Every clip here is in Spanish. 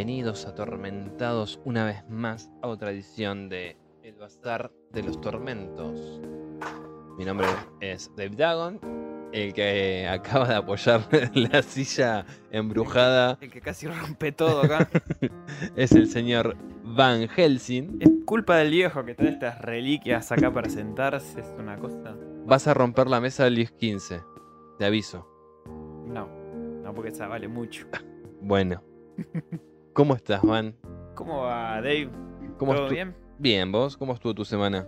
Bienvenidos atormentados una vez más a otra edición de El Bazar de los Tormentos. Mi nombre es Dave Dagon, el que acaba de apoyar la silla embrujada El que casi rompe todo acá. es el señor Van Helsing. es culpa del viejo que trae estas reliquias acá para sentarse. Es una cosa. Vas a romper la mesa del 10-15, te aviso. No, no, porque esa vale mucho. Bueno, ¿cómo estás, Van? ¿Cómo va, Dave? ¿Cómo ¿Todo bien? Bien, ¿vos? ¿Cómo estuvo tu semana?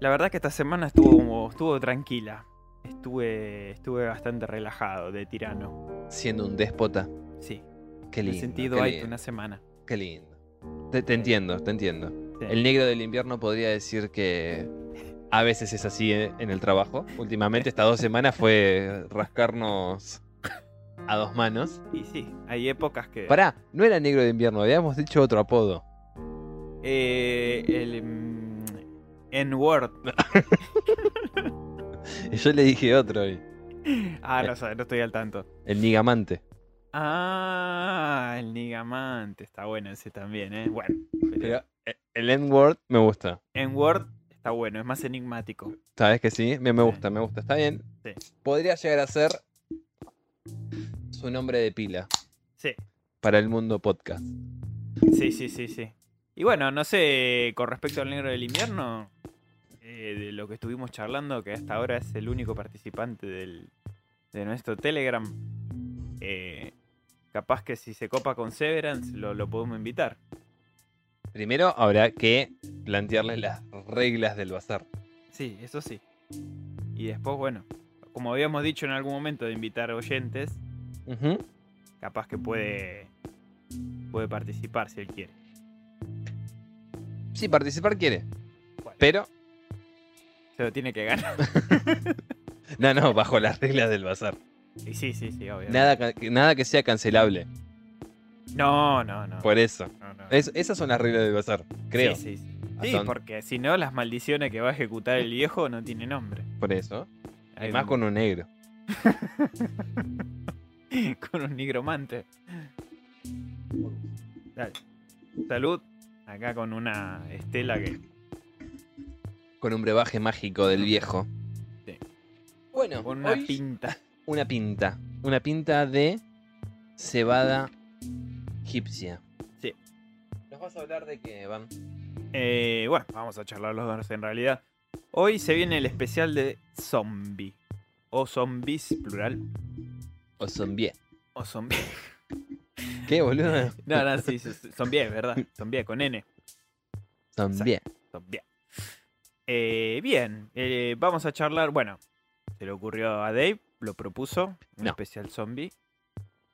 La verdad que esta semana estuvo como- estuvo tranquila. Estuve, estuve bastante relajado de tirano. Siendo un déspota. Sí, Qué lindo. sentido qué ahí lindo. una semana. Qué lindo. Te, te entiendo, te entiendo. Sí. El negro del invierno podría decir que a veces es así eh, en el trabajo. Últimamente, estas dos semanas fue rascarnos a dos manos. Y sí, hay épocas que. Pará, no era negro de invierno, habíamos dicho otro apodo. Eh, el. mm, N-word. Y yo le dije otro hoy. Ah, no, sé, no estoy al tanto. El nigamante. Ah, el Nigamante. Está bueno ese también, ¿eh? Bueno. pero Pero eh, el N-word me gusta. N-word está bueno, es más enigmático. ¿Sabes que sí? Me, me Sí. gusta, me gusta. Está bien. Sí. Podría llegar a ser su nombre de pila Sí, para el mundo podcast. sí, sí, sí, sí. Y bueno, no sé, con respecto al negro del invierno, eh, de lo que estuvimos charlando, que hasta ahora es el único participante del, de nuestro Telegram, eh, capaz que si se copa con Severance lo, lo podemos invitar. Primero habrá que plantearle las reglas del bazar. Sí, eso sí. Y después, bueno, como habíamos dicho en algún momento de invitar oyentes, Capaz que puede, puede participar si él quiere. Sí, participar quiere. Bueno. Pero, Se lo tiene que ganar. no, no, bajo las reglas del bazar. Y sí, sí, sí, obvio. Nada, nada que sea cancelable. No, no, no. Por eso. no, no. Es- esas son las reglas del bazar, creo. Sí, sí, sí. Porque si no, las maldiciones que va a ejecutar el viejo no tiene nombre. Por eso. Hay un- con un negro. con un nigromante. Dale. Salud. Acá con una estela que. Con un brebaje mágico del viejo. Sí. Bueno, con una hoy pinta. una pinta. Una pinta de cebada egipcia. Sí. ¿Nos vas a hablar de qué, Van? Eh, bueno, vamos a charlar los dos en realidad. Hoy se viene el especial de zombie. O zombies, plural. O zombie. O zombie. ¿Qué, boludo? No, no, sí, zombie, ¿verdad? Zombie con N. Zombie. Zombie. Eh, bien, eh, vamos a charlar. Bueno, se le ocurrió a Dave, lo propuso. Un No. especial zombie.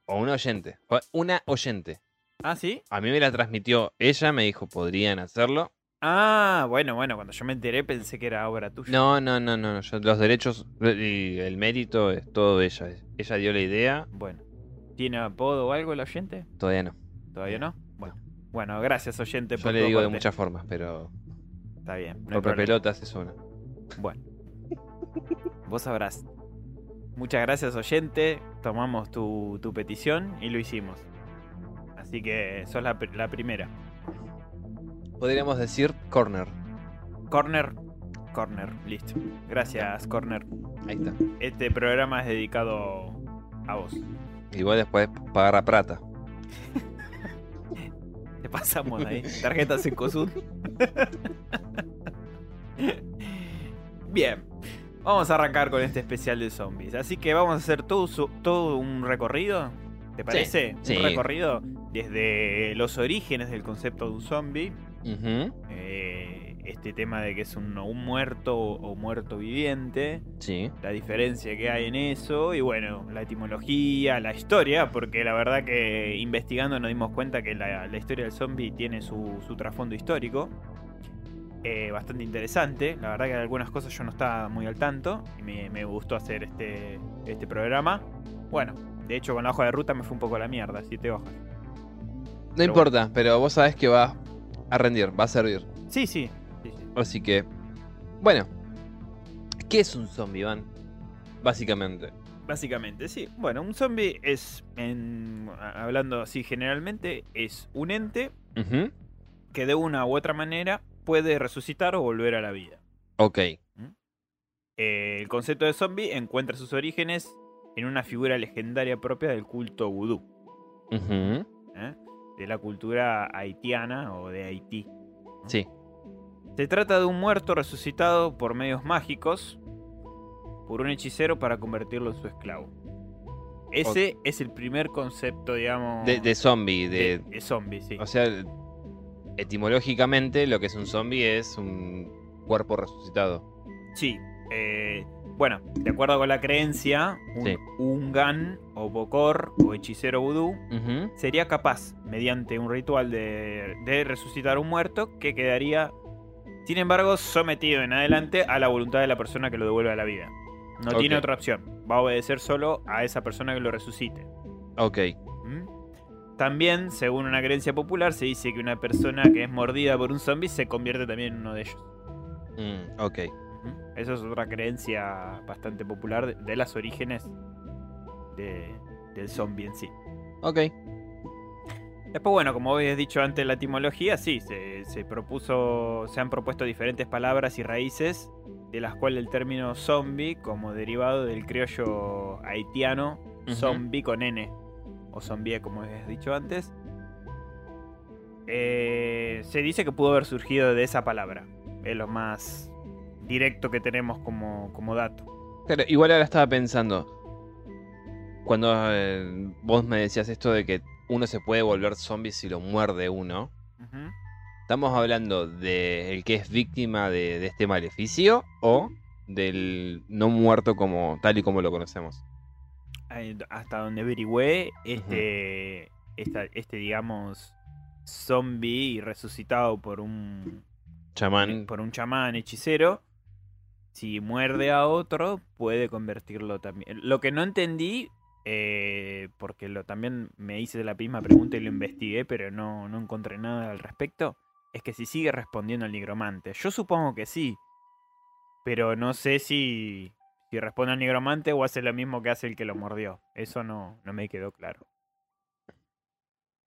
O un oyente. Una oyente. Ah, sí. A mí me la transmitió ella, me dijo, podrían hacerlo. Ah, bueno, bueno, cuando yo me enteré pensé que era obra tuya. No, no, no, no. yo- los derechos y el mérito es todo de ella. Ella dio la idea, Bueno, ¿tiene apodo o algo el oyente? todavía no. ¿Todavía no? Bueno, bueno gracias, oyente. Yo por le digo de muchas formas, pero Está bien. No problema. pelotas es una. Bueno, vos sabrás. Muchas gracias, oyente. Tomamos tu, tu petición y lo hicimos. Así que sos la, la primera. Podríamos decir corner. Corner. Corner, listo. Gracias, Corner. Ahí está. Este programa es dedicado a vos. Y vos después pagar a plata. Te pasamos ahí. Tarjetas en Cosud. Bien. Vamos a arrancar con este especial de zombies. Así que vamos a hacer todo, su- todo un recorrido. ¿Te parece? sí. Un recorrido desde los orígenes del concepto de un zombie. Eh, este tema de que es un, un muerto o muerto viviente. Sí. la diferencia que hay en eso y bueno, la etimología, la historia, porque la verdad que investigando nos dimos cuenta que la, la historia del zombie tiene su, su trasfondo histórico. Eh, bastante interesante, la verdad que algunas cosas yo no estaba muy al tanto y me, me gustó hacer este, este programa. Bueno, de hecho con la hoja de ruta me fue un poco a la mierda, siete hojas. No Pero importa, pero vos sabés que va a rendir, va a servir. Sí, sí. sí, sí. Así que, bueno. ¿Qué es un zombie, Van? Básicamente. Básicamente, sí. Bueno, un zombie es, en- hablando así generalmente, es un ente que de una u otra manera puede resucitar o volver a la vida. Ok. Eh, el concepto de zombie encuentra sus orígenes en una figura legendaria propia del culto vudú. ¿eh? De la cultura haitiana o de Haití. Sí. Se trata de un muerto resucitado por medios mágicos por un hechicero para convertirlo en su esclavo. Ese es el primer concepto, digamos, De, de zombie, de- de, de zombie, sí. O sea, etimológicamente lo que es un zombie es un cuerpo resucitado. Sí. eh, bueno, de acuerdo con la creencia, un Sí. Ungan o Bokor o hechicero vudú sería capaz, mediante un ritual de, de resucitar un muerto, que quedaría, sin embargo, sometido en adelante a la voluntad de la persona que lo devuelve a la vida. No tiene otra opción. Va a obedecer solo a esa persona que lo resucite. Ok. ¿Mm? También, según una creencia popular, se dice que una persona que es mordida por un zombie se convierte también en uno de ellos. Mm, ok. Eso es otra creencia bastante popular de, de las orígenes de- del zombie en sí. Ok. Después, bueno, como habías dicho antes, la etimología, sí, se, se propuso, se han propuesto diferentes palabras y raíces, de las cuales el término zombie, como derivado del criollo haitiano, zombie con N, o zombie, como habías dicho antes, eh, se dice que pudo haber surgido de esa palabra. Es lo más directo que tenemos como, como dato. Claro, igual ahora estaba pensando. Cuando eh, vos me decías esto de que uno se puede volver zombie si lo muerde uno. ¿Estamos hablando de el que es víctima de, de este maleficio o del no muerto como tal y como lo conocemos? Eh, hasta donde averigüé, este, esta- este, digamos, zombie resucitado por un, Chamán. por un chamán hechicero, si muerde a otro, puede convertirlo también. Lo que no entendí, eh, porque lo, también me hice la misma pregunta y lo investigué, pero no, no encontré nada al respecto, es que si sigue respondiendo al nigromante. Yo supongo que sí, pero no sé si, si responde al nigromante o hace lo mismo que hace el que lo mordió. Eso no, no me quedó claro.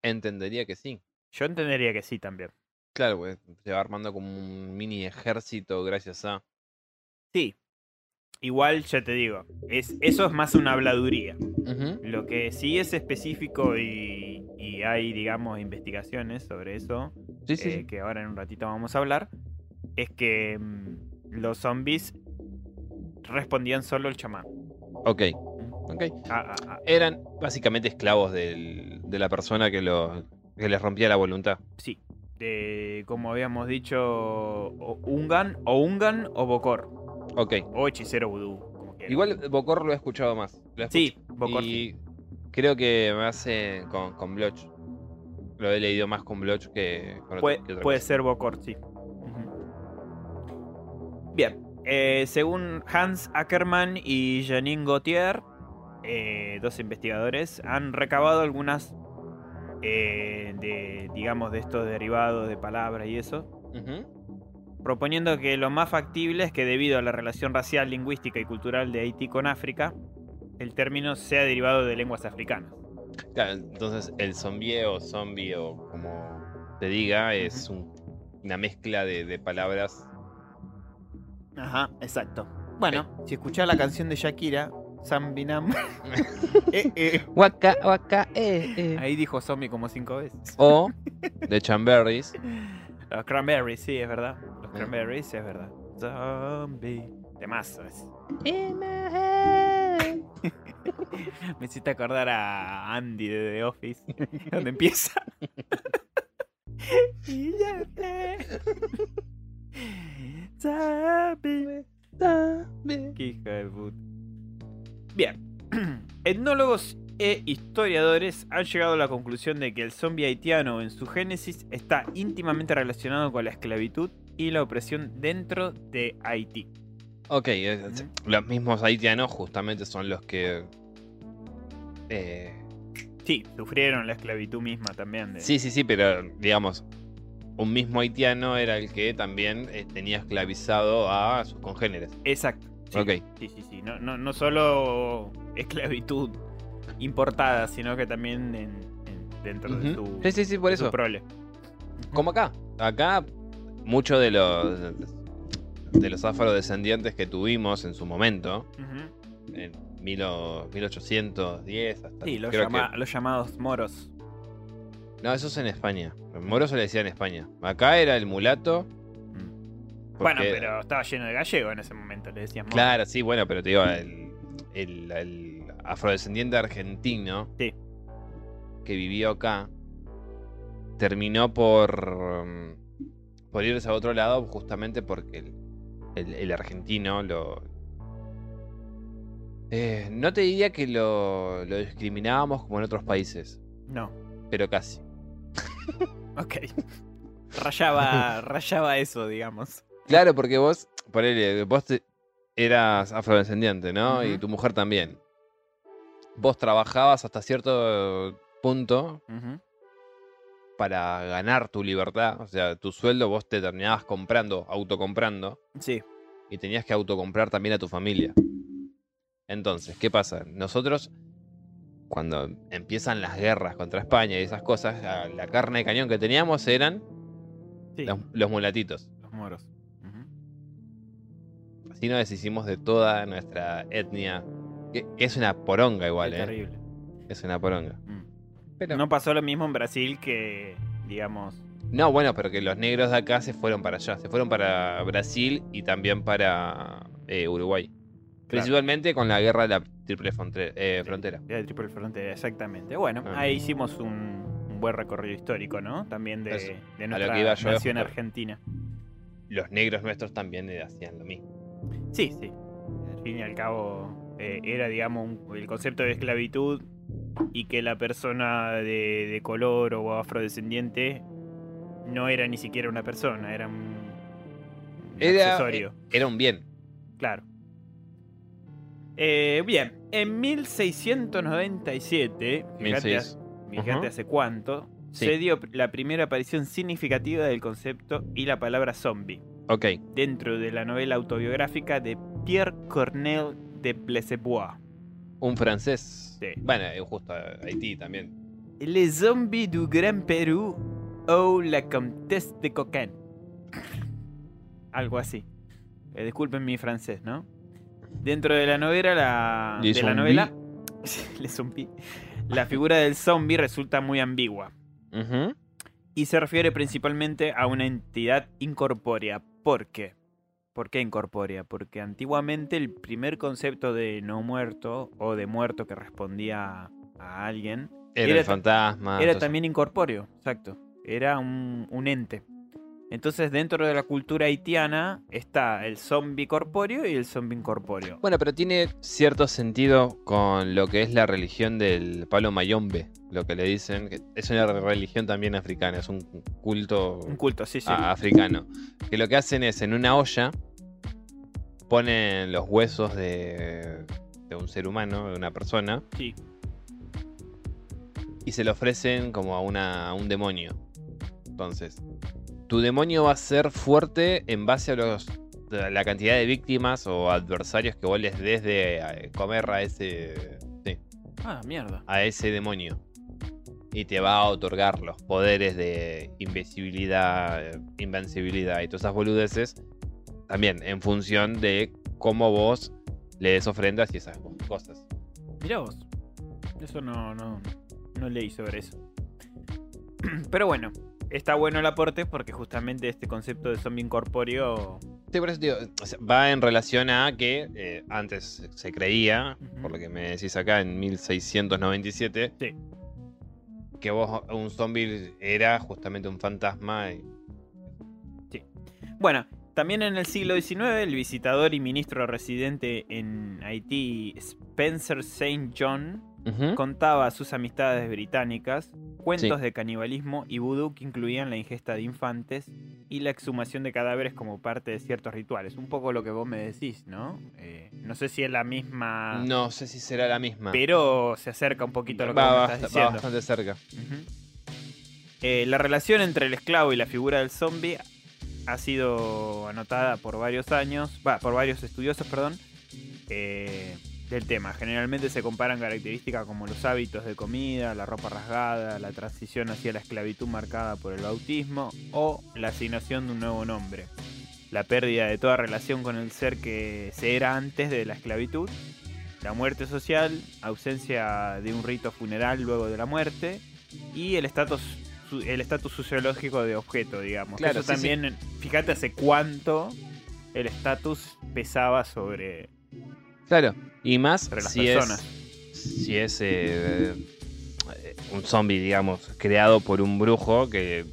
Entendería que sí. Yo entendería que sí también. Claro, pues se va armando como un mini ejército gracias a. Sí. Igual, ya te digo, es, eso es más una habladuría. Lo que sí es específico y, y hay, digamos, investigaciones sobre eso, Sí, sí. eh, sí. que ahora en un ratito vamos a hablar, es que mm, los zombies respondían solo el chamán. Ok. Ok. Ah, ah, ah, Eran básicamente esclavos del- de la persona que, lo, que les rompía la voluntad. sí. De, como habíamos dicho, Ungan, o Ungan o Bokor, Ok. o hechicero vudú. Igual Bocor lo he escuchado más. Lo Sí, sí. Y creo que me hace con, con Bloch. Lo he leído más con Bloch que con otra- Puede, que puede cosa. ser Bokor, sí. Bien, eh, según Hans Ackermann y Janine Gauthier, eh, dos investigadores, han recabado algunas eh, de, digamos, de estos derivados de palabras y eso. Proponiendo que lo más factible es que debido a la relación racial, lingüística y cultural de Haití con África, el término sea derivado de lenguas africanas. Claro, entonces el zombie o zombie o como te diga es un- una mezcla de, de palabras. Ajá, exacto. Bueno, si escuchás la canción de Shakira, Zambinam, eh, eh, Waka, waka, eh, eh. ahí dijo zombie como cinco veces. O de Chamberries. Los cranberries, sí, es verdad. Cranberries, es verdad. Zombie. De más. es. Me hiciste acordar a Andy de The Office, donde empieza. Y ya sé. Zombie. Qué hija de puta. Bien. Etnólogos e historiadores han llegado a la conclusión de que el zombie haitiano en su génesis está íntimamente relacionado con la esclavitud y la opresión dentro de Haití. Ok, los mismos haitianos justamente son los que. eh, Sí, sufrieron la esclavitud misma también. de- sí, sí, sí, pero digamos, un mismo haitiano era el que también eh, tenía esclavizado a sus congéneres. Exacto. Sí, Ok. sí, sí, sí. No, no, no solo esclavitud importada, sino que también en- en- dentro de su, Sí, sí, sí, por eso. prole. Como acá. Acá, muchos de los de los afrodescendientes que tuvimos en su momento, Ujú. en mil o- 1810 hasta. Sí, los, creo llama- que- los llamados moros. No, eso es en España. El moro se le decía en España. Acá era el mulato. Mm. Bueno, pero estaba lleno de gallego en ese momento, le decían moro. Claro, sí, bueno, pero te digo, el, el- el afrodescendiente argentino Sí. que vivió acá terminó por, por irse a otro lado justamente porque el, el- el argentino lo... eh, no te diría que lo, lo discriminábamos como en otros países, No, pero casi. ok. Rayaba, rayaba eso, digamos. Claro, porque vos, ponele, vos te- eras afrodescendiente, ¿no? Y tu mujer también. Vos trabajabas hasta cierto punto Ujú. Para ganar tu libertad. O sea, tu sueldo vos te terminabas comprando, autocomprando, Sí. y tenías que autocomprar también a tu familia. Entonces, ¿qué pasa? Nosotros, cuando empiezan las guerras contra España y esas cosas, la carne de cañón que teníamos eran Sí, los, los mulatitos. los moros. Así nos deshicimos de toda nuestra etnia. Que, es una poronga igual, Qué ¿eh? terrible. Es una poronga. Mm. Pero... No pasó lo mismo en Brasil que, digamos. No, bueno, pero que los negros de acá se fueron para allá. Se fueron para Brasil y también para eh, Uruguay. Principalmente con la guerra de la triple eh, frontera. De la Triple Frontera, exactamente. Bueno, Ah. ahí hicimos un, un buen recorrido histórico, ¿no? También Eso. de, de A lo nuestra que iba yo, nación argentina. Los negros nuestros también hacían lo mismo. Sí, sí. Al fin y al cabo, eh, era, digamos, un- el concepto de esclavitud y que la persona de, de color o afrodescendiente no era ni siquiera una persona, era un, Era, accesorio. eh, era un bien. Claro. Eh, bien, en 1697, fíjate, 1600. fíjate hace cuánto, Sí. se dio la primera aparición significativa del concepto y la palabra zombie Ok. dentro de la novela autobiográfica de Pierre Cornel de Blessebois. Un francés. Sí. Bueno, justo eh, Haití también. Les zombies du Gran Perú o la Comtesse de Coquin. Algo así. Eh, disculpen mi francés, ¿no? Dentro de la novela, la, de la zombies. novela, Les zombies, la figura del zombie resulta muy ambigua y se refiere principalmente a una entidad incorpórea. ¿Por qué? ¿Por qué incorpórea? Porque antiguamente el primer concepto de no muerto o de muerto que respondía a alguien Era, Era el ta- fantasma. era todo eso. también incorpóreo, exacto. Era un, un ente. Entonces, dentro de la cultura haitiana está el zombie corpóreo y el zombie incorpóreo. Bueno, pero tiene cierto sentido con lo que es la religión del palo mayombe, lo que le dicen, que es una religión también africana, es un culto Un culto, sí, sí. a- africano. Que lo que hacen es en una olla ponen los huesos de, de un ser humano, de una persona, Sí. y se lo ofrecen como a, una, a un demonio. Entonces, tu demonio va a ser fuerte en base a los a la cantidad de víctimas o adversarios que vos les des de eh, comer a ese sí, Ah, mierda. a ese demonio. Y te va a otorgar los poderes de invisibilidad, invencibilidad y todas esas boludeces. También en función de cómo vos le des ofrendas y esas cosas. Mirá vos. Eso no, no, no leí sobre eso. Pero bueno, está bueno el aporte porque justamente este concepto de zombie incorpóreo. Sí, por eso digo, o sea, va en relación a que eh, antes se creía, por lo que me decís acá en 1697, Sí. que vos un zombie era justamente un fantasma. y- Bueno, también en el siglo XIX, el visitador y ministro residente en Haití, Spencer St. John, Contaba a sus amistades británicas cuentos Sí. de canibalismo y vudú que incluían la ingesta de infantes y la exhumación de cadáveres como parte de ciertos rituales. Un poco lo que vos me decís, ¿no? Eh, no sé si es la misma, No sé si será la misma. pero se acerca un poquito a lo que va, vos me estás va diciendo. bastante cerca. Eh, la relación entre el esclavo y la figura del zombie ha sido anotada por varios años, va, por varios estudiosos, perdón, eh, del tema. Generalmente se comparan características como los hábitos de comida, la ropa rasgada, la transición hacia la esclavitud marcada por el bautismo o la asignación de un nuevo nombre. La pérdida de toda relación con el ser que se era antes de la esclavitud, la muerte social, ausencia de un rito funeral luego de la muerte y el estatus el estatus sociológico de objeto, digamos. Claro, Eso sí, también, fíjate hace cuánto el estatus pesaba sobre, Claro. Y más las si personas. es, si es eh, eh, un zombie, digamos, creado por un brujo que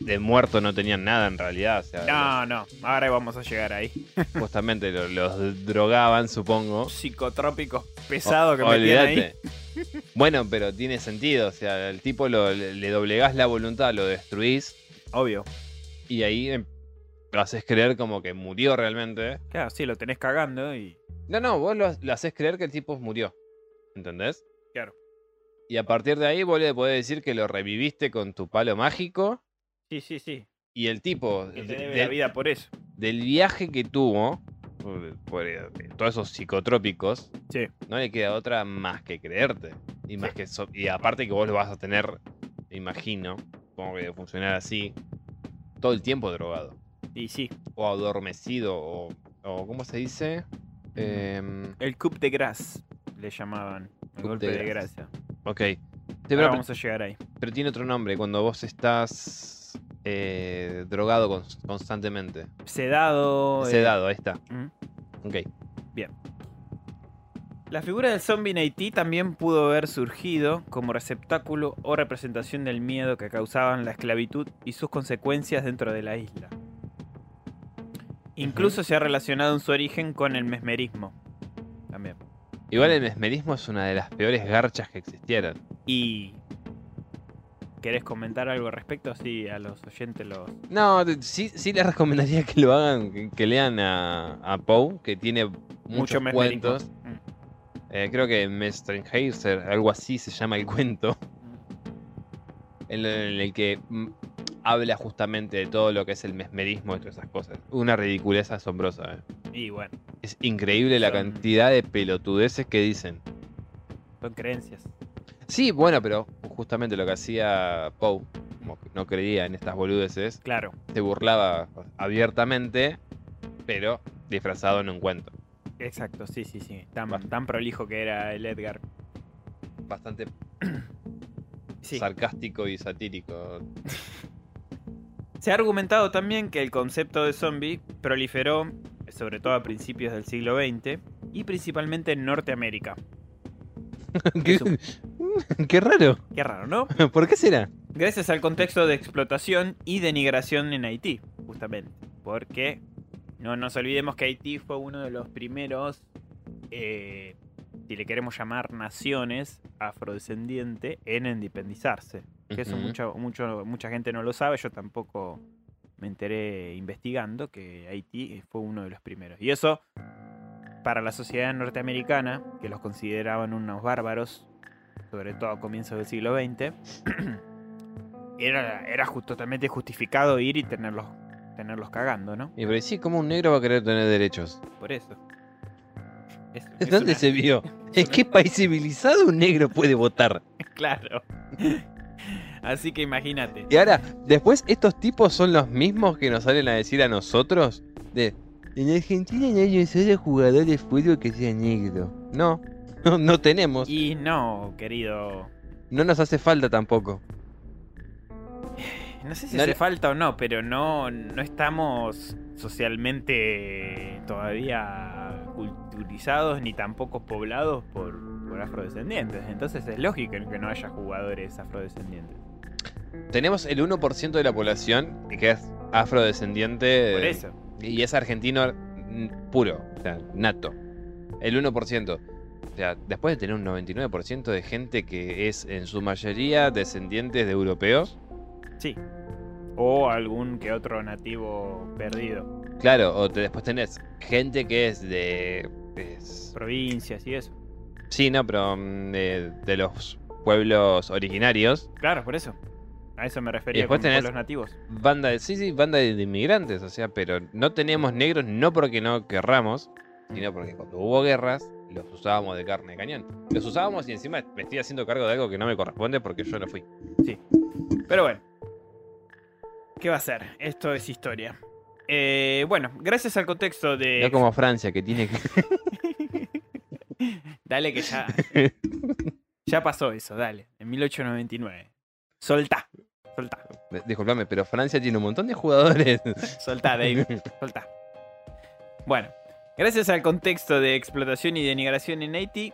de muerto no tenían nada en realidad. O sea, No, no, ahora vamos a llegar ahí. justamente lo- los, drogaban, supongo. Psicotrópicos pesados que metían ahí. olvídate. Bueno, pero tiene sentido. O sea, el tipo lo, le, le doblegás la voluntad, lo destruís Obvio. y ahí em- lo haces creer como que murió realmente. Claro, sí, lo tenés cagando y. No, no, vos lo, lo haces creer que el tipo murió. ¿Entendés? Claro. Y a partir de ahí vos le podés decir que lo reviviste con tu palo mágico. Sí, sí, sí. Y el tipo, Que te de- debe de- la vida por eso. del viaje que tuvo, por, por, eh, todos esos psicotrópicos, Sí. no le queda otra más que creerte. Y, más que so- y aparte que vos lo vas a tener, me imagino, como que de funcionar así, todo el tiempo drogado. Y sí. O adormecido, o, o ¿cómo se dice? Em, El coup de grace le llamaban. El golpe de de gracia. ok. Sí, pero, vamos a llegar ahí. pero tiene otro nombre, cuando vos estás eh, drogado cons- constantemente. Sedado. eh, Sedado, ahí está. ¿Mm? Ok. La figura del zombie en Haití también pudo haber surgido como receptáculo o representación del miedo que causaban la esclavitud y sus consecuencias dentro de la isla. Incluso se ha relacionado en su origen con el mesmerismo. También. Igual el mesmerismo es una de las peores garchas que existieron. Y. ¿Querés comentar algo al respecto? Sí, a los oyentes los. No, sí, sí les recomendaría que lo hagan, que, que lean a, a Poe, que tiene muchos cuentos. Mm. Eh, creo que Mestrenheiser, algo así se llama el cuento, en, el- en el que mm, habla justamente de todo lo que es el mesmerismo y todas esas cosas. Una ridiculez asombrosa. eh. Y bueno, Es increíble la Son- cantidad de pelotudeces que dicen. son creencias. Sí, bueno, pero justamente lo que hacía Poe, como que no creía en estas boludeces, Claro. se burlaba abiertamente, pero disfrazado en un cuento. Exacto, sí, sí, sí. Tan, Bast- tan prolijo que era el Edgar. Bastante Sí. sarcástico y satírico. Se ha argumentado también que el concepto de zombie proliferó, sobre todo a principios del siglo XX, y principalmente en Norteamérica. qué, raro. Qué raro, ¿no? ¿Por qué será? Gracias al contexto de explotación y denigración en Haití, justamente. Porque no nos olvidemos que Haití fue uno de los primeros, eh, si le queremos llamar naciones, afrodescendiente en independizarse. Que eso mucho, mucho, mucha gente no lo sabe, yo tampoco me enteré investigando que Haití fue uno de los primeros. Y eso, para la sociedad norteamericana, que los consideraban unos bárbaros, sobre todo a comienzos del siglo XX, era, era totalmente justificado ir y tenerlos, tenerlos cagando, ¿no? Y pero sí, ¿cómo un negro va a querer tener derechos? Por eso. ¿Dónde una- se vio? ¿En qué país civilizado un negro puede votar? Claro. Así que imagínate. Y ahora, después, estos tipos son los mismos que nos salen a decir a nosotros de... En Argentina no hay un solo jugador de fútbol que sea negro. No, no, no tenemos. Y no, querido. No nos hace falta tampoco. No sé si No hace le- falta o no, pero no, no estamos socialmente todavía culturizados ni tampoco poblados por, por afrodescendientes. Entonces es lógico que no haya jugadores afrodescendientes. Tenemos el 1% de la población que es afrodescendiente. Por eso. Y es argentino puro, o sea, nato. El 1%. O sea, después de tener un 99% de gente que es en su mayoría descendientes de europeos. Sí. O algún que otro nativo perdido. Claro, o te- después tenés gente que es de... es- Provincias y eso. sí, no, pero mm, de, de los pueblos originarios. Claro, por eso. A eso me refería con tenés- los nativos. Banda de... Sí, sí, banda de, inmigrantes. O sea, pero no tenemos negros no porque no querramos, sino porque cuando hubo guerras, los usábamos de carne de cañón. Los usábamos y encima me estoy haciendo cargo de algo que no me corresponde porque yo no fui. Pero bueno. ¿Qué va a ser? Esto es historia. Eh, bueno, gracias al contexto de... No como Francia, que tiene que... dale que ya... ya pasó eso, dale. En 1899. Soltá. Soltá. Disculpame, pero Francia tiene un montón de jugadores. Soltá, David. Soltá. Bueno, gracias al contexto de explotación y denigración en Haití,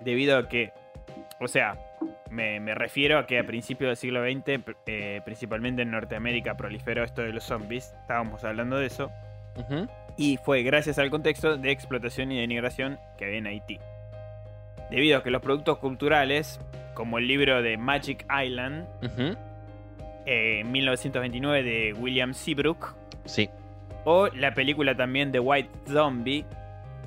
debido a que, o sea, me, me refiero a que a principios del siglo XX, eh, principalmente en Norteamérica, proliferó esto de los zombies. Estábamos hablando de eso. Y fue gracias al contexto de explotación y denigración que había en Haití. Debido a que los productos culturales, como el libro de Magic Island, Ujú. eh, en 1929 de William Seabrook, Sí. o la película también de White Zombie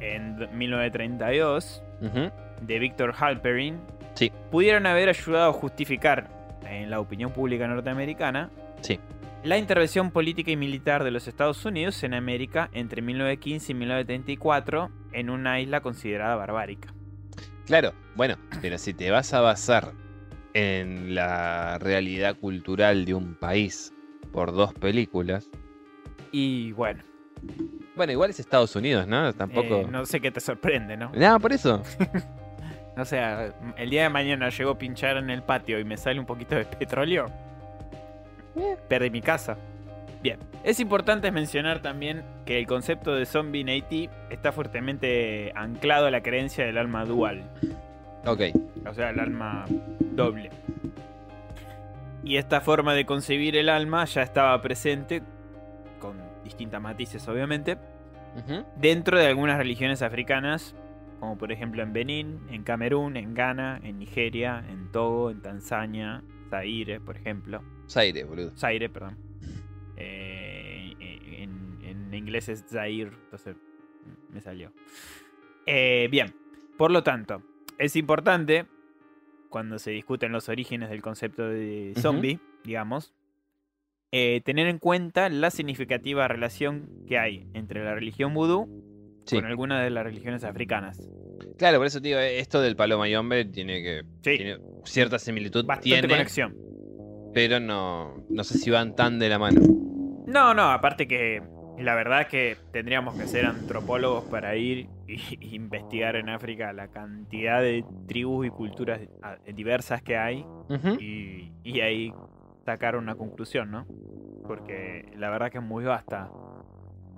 en 1932 Ujú. de Victor Halperin, Sí. pudieron haber ayudado a justificar en la opinión pública norteamericana Sí. la intervención política y militar de los Estados Unidos en América entre 1915 y 1934 en una isla considerada barbárica. Claro, bueno, pero si te vas a basar en la realidad cultural de un país por dos películas, Y bueno, bueno, igual es Estados Unidos, ¿no? Tampoco. eh, no sé qué te sorprende, ¿no? Nada, por eso. O sea, el día de mañana llego a pinchar en el patio y me sale un poquito de petróleo. Eh. Perdí mi casa. Bien, es importante mencionar también que el concepto de zombie en Haití está fuertemente anclado a la creencia del alma dual, Ok. o sea, el alma doble. Y esta forma de concebir el alma ya estaba presente, con distintas matices obviamente, dentro de algunas religiones africanas, como por ejemplo en Benín, en Camerún, en Ghana, en Nigeria, en Togo, en Tanzania, Zaire, por ejemplo. Zaire, boludo. Zaire, perdón. Eh, en, en inglés es Zaire, entonces me salió. Eh, bien, por lo tanto, es importante cuando se discuten los orígenes del concepto de zombie, digamos, eh, tener en cuenta la significativa relación que hay entre la religión vudú Sí. con algunas de las religiones africanas. Claro, por eso digo, eh, esto del paloma y hombre tiene que. Sí. Tiene cierta similitud. Bastante tiene, conexión. pero no. No sé si van tan de la mano. No, no, aparte que la verdad es que tendríamos que ser antropólogos para ir y, y investigar en África la cantidad de tribus y culturas ah, diversas que hay y, y ahí sacar una conclusión, ¿no? Porque la verdad que es muy vasta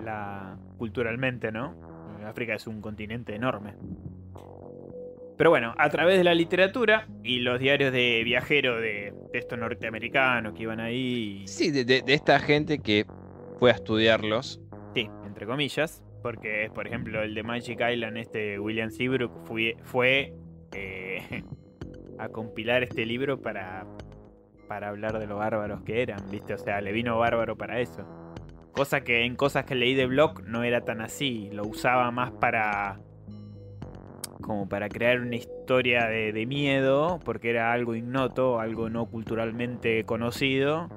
la culturalmente, ¿no? África es un continente enorme. Pero bueno, a través de la literatura y los diarios de viajero de, de estos norteamericanos que iban ahí, Sí, de, de- de esta gente que fue a estudiarlos. sí, entre comillas, porque por ejemplo el de Magic Island, este William Seabrook, fue, fue eh, a compilar este libro para, para hablar de lo bárbaros que eran, ¿viste? O sea, le vino bárbaro para eso. Cosa que en cosas que leí de blog no era tan así, lo usaba más para como para crear una historia de, de miedo, porque era algo ignoto, algo no culturalmente conocido.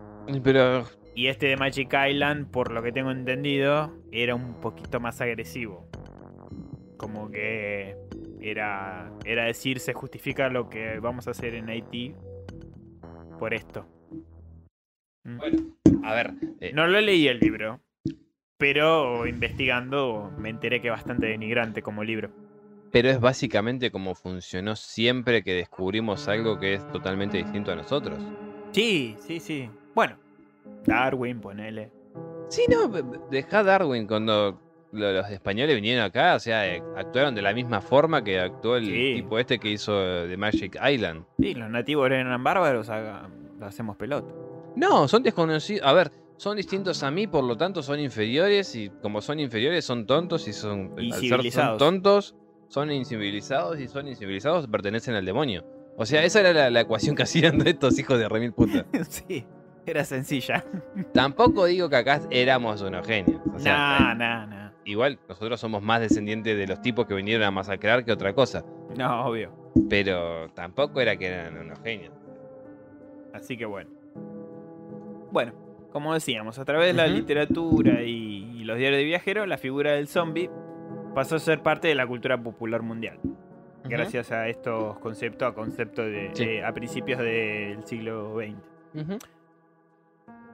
Pero. Y este de Magic Island, por lo que tengo entendido, era un poquito más agresivo. Como que era, era decir, se justifica lo que vamos a hacer en Haití por esto. Mm. A ver. eh, No lo leí el libro, pero investigando me enteré que es bastante denigrante como libro. Pero es básicamente como funcionó siempre que descubrimos algo que es totalmente distinto a nosotros. Sí, sí, sí. Bueno, Darwin, ponele. Sí, no, dejá Darwin cuando lo- los españoles vinieron acá, o sea, eh, actuaron de la misma forma que actuó el Sí. tipo este que hizo eh, The Magic Island. Sí, los nativos eran bárbaros, haga- lo hacemos pelota. No, son desconocidos. A ver, son distintos a mí, por lo tanto son inferiores y como son inferiores son tontos y son al ser- son tontos, son incivilizados y son incivilizados pertenecen al demonio. O sea, esa era la, la ecuación que hacían de estos hijos de remil puta. sí, era sencilla. Tampoco digo que acá éramos unos genios. O sea, nah, eh, nah, nah. igual nosotros somos más descendientes de los tipos que vinieron a masacrar que otra cosa. No, obvio. Pero tampoco era que eran unos genios. Así que bueno. Bueno, como decíamos, a través de la literatura y, y los diarios de viajeros, la figura del zombie pasó a ser parte de la cultura popular mundial. Gracias a estos conceptos, a conceptos de, Sí. de- a principios del siglo XX.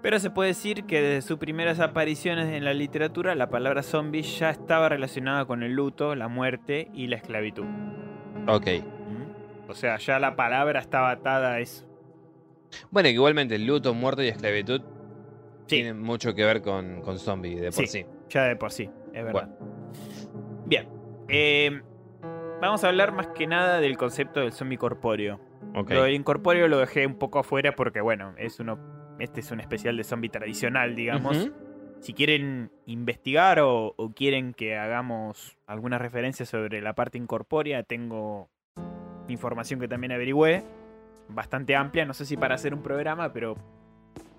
Pero se puede decir que desde sus primeras apariciones en la literatura, la palabra zombie ya estaba relacionada con el luto, la muerte y la esclavitud. Ok. O sea, ya la palabra estaba atada a eso. Bueno, que igualmente el luto, muerte y esclavitud Sí. tienen mucho que ver con, con zombie de por sí. Sí. Ya de por sí, es verdad. Bien. eh, vamos a hablar más que nada del concepto del zombie corpóreo. Lo del incorpóreo lo dejé un poco afuera porque, bueno, es uno, este es un especial de zombie tradicional, digamos. Si quieren investigar o, o quieren que hagamos alguna referencia sobre la parte incorpórea, tengo información que también averigüé, bastante amplia, no sé si para hacer un programa, pero,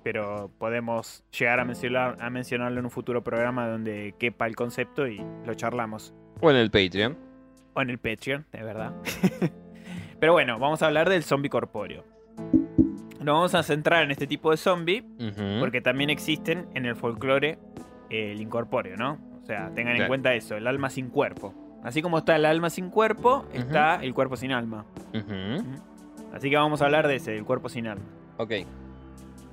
pero podemos llegar a, mencionar, a mencionarlo en un futuro programa donde quepa el concepto y lo charlamos. O en el Patreon. O en el Patreon, de verdad. pero bueno, vamos a hablar del zombie corpóreo. Nos vamos a centrar en este tipo de zombie porque también existen en el folclore el incorpóreo, ¿no? O sea, tengan en cuenta eso, el alma sin cuerpo. Así como está el alma sin cuerpo, está el cuerpo sin alma. Ujú. Así que vamos a hablar de ese, el cuerpo sin alma. Ok.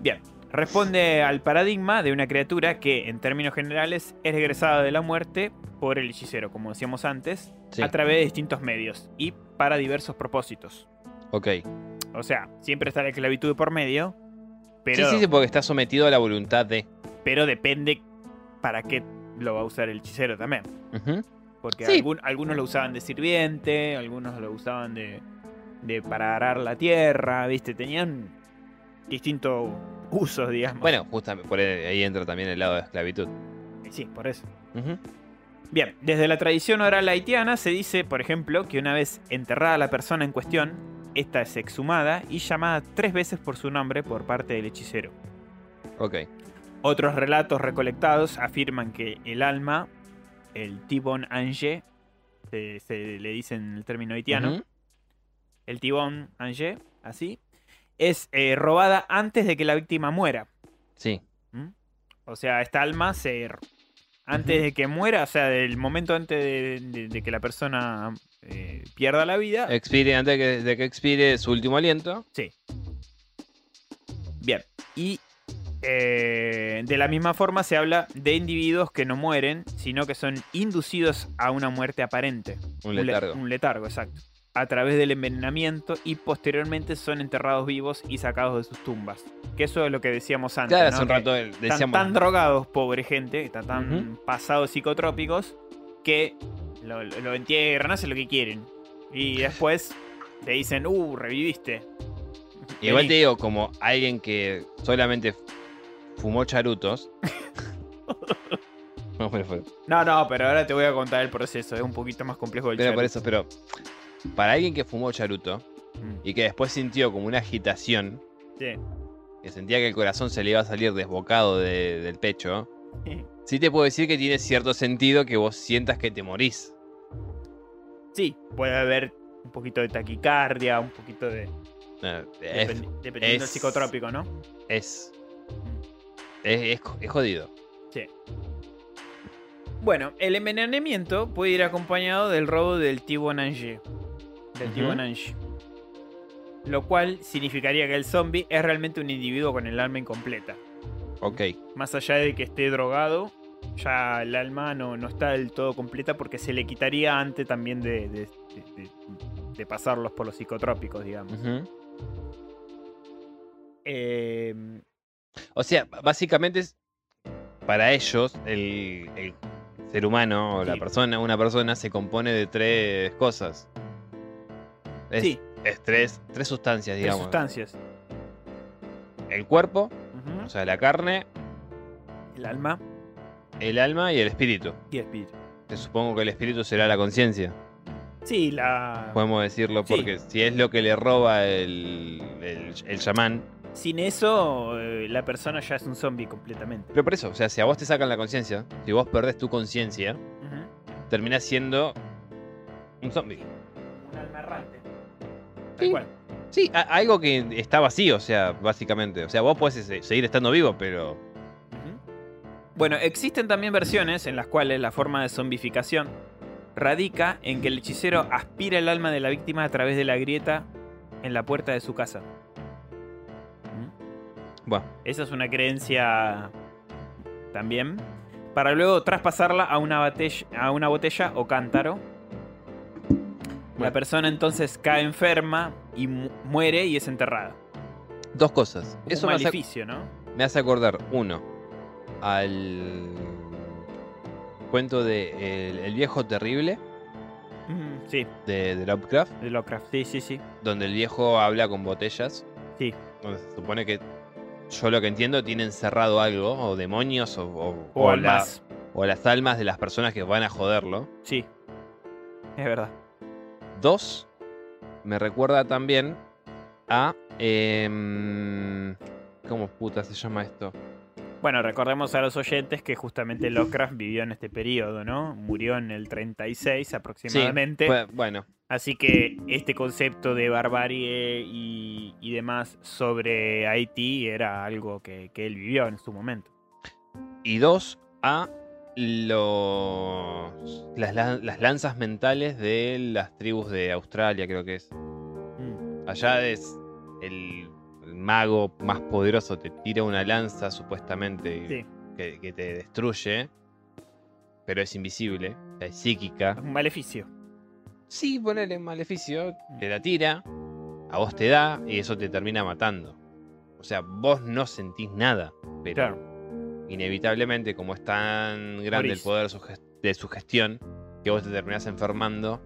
Bien, responde al paradigma de una criatura que, en términos generales, es regresada de la muerte por el hechicero, como decíamos antes, Sí. a través de distintos medios y para diversos propósitos. Ok. O sea, siempre está la esclavitud por medio, pero, Sí, sí, sí, porque está sometido a la voluntad de. pero depende para qué lo va a usar el hechicero también. Porque Sí. algún- algunos lo usaban de sirviente, algunos lo usaban de, de para arar la tierra, ¿viste? Tenían distintos usos, digamos. Bueno, justamente por ahí ahí entra también el lado de esclavitud. Sí, por eso. Bien, desde la tradición oral haitiana se dice, por ejemplo, que una vez enterrada la persona en cuestión, esta es exhumada y llamada tres veces por su nombre por parte del hechicero. Ok. Otros relatos recolectados afirman que el alma, el Tibon Ange, se, se le dice en el término haitiano. El Tibon Ange, así, es eh, robada antes de que la víctima muera. Sí. O sea, esta alma se. Antes Ujú. de que muera, o sea, del momento antes de, de- de que la persona eh, pierda la vida. Expire, antes de que, de que expire su último aliento. Sí. Bien. Y eh, de la misma forma se habla de individuos que no mueren, sino que son inducidos a una muerte aparente. Un le- letargo. un letargo, exacto. A través del envenenamiento y posteriormente son enterrados vivos y sacados de sus tumbas. Que eso es lo que decíamos antes. Claro, ¿no? hace un rato están decíamos. tan drogados, pobre gente, están tan pasados psicotrópicos, que lo, entierran, hacen lo que quieren. Y después te dicen, uh, reviviste. Igual Vení. te digo, como alguien que solamente fumó charutos. no, No, pero ahora te voy a contar el proceso, es un poquito más complejo el pero por charuto. eso, pero. Para alguien que fumó charuto Mm, y que después sintió como una agitación, sí. que sentía que el corazón se le iba a salir desbocado de- del pecho, sí te puedo decir que tiene cierto sentido que vos sientas que te morís. Sí, puede haber un poquito de taquicardia, un poquito de... Es, dependi- dependiendo del psicotrópico, ¿no? es, es, es- jodido. Sí. Bueno, el envenenamiento puede ir acompañado del robo del Tibonange. Del. Lo cual significaría que el zombie es realmente un individuo con el alma incompleta. Ok. Más allá de que esté drogado, ya el alma no, no está del todo completa porque se le quitaría antes también de, de- de- de- de pasarlos por los psicotrópicos, digamos. Eh, O sea, básicamente es para ellos el, el ser humano o la persona, una persona se compone de tres cosas. Es, sí, es tres, tres sustancias, tres digamos. sustancias. El cuerpo, o sea, la carne, El alma el alma y el espíritu. y el espíritu. Que supongo que el espíritu será la conciencia, Sí, la... podemos decirlo, Sí. porque si es lo que le roba el, el, el chamán. Sin eso, eh, la persona ya es un zombie completamente. Pero por eso, o sea, si a vos te sacan la conciencia, si vos perdés tu conciencia, Ujú. terminás siendo un zombie. Tal cual. Sí, a- algo que está vacío, o sea, básicamente. O sea, vos podés seguir estando vivo, pero. Bueno, existen también versiones en las cuales la forma de zombificación radica en que el hechicero aspira el alma de la víctima a través de la grieta en la puerta de su casa. Bueno, Esa es una creencia también. Para luego traspasarla a una, botella, a una botella o cántaro. La persona entonces cae enferma y mu- muere y es enterrada. dos cosas. Eso un me hace, ¿no? me hace acordar, uno, al cuento de El, el viejo terrible Mm, sí, de, de Lovecraft, de Lovecraft. Sí, sí, sí. donde el viejo habla con botellas. Sí. Donde se supone que, yo lo que entiendo, tiene encerrado algo, o demonios, o, o- O o la- almas. o las almas de las personas que van a joderlo. Sí. Es verdad. Dos, me recuerda también a... em, ¿Cómo puta se llama esto? Bueno, recordemos a los oyentes que justamente Lovecraft vivió en este periodo, ¿no? Murió en el 36 aproximadamente. Pues, bueno, Así que este concepto de barbarie y, y demás sobre Haití era algo que, que él vivió en su momento. y dos, a los, las, lan- las lanzas mentales de las tribus de Australia, creo que es. Mm, Allá es el, el mago más poderoso, te tira una lanza supuestamente Sí, que, que te destruye, pero es invisible, es psíquica. un maleficio. Sí, ponerle maleficio, te la tira, a vos te da y eso te termina matando. O sea, vos no sentís nada, pero Claro. Inevitablemente, como es tan grande el poder de su gestión, que vos te terminás enfermando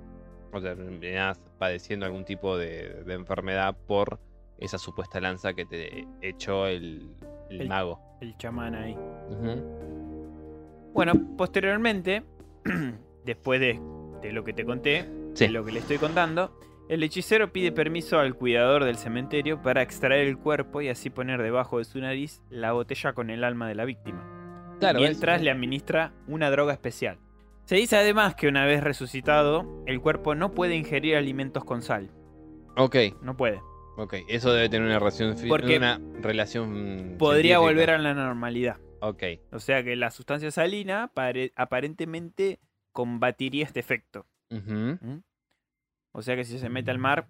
o te terminás padeciendo algún tipo de, de enfermedad por esa supuesta lanza que te echó el, el El- mago. El chamán ahí. Bueno, posteriormente, después de, de lo que te conté, Sí. de lo que le estoy contando, el hechicero pide permiso al cuidador del cementerio para extraer el cuerpo y así poner debajo de su nariz la botella con el alma de la víctima. Claro, mientras es- le administra una droga especial. Se dice además que una vez resucitado, el cuerpo no puede ingerir alimentos con sal. Ok, No puede. ok. Eso debe tener una relación, Porque una relación Podría científica. volver a la normalidad. Ok, O sea que la sustancia salina pare- aparentemente combatiría este efecto. ujú, O sea que si se mete al mar,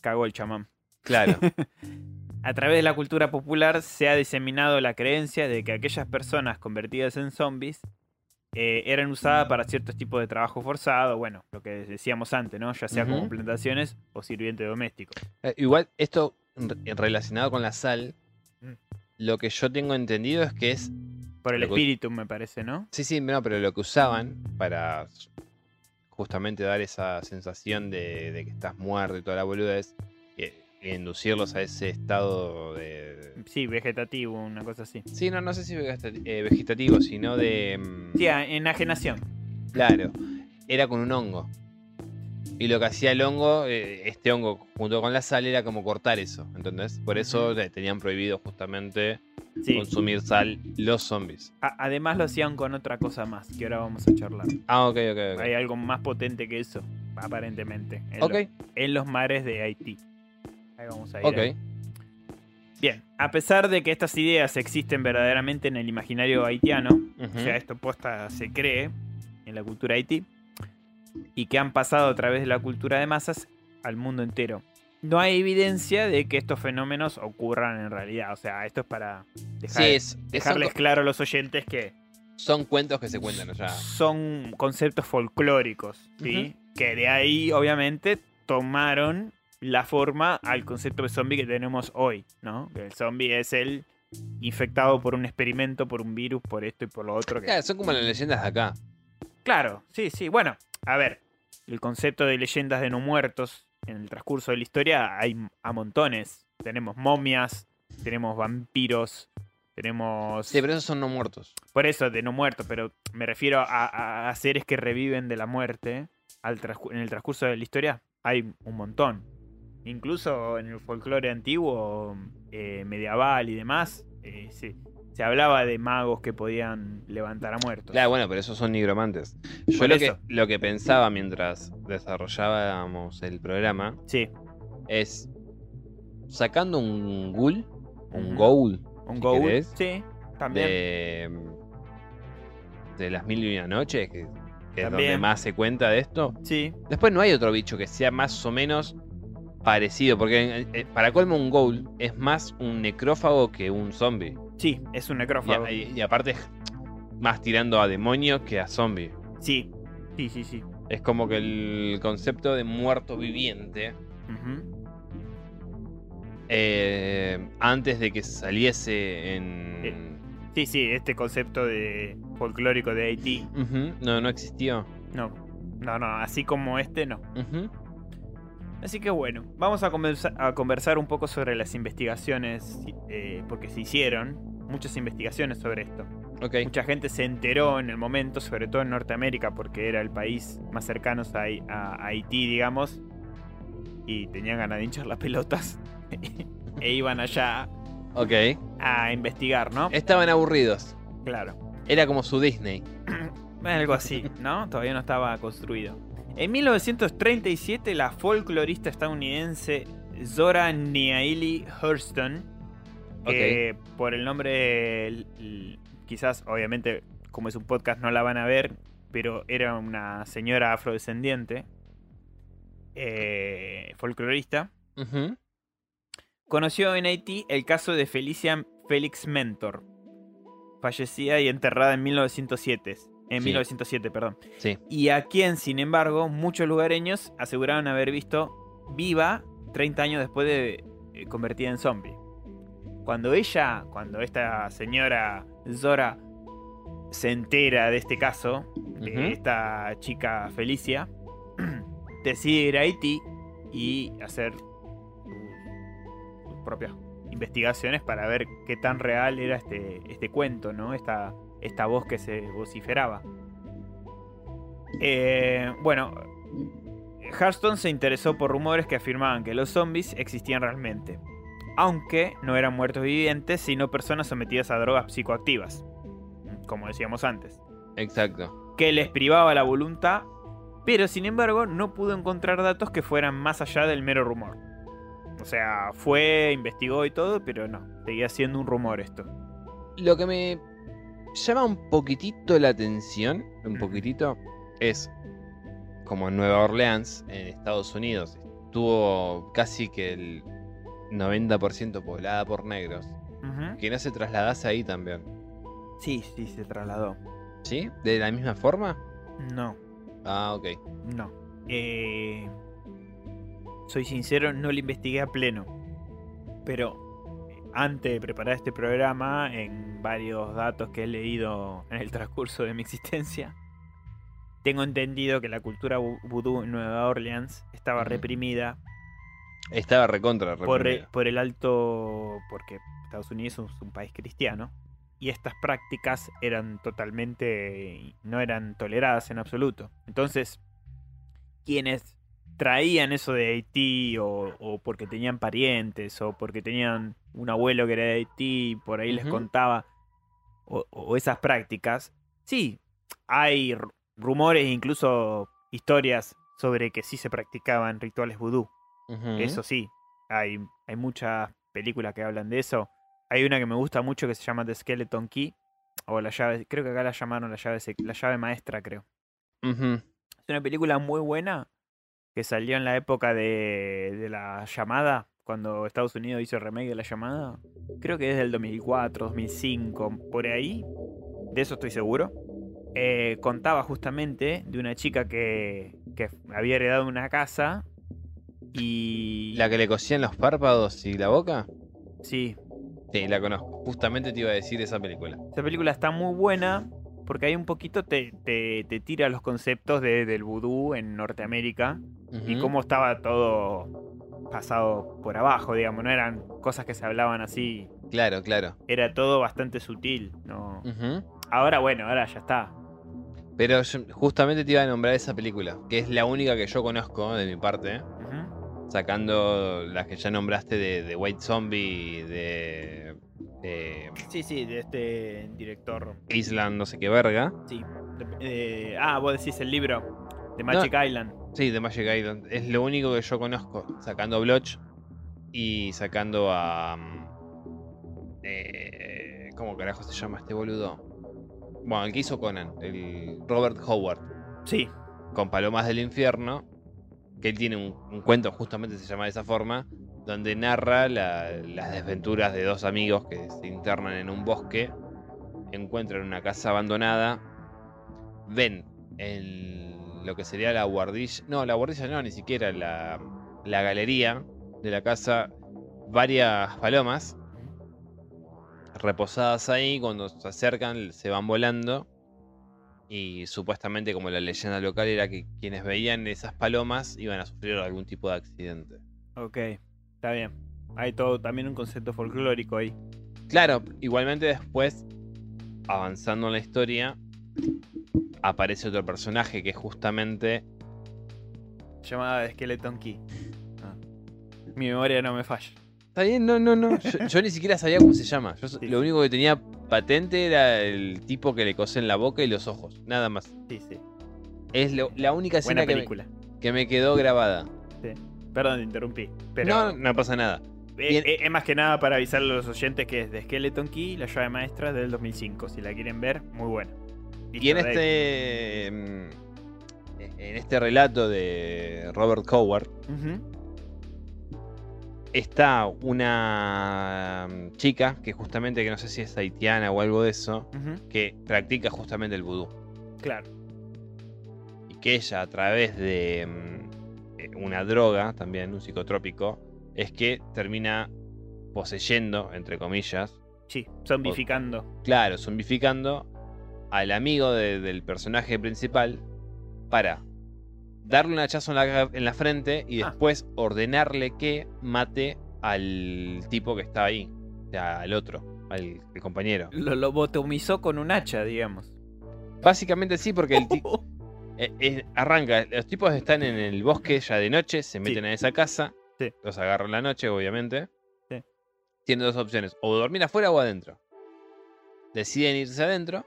cagó el chamán. claro. A través de la cultura popular se ha diseminado la creencia de que aquellas personas convertidas en zombies eh, eran usadas para ciertos tipos de trabajo forzado, bueno, lo que decíamos antes, ¿no? Ya sea como plantaciones o sirviente doméstico. Eh, igual, esto re- relacionado con la sal, Mm. lo que yo tengo entendido es que es. Por el que- espíritu, me parece, ¿no? Sí, sí, no, pero lo que usaban para justamente dar esa sensación de, de que estás muerto y toda la boludez, y, y inducirlos a ese estado de. Sí, vegetativo, una cosa así. Sí, no, no sé si eh, vegetativo, sino de. mm, Sí, enajenación. Claro, era con un hongo. Y lo que hacía el hongo, eh, este hongo junto con la sal, era como cortar eso. ¿Entendés? Por eso eh, tenían prohibido justamente Sí. consumir sal los zombies. A- además lo hacían con otra cosa más, que ahora vamos a charlar. Ah, ok, ok, ok. Hay algo más potente que eso, aparentemente, en, Ok, en los mares de Haití. Ahí vamos a ir. ok. ahí. Bien, a pesar de que estas ideas existen verdaderamente en el imaginario haitiano, o sea, esto posta se cree en la cultura haití, y que han pasado a través de la cultura de masas al mundo entero. No hay evidencia de que estos fenómenos ocurran en realidad. O sea, esto es para dejar- Sí, es- son, dejarles claro a los oyentes que son cuentos que se cuentan allá. son conceptos folclóricos, ¿sí? Que de ahí, obviamente, tomaron la forma al concepto de zombie que tenemos hoy, ¿no? Que el zombie es el infectado por un experimento, por un virus, por esto y por lo otro. que- Claro, son como las leyendas de acá. Claro, sí, sí. Bueno, a ver, el concepto de leyendas de no muertos en el transcurso de la historia hay a montones. Tenemos momias, tenemos vampiros, tenemos... Sí, pero esos son no muertos. Por eso, de no muertos, pero me refiero a, seres que reviven de la muerte al en el transcurso de la historia. Hay un montón. Incluso en el folclore antiguo, eh, medieval y demás, eh, se, se hablaba de magos que podían levantar a muertos. Claro, bueno, pero esos son nigromantes. Yo lo que, lo que pensaba mientras desarrollábamos el programa Sí, es sacando un ghoul, un ghoul un si ghoul. querés, Sí, también. de, de las mil y una noches, que que es donde más se cuenta de esto. Sí, Después no hay otro bicho que sea más o menos parecido, porque eh, para colmo un ghoul es más un necrófago que un zombie. Sí, es un necrófago. y- y aparte es más tirando a demonio que a zombie. Sí, sí, sí, sí. Es como que el concepto de muerto viviente, Ujú. eh, antes de que saliese en... Eh. Sí, sí, este concepto de folclórico de Haití. Ujú, No, no existió. No, no, no, así como este no. Ujú. Así que bueno, vamos a, conversa- a conversar un poco sobre las investigaciones, eh, porque se hicieron muchas investigaciones sobre esto. Ok. Mucha gente se enteró en el momento, sobre todo en Norteamérica, porque era el país más cercano a, Hai- a Haití, digamos, y tenían ganas de hinchar las pelotas, e iban allá Ok. a investigar, ¿no? Estaban aburridos. Claro. Era como su Disney. Algo así, ¿no? Todavía no estaba construido. En 1937, la folclorista estadounidense Zora Neale Hurston, que por el nombre, quizás, obviamente, como es un podcast, no la van a ver, pero era una señora afrodescendiente, eh, folclorista, conoció en Haití el caso de Felicia Félix Mentor, fallecida y enterrada en 1907. En Sí. 1907, perdón. Sí. Y a quien, sin embargo, muchos lugareños aseguraron haber visto viva 30 años después de eh, convertida en zombie. Cuando ella, cuando esta señora Zora se entera de este caso, de esta chica Felicia, decide ir a Haití y hacer sus propias investigaciones para ver qué tan real era este, este cuento, ¿no? Esta, esta voz que se vociferaba. Eh, bueno, Hurston se interesó por rumores que afirmaban que los zombies existían realmente, aunque no eran muertos vivientes, sino personas sometidas a drogas psicoactivas, como decíamos antes, Exacto. que les privaba la voluntad, pero sin embargo no pudo encontrar datos que fueran más allá del mero rumor. O sea, fue, investigó y todo, pero no, seguía siendo un rumor esto. Lo que me llama un poquitito la atención, un poquitito, es como en Nueva Orleans, en Estados Unidos, estuvo casi que el 90% poblada por negros. Ujú. Que no se trasladase ahí también. Sí, sí, se trasladó. ¿Sí? ¿De la misma forma? No, Ah, ok. No. Eh, soy sincero, no lo investigué a pleno. Pero antes de preparar este programa, en varios datos que he leído en el transcurso de mi existencia, tengo entendido que la cultura vu- vudú en Nueva Orleans estaba reprimida Estaba recontra por, reprimida. por el alto. porque Estados Unidos es un país cristiano. Y estas prácticas eran totalmente. no eran toleradas en absoluto. Entonces, quienes traían eso de Haití, o, o porque tenían parientes, o porque tenían un abuelo que era de Haití, y por ahí les contaba, o, o esas prácticas, sí, hay rumores, incluso historias sobre que sí se practicaban rituales vudú. Eso sí, hay, hay muchas películas que hablan de eso. Hay una que me gusta mucho que se llama The Skeleton Key. O la llave, creo que acá la llamaron la llave, la llave maestra, creo. Es una película muy buena que salió en la época de, de la llamada, cuando Estados Unidos hizo el remake de la llamada. Creo que es del 2004, 2005, por ahí. De eso estoy seguro. Eh, contaba justamente de una chica que, que había heredado una casa y... ¿La que le cosían los párpados y la boca? Sí, Sí, la conozco. Justamente te iba a decir esa película. Esa película está muy buena porque ahí un poquito te, te, te tira los conceptos de- del vudú en Norteamérica y Ujú. cómo estaba todo pasado por abajo, digamos, no eran cosas que se hablaban así, Claro, claro. era todo bastante sutil, ¿no? Ahora bueno, ahora ya está. Pero yo justamente te iba a nombrar esa película, que es la única que yo conozco de mi parte, sacando las que ya nombraste de, de White Zombie, de, de Sí, sí, de este director, Island, no sé qué verga. sí. Eh, ah, vos decís el libro de Magic Island. Sí, de Magic Island. Es lo único que yo conozco, sacando a Bloch y sacando a... mm, eh, ¿Cómo carajo se llama este boludo? Bueno, el que hizo Conan, el Robert Howard. Sí, con Palomas del Infierno, que él tiene un, un cuento, justamente se llama de esa forma, donde narra la- las desventuras de dos amigos que se internan en un bosque, encuentran una casa abandonada, ven en lo que sería la guardilla, no, la guardilla no, ni siquiera la, la galería de la casa, varias palomas reposadas ahí, cuando se acercan se van volando y supuestamente como la leyenda local era que quienes veían esas palomas iban a sufrir algún tipo de accidente. ok, está bien. Hay todo también un concepto folclórico ahí. Claro, igualmente después, avanzando en la historia, aparece otro personaje que es justamente... Llamada de Skeleton Key. Ah. Mi memoria no me falla. Está bien, no, no, no. Yo, yo ni siquiera sabía cómo se llama. Yo Sí. lo único que tenía patente era el tipo que le cose en la boca y los ojos. Nada más. Sí, sí. Es lo- la única Buena escena que me, que me quedó grabada. Perdón, te interrumpí. Pero No, no pasa nada. eh, eh, es más que nada para avisarle a los oyentes que es de Skeleton Key, la llave maestra del 2005. Si la quieren ver, muy buena. Y en este. mm, En este relato de Robert Coward está una mm, chica que justamente, que no sé si es haitiana o algo de eso, que practica justamente el vudú. Claro. Y que ella a través de eh, una droga, también un psicotrópico, es que termina poseyendo, entre comillas, Sí, zombificando. claro, zombificando al amigo de- del personaje principal para darle un hachazo en la, en la frente y Ah. después ordenarle que mate al tipo que está ahí, o sea, al otro, al, el compañero. Lo lobotomizó con un hacha, digamos. Básicamente sí, porque el ti- eh, eh, arranca, los tipos están en el bosque ya de noche, se meten en esa casa, Sí. los agarran la noche, obviamente. Sí. Tienen dos opciones, o dormir afuera o adentro. Deciden irse adentro.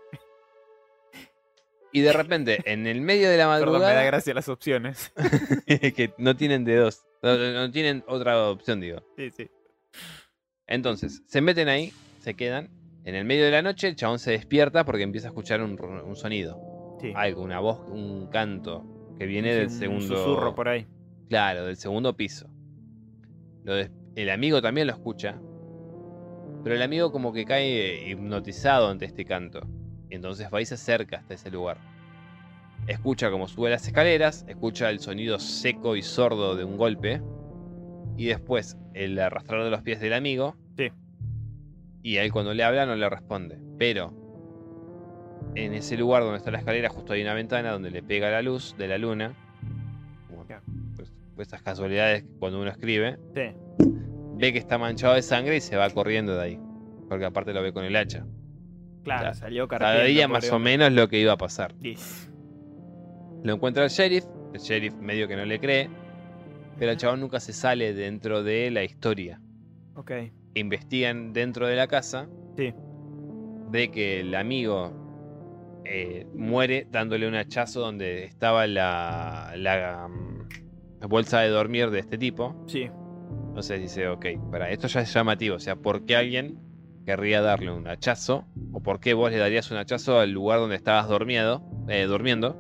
Y de repente, en el medio de la Perdón, me da madrugada, gracia las opciones. que no tienen de dos, no, tienen otra opción, digo. sí, sí. Entonces, se meten ahí, se quedan. En el medio de la noche, el chabón se despierta porque empieza a escuchar un sonido. Sí. Algo, una voz, un canto que viene Sí, del un segundo. susurro por ahí. Claro, del segundo piso. Lo el amigo también lo escucha. Pero el amigo como que cae hipnotizado ante este canto. Y entonces va y se acerca hasta ese lugar. Escucha como sube las escaleras, escucha el sonido seco y sordo de un golpe. Y después el arrastrar de los pies del amigo. Sí. Y él cuando le habla no le responde. Pero en ese lugar donde está la escalera, justo hay una ventana donde le pega la luz de la luna. Como, Ya. pues, pues esas casualidades cuando uno escribe. Sí. Ve que está manchado de sangre y se va corriendo de ahí. Porque aparte lo ve con el hacha. Claro, Ya. salió cargando. Sabía más o menos lo que iba a pasar. Lo encuentra el sheriff. El sheriff medio que no le cree. Pero el chabón nunca se sale dentro de la historia. Ok. Investigan dentro de la casa. Sí. Ve que el amigo eh, muere dándole un hachazo donde estaba la, la, mm, la bolsa de dormir de este tipo. Sí. Entonces dice, ok, para esto ya es llamativo. O sea, ¿por qué alguien querría darle un hachazo? ¿O por qué vos le darías un hachazo al lugar donde estabas dormido, eh, durmiendo?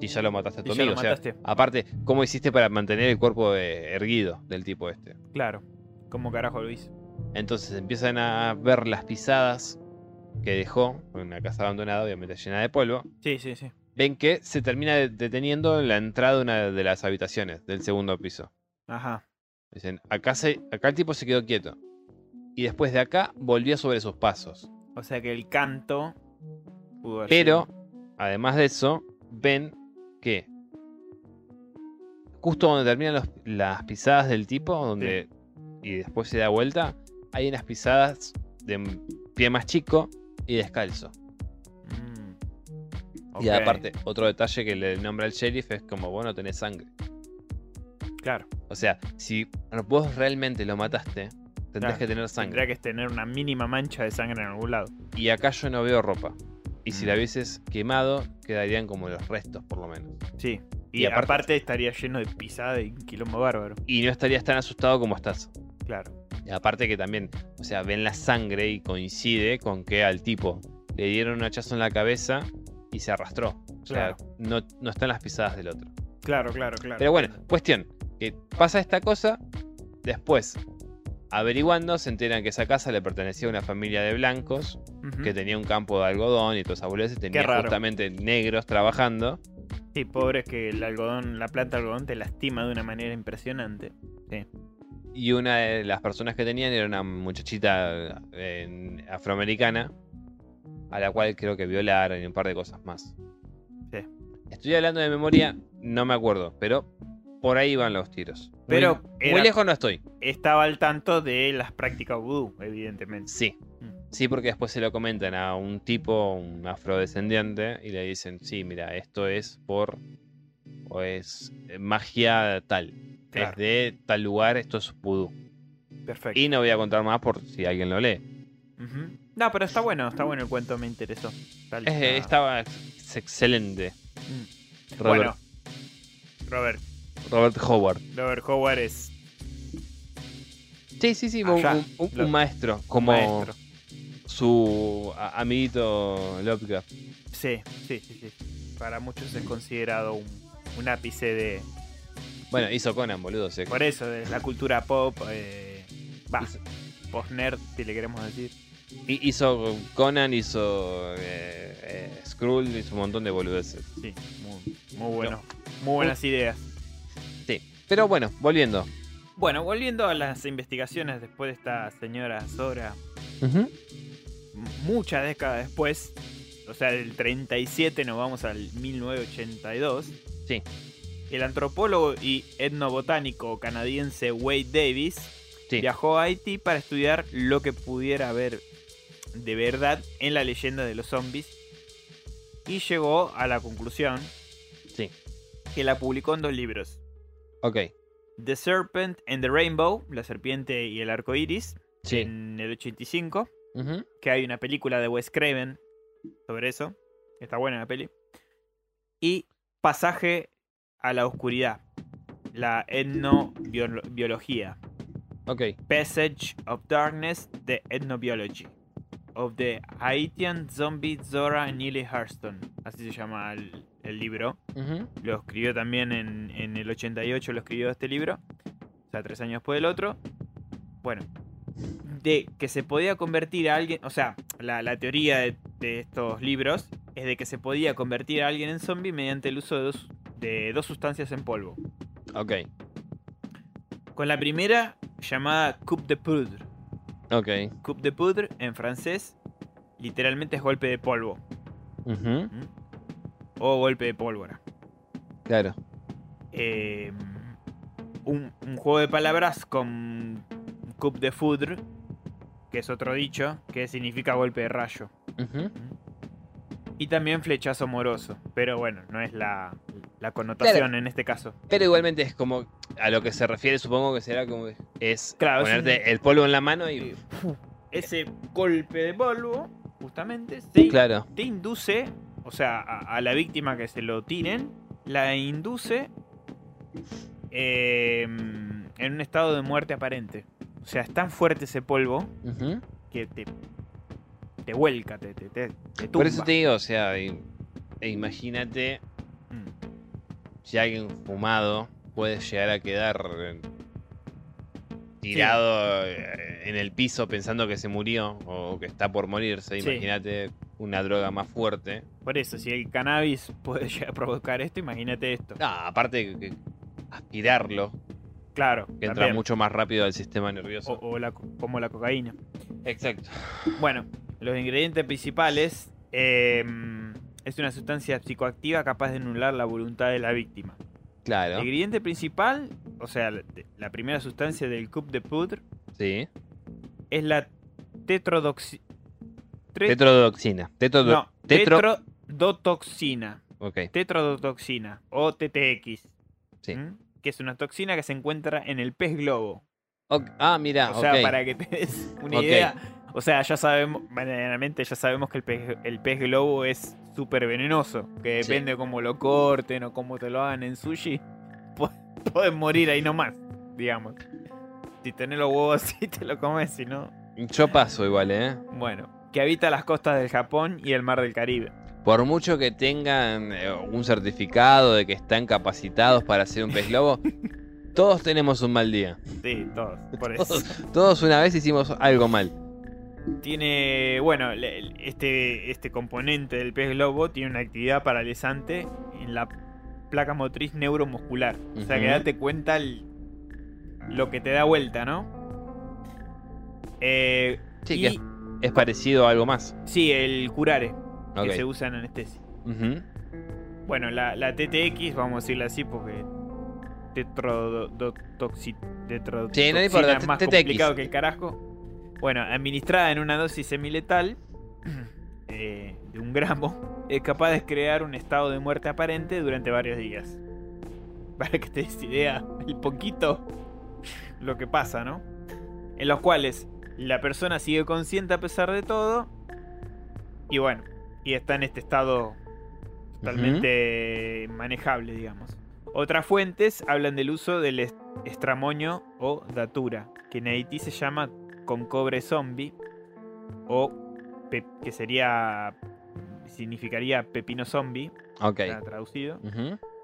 Y ya lo mataste a tu amigo. O sea, aparte, ¿cómo hiciste para mantener el cuerpo eh, erguido del tipo este? Claro. ¿Cómo carajo lo hizo? Entonces empiezan a ver las pisadas que dejó una casa abandonada, obviamente llena de polvo. Sí, sí, sí. Ven que se termina de- deteniendo en la entrada de una de las habitaciones del segundo piso. Ajá. Dicen, acá, se, acá el tipo se quedó quieto. Y después de acá volvió sobre sus pasos. O sea que el canto pudo Pero, además de eso, ven que justo donde terminan los- las pisadas del tipo, donde y después se da vuelta, hay unas pisadas de pie más chico y descalzo. Mm. Y aparte, otro detalle que le nombra el sheriff es como vos no tenés sangre. Claro. O sea, si vos realmente lo mataste, tendrás Claro, que tener sangre. Tendría que tener una mínima mancha de sangre en algún lado. Y acá yo no veo ropa. Y si Mm. la hubieses quemado, quedarían como los restos, por lo menos. Sí. Y, Y aparte- aparte, estaría lleno de pisada y quilombo bárbaro. Y no estarías tan asustado como estás. Claro. Y aparte que también, o sea, ven la sangre y coincide con que al tipo le dieron un hachazo en la cabeza y se arrastró. O sea, Claro. no, no están las pisadas del otro. Claro, claro, claro. Pero bueno, cuestión, que pasa esta cosa, después, averiguando, se enteran que esa casa le pertenecía a una familia de blancos, que tenía un campo de algodón y todas esas boludeces, tenía raro. justamente negros trabajando. Sí, pobre es que el algodón, la planta de algodón te lastima de una manera impresionante. Sí. Y una de las personas que tenían era una muchachita eh, afroamericana, a la cual creo que violaron y un par de cosas más. Sí. Estoy hablando de memoria, no me acuerdo, pero por ahí van los tiros. Pero muy, era- lejos no estoy. Estaba al tanto de las prácticas vudú, evidentemente. Sí. Mm. Sí, porque después se lo comentan a un tipo, un afrodescendiente, y le dicen, sí, mira, esto es por... o es eh, magia tal. Claro. Es de tal lugar, esto es vudú. Perfecto. Y no voy a contar más por si alguien lo lee. No, pero está bueno, está bueno el cuento, me interesó. Está- Es- está- estaba es excelente. Mm. Robert, Bueno, Robert, Robert Howard. Robert Howard es Sí, sí, sí, un, Allá, un- un- lo- un maestro, como maestro. su a- amiguito Lovecraft. Sí, sí, sí, sí. Para muchos es considerado un, un ápice de. Bueno, hizo Conan, boludo. Por eso, de la cultura pop. Eh, va, hizo, post-nerd, si le queremos decir. hi- hizo Conan, hizo eh, eh, Skrull, hizo un montón de boludeces. Sí, muy, muy bueno. Muy buenas ideas. Sí, pero bueno, volviendo. Bueno, volviendo a las investigaciones después de esta señora Sora, m- muchas décadas después, o sea, del 37 nos vamos al 1982. Sí. El antropólogo y etnobotánico canadiense Wade Davis Sí. viajó a Haití para estudiar lo que pudiera haber de verdad en la leyenda de los zombies y llegó a la conclusión Sí. que la publicó en dos libros. Ok. The Serpent and the Rainbow, La Serpiente y el Arco Iris, Sí. en el 85, Ujú. que hay una película de Wes Craven sobre eso, está buena la peli, y Pasaje a la Oscuridad, la etnobiología, Ok. Passage of Darkness, the Ethnobiology, of the Haitian Zombie Zora Neely Hurston, así se llama el, el libro. Lo escribió también en, en el 88, lo escribió este libro. O sea, tres años después del otro. Bueno, de que se podía convertir a alguien. O sea, la, la teoría de, de estos libros es de que se podía convertir a alguien en zombie mediante el uso de dos, de dos sustancias en polvo. Ok. Con la primera, llamada Coupe de Poudre. Ok. Coupe de Poudre, en francés, literalmente es golpe de polvo. ¿m? O golpe de pólvora. Claro. eh, un, un juego de palabras con coup de foudre, que es otro dicho, que significa golpe de rayo. Ujú. Y también flechazo amoroso, pero bueno, no es la, la connotación Claro. en este caso. Pero igualmente es como a lo que se refiere, supongo que será como es Claro, es ponerte un- el polvo en la mano y Ese golpe de polvo, justamente, claro. te induce, o sea, a, a la víctima que se lo tiren, la induce eh, en un estado de muerte aparente. O sea, es tan fuerte ese polvo que te, te vuelca, te, te, te, te Por eso te digo, o sea, e imagínate Mm. si alguien fumado puede llegar a quedar tirado eh, en el piso pensando que se murió o que está por morirse. Sí. Imagínate una droga más fuerte. Por eso, si el cannabis puede llegar a provocar esto, imagínate esto. No, aparte que aspirarlo, Claro, que entra también. mucho más rápido al sistema nervioso. O, o la co- como la cocaína. Exacto. Bueno, los ingredientes principales eh, es una sustancia psicoactiva capaz de anular la voluntad de la víctima. El Claro. ingrediente principal, o sea, la, primera sustancia del coup de poudre, Sí. es la tetrodoxi... tre- Tetrodoxina. Tetrodo- no, tetro- tetrodotoxina. Ok. Tetrodotoxina o TTX. Sí. Que es una toxina que se encuentra en el pez globo. Ah, mira, O sea, para que te des una idea. O sea, ya sabemos, medianamente ya sabemos que el pez, el pez globo es súper venenoso. Que Sí. depende cómo lo corten o cómo te lo hagan en sushi. pu- Puedes morir ahí nomás, digamos. Si tenés los huevos así, te lo comes, si no. Yo paso igual, ¿eh? Bueno, que habita las costas del Japón y el mar del Caribe. por mucho que tengan eh, un certificado de que están capacitados para hacer un pez globo, todos tenemos un mal día. Sí, todos, por eso. Todos, todos una vez hicimos algo mal. Tiene, bueno, este, este componente del pez globo tiene una actividad paralizante en la placa motriz neuromuscular. O sea que date cuenta el- lo que te da vuelta, ¿no? Eh, Sí, y- que es, parecido a algo más. sí, el curare, que se usa en anestesia. Bueno, la, la TTX, vamos a decirla así porque tetrodotoxi- tetrodotoxina Sí, no importa, es más TTX. complicado que el carajo. Bueno, administrada en una dosis semiletal eh, de un gramo, es capaz de crear un estado de muerte aparente durante varios días. Para que te des idea, el poquito lo que pasa, ¿no? En los cuales la persona sigue consciente a pesar de todo. Y bueno, y está en este estado totalmente manejable, digamos. Otras fuentes hablan del uso del est- estramoño o datura, que en Haití se llama con cobre zombie, o que sería significaría pepino zombie, está traducido.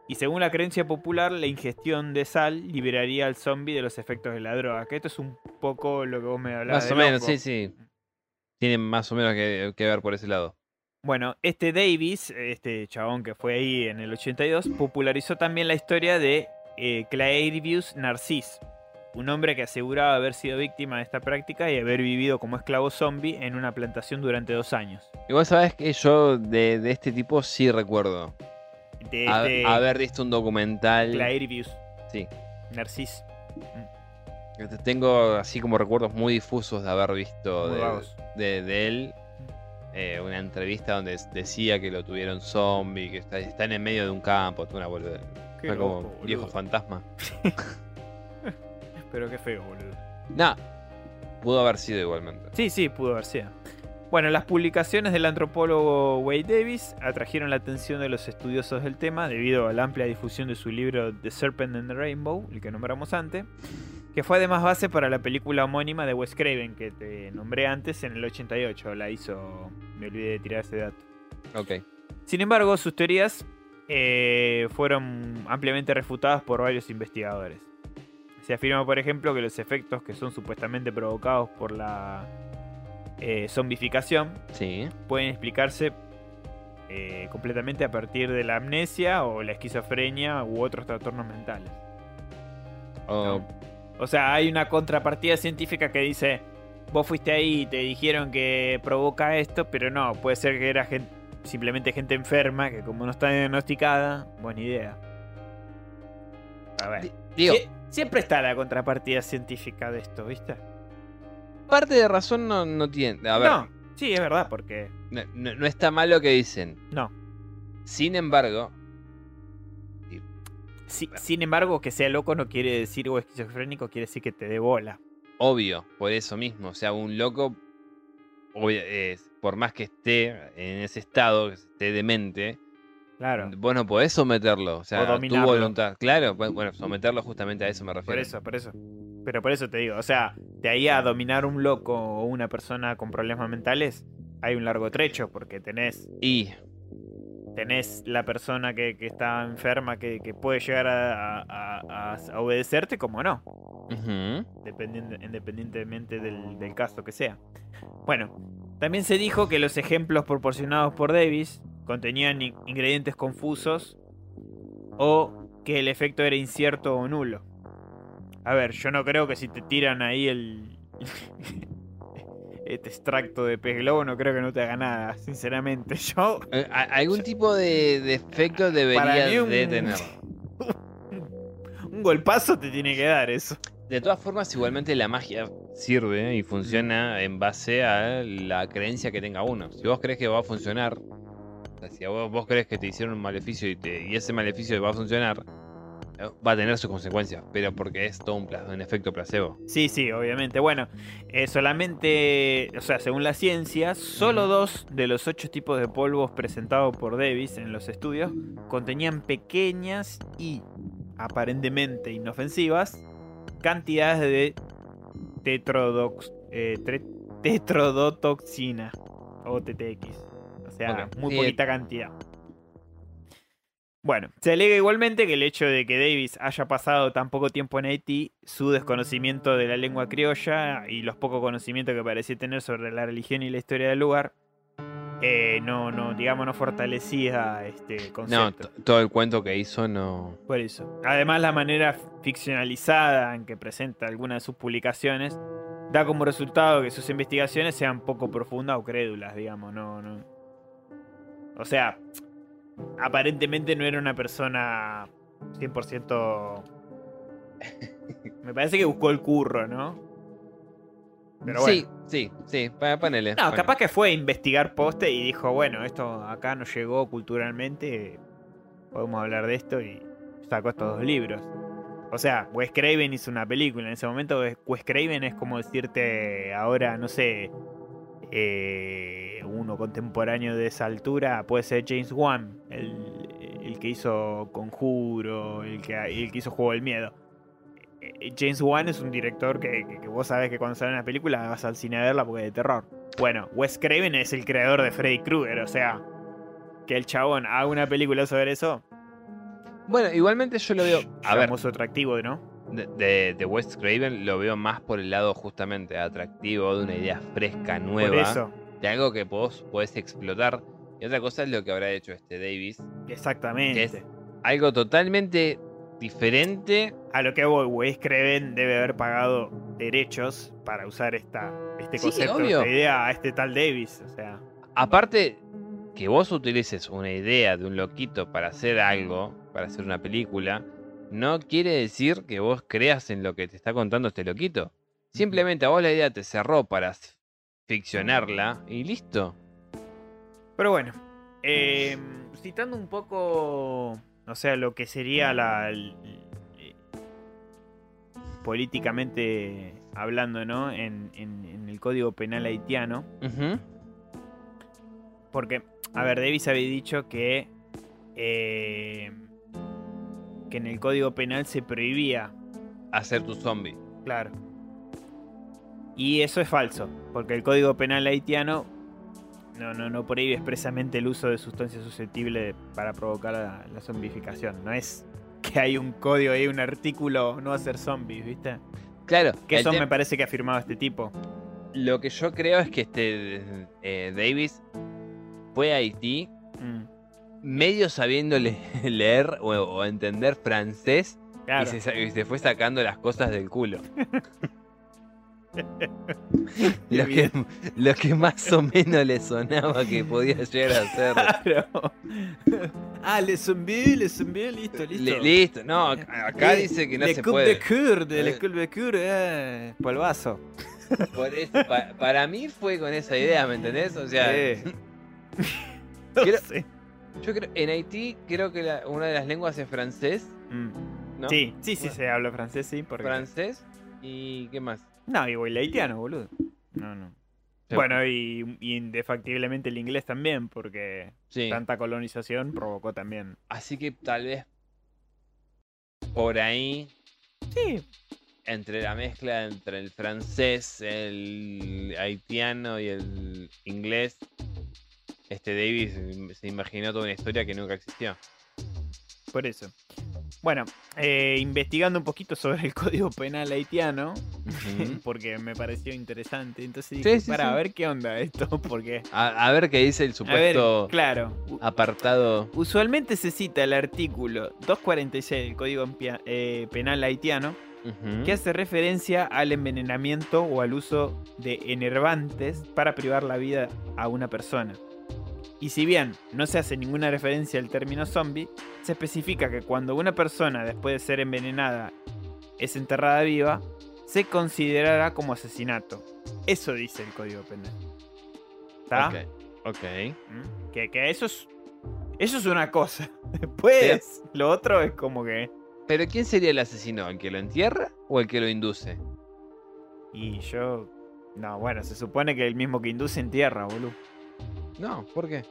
Y según la creencia popular, la ingestión de sal liberaría al zombie de los efectos de la droga. Que esto es un poco lo que vos me hablabas. Más o menos, sí, sí. Tiene más o menos que, que ver por ese lado. Bueno, este Davis, este chabón que fue ahí en el 82, popularizó también la historia de eh, Clairvius Narcís, un hombre que aseguraba haber sido víctima de esta práctica y haber vivido como esclavo zombie en una plantación durante dos años. Y vos sabés que yo de, de este tipo sí recuerdo. De Ha- este haber visto un documental. Clairvius Sí. Narcís. Tengo así como recuerdos muy difusos de haber visto de, él eh, una entrevista donde decía que lo tuvieron zombie, que está, está en medio de un campo, una Fue como loco, viejo fantasma. Pero qué feo, boludo. Nah, pudo haber sido igualmente. Sí, sí, pudo haber sido. Bueno, las publicaciones del antropólogo Wade Davis atrajeron la atención de los estudiosos del tema debido a la amplia difusión de su libro The Serpent and the Rainbow, el que nombramos antes, que fue además base para la película homónima de Wes Craven que te nombré antes en el 88. La hizo, me olvidé de tirar ese dato. Ok. Sin embargo, sus teorías eh, fueron ampliamente refutadas por varios investigadores. Se afirma, por ejemplo, que los efectos que son supuestamente provocados por la eh, zombificación Sí. pueden explicarse eh, completamente a partir de la amnesia o la esquizofrenia u otros trastornos mentales. O- O sea, hay una contrapartida científica que dice, vos fuiste ahí y te dijeron que provoca esto, pero no, puede ser que era simplemente gente enferma que como no está diagnosticada, buena idea. A ver. di- digo, siempre está la contrapartida científica de esto, ¿viste? parte de razón no, no tiene. A ver, no, sí, es verdad, porque... no, no- no está mal lo que dicen. No. Sin embargo, Si- sin embargo, que sea loco no quiere decir, o esquizofrénico quiere decir que te dé bola. obvio, por eso mismo. O sea, un loco, obvio, es- por más que esté en ese estado, que esté demente, Claro. vos no podés someterlo. O sea, tu dominarlo. voluntad. Claro, bu- bueno, someterlo justamente a eso me refiero. Por eso, por eso. Pero por eso te digo, o sea, de ahí a dominar un loco o una persona con problemas mentales, hay un largo trecho, porque tenés, Y, tenés la persona que, que está enferma que, que puede llegar a, a- a- a obedecerte, como no, dependiente- independientemente del, del caso que sea. Bueno, también se dijo que los ejemplos proporcionados por Davis contenían in- ingredientes confusos o que el efecto era incierto o nulo. A ver, yo no creo que si te tiran ahí el. este extracto de pez globo, no creo que no te haga nada, sinceramente. Yo. eh, algún tipo de, de efecto debería un- de tener. Un golpazo te tiene que dar eso. De todas formas, igualmente la magia sirve y funciona en base a la creencia que tenga uno. Si vos crees que va a funcionar, si a vos, vos crees que te hicieron un maleficio y, te- y ese maleficio va a funcionar, eh, va a tener sus consecuencias, pero porque es todo un, efecto placebo. Sí, sí, obviamente. Bueno, eh, solamente, o sea, según la ciencia, solo dos de los ocho tipos de polvos presentados por Davis en los estudios contenían pequeñas y aparentemente inofensivas cantidades de tetrodox, eh, tetrodotoxina o TTX. No sea, muy poquita cantidad. Bueno, se alega igualmente que el hecho de que Davis haya pasado tan poco tiempo en Haití, su desconocimiento de la lengua criolla y los pocos conocimientos que parecía tener sobre la religión y la historia del lugar, eh, no, no, digamos, no fortalecía este No, concepto. t- todo el cuento que hizo no. Por eso. Además, la manera ficcionalizada en que presenta algunas de sus publicaciones da como resultado que sus investigaciones sean poco profundas o crédulas, digamos, no, no. O sea, aparentemente no era una persona 100%... Me parece que buscó el curro, ¿no? Pero bueno. Sí, sí, sí. Ponele. No, capaz que fue a investigar poste y dijo, bueno, esto acá nos llegó culturalmente, podemos hablar de esto y sacó estos dos libros. O sea, Wes Craven hizo una película, en ese momento Wes Craven es como decirte ahora, no sé, eh, uno contemporáneo de esa altura, puede ser James Wan, el, el que hizo Conjuro, el que, el que hizo Juego del Miedo. Eh, James Wan es un director que, que- que vos sabés que cuando sale una película vas al cine a verla porque es de terror. Bueno, Wes Craven es el creador de Freddy Krueger, o sea, que el chabón haga una película sobre eso, Bueno, igualmente yo lo veo. A ver, famoso atractivo, ¿no? De, de, de Wes Craven lo veo más por el lado justamente atractivo, de una idea fresca, nueva. Por eso, De algo que vos podés explotar. Y otra cosa es lo que habrá hecho este Davis. exactamente. Que es- Algo totalmente diferente. A lo que voy, Wes Craven debe haber pagado derechos para usar esta, este concepto, esta idea a este tal Davis, o sea, Aparte, que vos utilices una idea de un loquito para hacer algo, para hacer una película, no quiere decir que vos creas en lo que te está contando este loquito. Simplemente a vos la idea te cerró para ficcionarla y listo. Pero bueno, eh, citando un poco, o sea, lo que sería la... el- eh, políticamente hablando, ¿no? En, en- en el Código Penal haitiano. Porque, a ver, Davis había dicho que... eh, que en el Código Penal se prohibía Hacer tu zombie. Claro. Y eso es falso, porque el Código Penal haitiano no, no, no prohíbe expresamente el uso de sustancias susceptibles para provocar la, la zombificación. No es que hay un código ahí, un artículo, no hacer zombies, ¿viste? Claro, Que eso me parece que ha firmado este tipo. lo que yo creo es que este eh, Davis fue a Haití Mm, medio sabiendo le- leer o, o entender francés claro. y, se, sa- y se fue sacando las cosas del culo. lo, que, lo que más o menos le sonaba que podía llegar a ser. Claro. ah, le zombies, le zombies, listo, listo. Le- listo, no, ac- acá Eh, dice que no le se coupe puede. de cure, le Eh. coupe de cure, eh, polvazo. Por eso, pa- para mí fue con esa idea, ¿me entendés? O sea, Eh. No sé. Yo creo, en Haití creo que la- una de las lenguas es francés, Mm. ¿no? Sí, sí, sí Bueno. se habla francés, sí. Porque... Francés y ¿qué más? No, igual el haitiano, boludo. No, no. Sí. Bueno, y, y indefactiblemente el inglés también, porque Sí. tanta colonización provocó también. Así que tal vez por ahí, Sí, entre la mezcla entre el francés, el haitiano y el inglés, este Davis se imaginó toda una historia que nunca existió. por eso. Bueno, eh, investigando un poquito sobre el código penal haitiano, porque me pareció interesante. Entonces dije, sí, para sí. ver qué onda esto, porque. A, a ver qué dice el A ver, supuesto claro. apartado. Usualmente se cita el artículo 246 del Código eh, Penal haitiano, que hace referencia al envenenamiento o al uso de enervantes para privar la vida a una persona. Y si bien no se hace ninguna referencia al término zombie, se especifica que cuando una persona después de ser envenenada es enterrada viva, se considerará como asesinato. Eso dice el Código Penal. ¿Está? Ok, ok. ¿Mm? Que, que eso es. Eso es una cosa. Después, lo otro es como que. Pero ¿quién sería el asesino? ¿El que lo entierra o el que lo induce? Y yo. No, bueno, se supone que el mismo que induce en tierra, boludo. No, ¿por qué?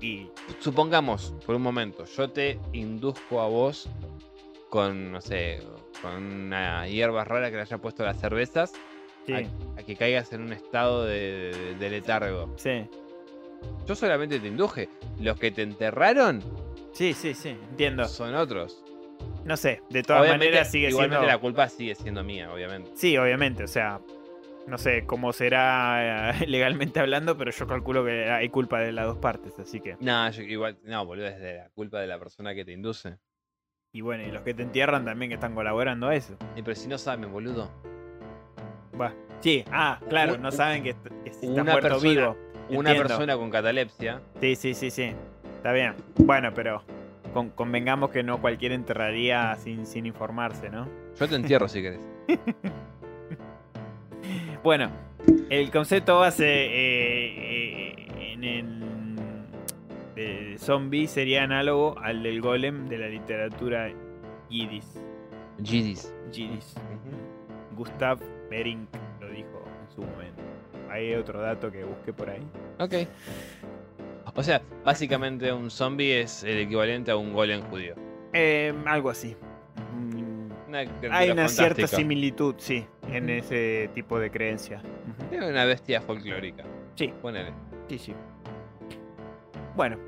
Y. Supongamos, por un momento, yo te induzco a vos con, no sé, con una hierba rara que le haya puesto a las cervezas Sí, a que caigas en un estado de, de letargo. sí. Yo solamente te induje. Los que te enterraron Sí, sí, sí, entiendo. son otros. No sé, de todas Obviamente, maneras sigue igualmente siendo. la culpa sigue siendo mía, obviamente. Sí, obviamente, o sea, no sé cómo será eh, legalmente hablando, pero yo calculo que hay culpa de las dos partes, así que. No, yo igual, no, boludo, es de la culpa de la persona que te induce. Y bueno, y los que te entierran también que están colaborando a eso. Y pero si no saben, boludo. Va. Sí, ah, claro, Un- no saben que, que si está una muerto persona- vivo. Una Entiendo. persona con catalepsia. Sí, sí, sí, sí. Está bien. Bueno, pero con- convengamos que no cualquiera enterraría sin, sin informarse, ¿no? Yo te entierro si querés. Bueno, el concepto base eh, eh, en el de zombie sería análogo al del golem de la literatura yiddish. Gidis. Yiddish. Gustav Bering lo dijo en su momento. Hay otro dato que busqué por ahí. Ok. O sea, básicamente un zombie es el equivalente a un golem judío. Eh, algo así. Una Hay una cierta similitud, sí, en ese tipo de creencia. Es una bestia folclórica. Sí. Ponele. Sí, sí. Bueno,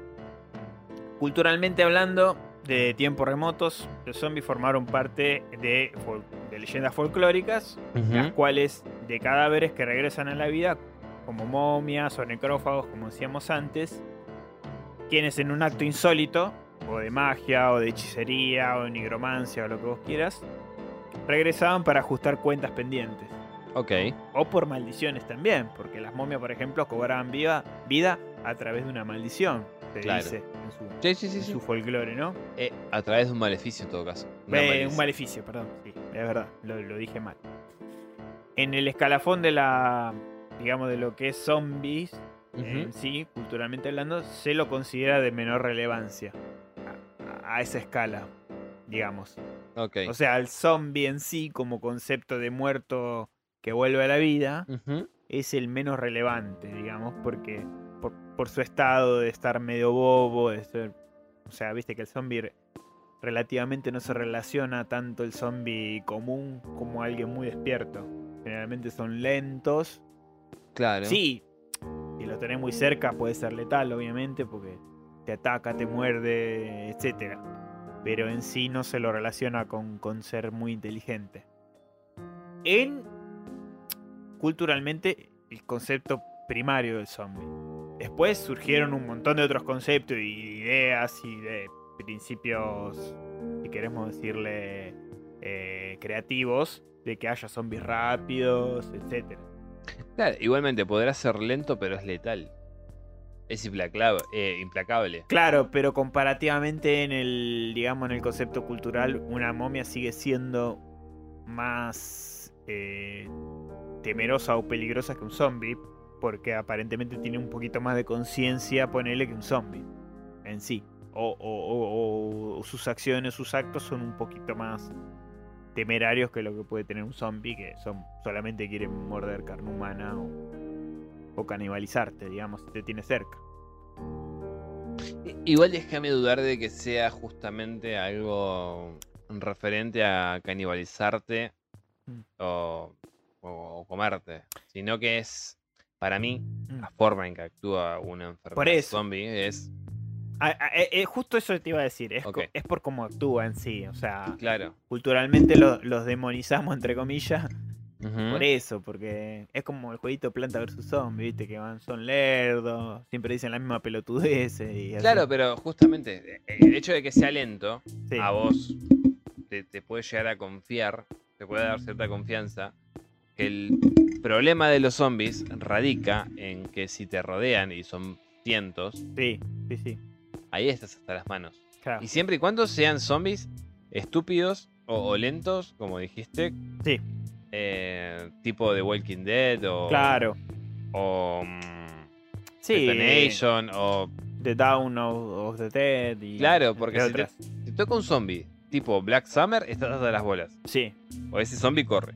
culturalmente hablando, de tiempos remotos, los zombies formaron parte de leyendas folclóricas, las cuales de cadáveres que regresan a la vida, como momias o necrófagos, como decíamos antes, quienes en un acto insólito, o de magia, o de hechicería, o de nigromancia, o lo que vos quieras, regresaban para ajustar cuentas pendientes. Ok. O por maldiciones también, porque las momias, por ejemplo, cobraban viva, vida a través de una maldición, se Claro. dice en su, Sí, sí, sí. en su folclore, ¿no? Eh, a través de un maleficio en todo caso. Eh, un maleficio, perdón, sí, es verdad, lo, lo dije mal. En el escalafón de la, digamos, de lo que es zombies, en sí, culturalmente hablando, se lo considera de menor relevancia a, esa escala, digamos. Ok. O sea, el zombie en sí, como concepto de muerto que vuelve a la vida, es el menos relevante, digamos, porque por, por su estado de estar medio bobo, de ser, o sea, viste que el zombie re- relativamente no se relaciona tanto el zombie común como alguien muy despierto. Generalmente son lentos. Claro. Sí, si lo tenés muy cerca puede ser letal, obviamente, porque te ataca, te muerde, etcétera. Pero en sí no se lo relaciona con, ser muy inteligente. En culturalmente el concepto primario del zombie. Después surgieron un montón de otros conceptos y ideas y de principios, si queremos decirle, eh, creativos, de que haya zombies rápidos, etcétera. Claro, igualmente podrá ser lento, pero es letal. Es implacable. eh, implacable. Claro, pero comparativamente en el, digamos, en el concepto cultural, una momia sigue siendo más eh, temerosa o peligrosa que un zombie, porque aparentemente tiene un poquito más de conciencia, ponele, que un zombie en sí. O, sus acciones, sus actos son un poquito más temerarios que lo que puede tener un zombie, que son solamente quieren morder carne humana o, o canibalizarte, digamos, si te tiene cerca. Igual déjame dudar de que sea justamente algo referente a canibalizarte Mm. o, o comerte, sino que es, para mí, Mm. la forma en que actúa una enfermedad eso. zombie es, eh, eh, justo eso te iba a decir, es, es por cómo actúa en sí, o sea, claro. culturalmente lo- los demonizamos entre comillas Por eso, porque es como el jueguito Planta vs Zombie, viste, que van, son lerdos, siempre dicen la misma pelotudez y así. Claro, pero justamente eh, el hecho de que sea lento, Sí. a vos te, te puede llegar a confiar, te puede dar cierta confianza, que el problema de los zombies radica en que si te rodean y son cientos, Sí, sí, sí, ahí estás hasta las manos. claro. Y siempre y cuando sean zombies estúpidos o, o lentos, como dijiste, Sí, eh, tipo de Walking Dead o, claro. o mm, Sí, Detonation, o The Down of, the Dead y Claro, porque si te- toca un zombie tipo Black Summer, estás hasta las bolas. Sí. O ese zombie corre.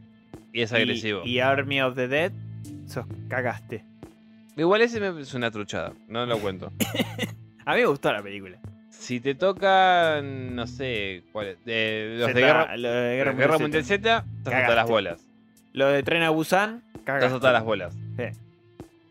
Y es Y- agresivo. Y, Army of the Dead, sos cagaste. Igual ese me es una truchada, no lo cuento. A mí me gustó la película. Si te toca, no sé, cuál es, de los de Guerra, lo de Guerra, Guerra, Mundial Z, estás hasta las bolas. Lo de Tren a Busan, Estás hasta las bolas. Sí.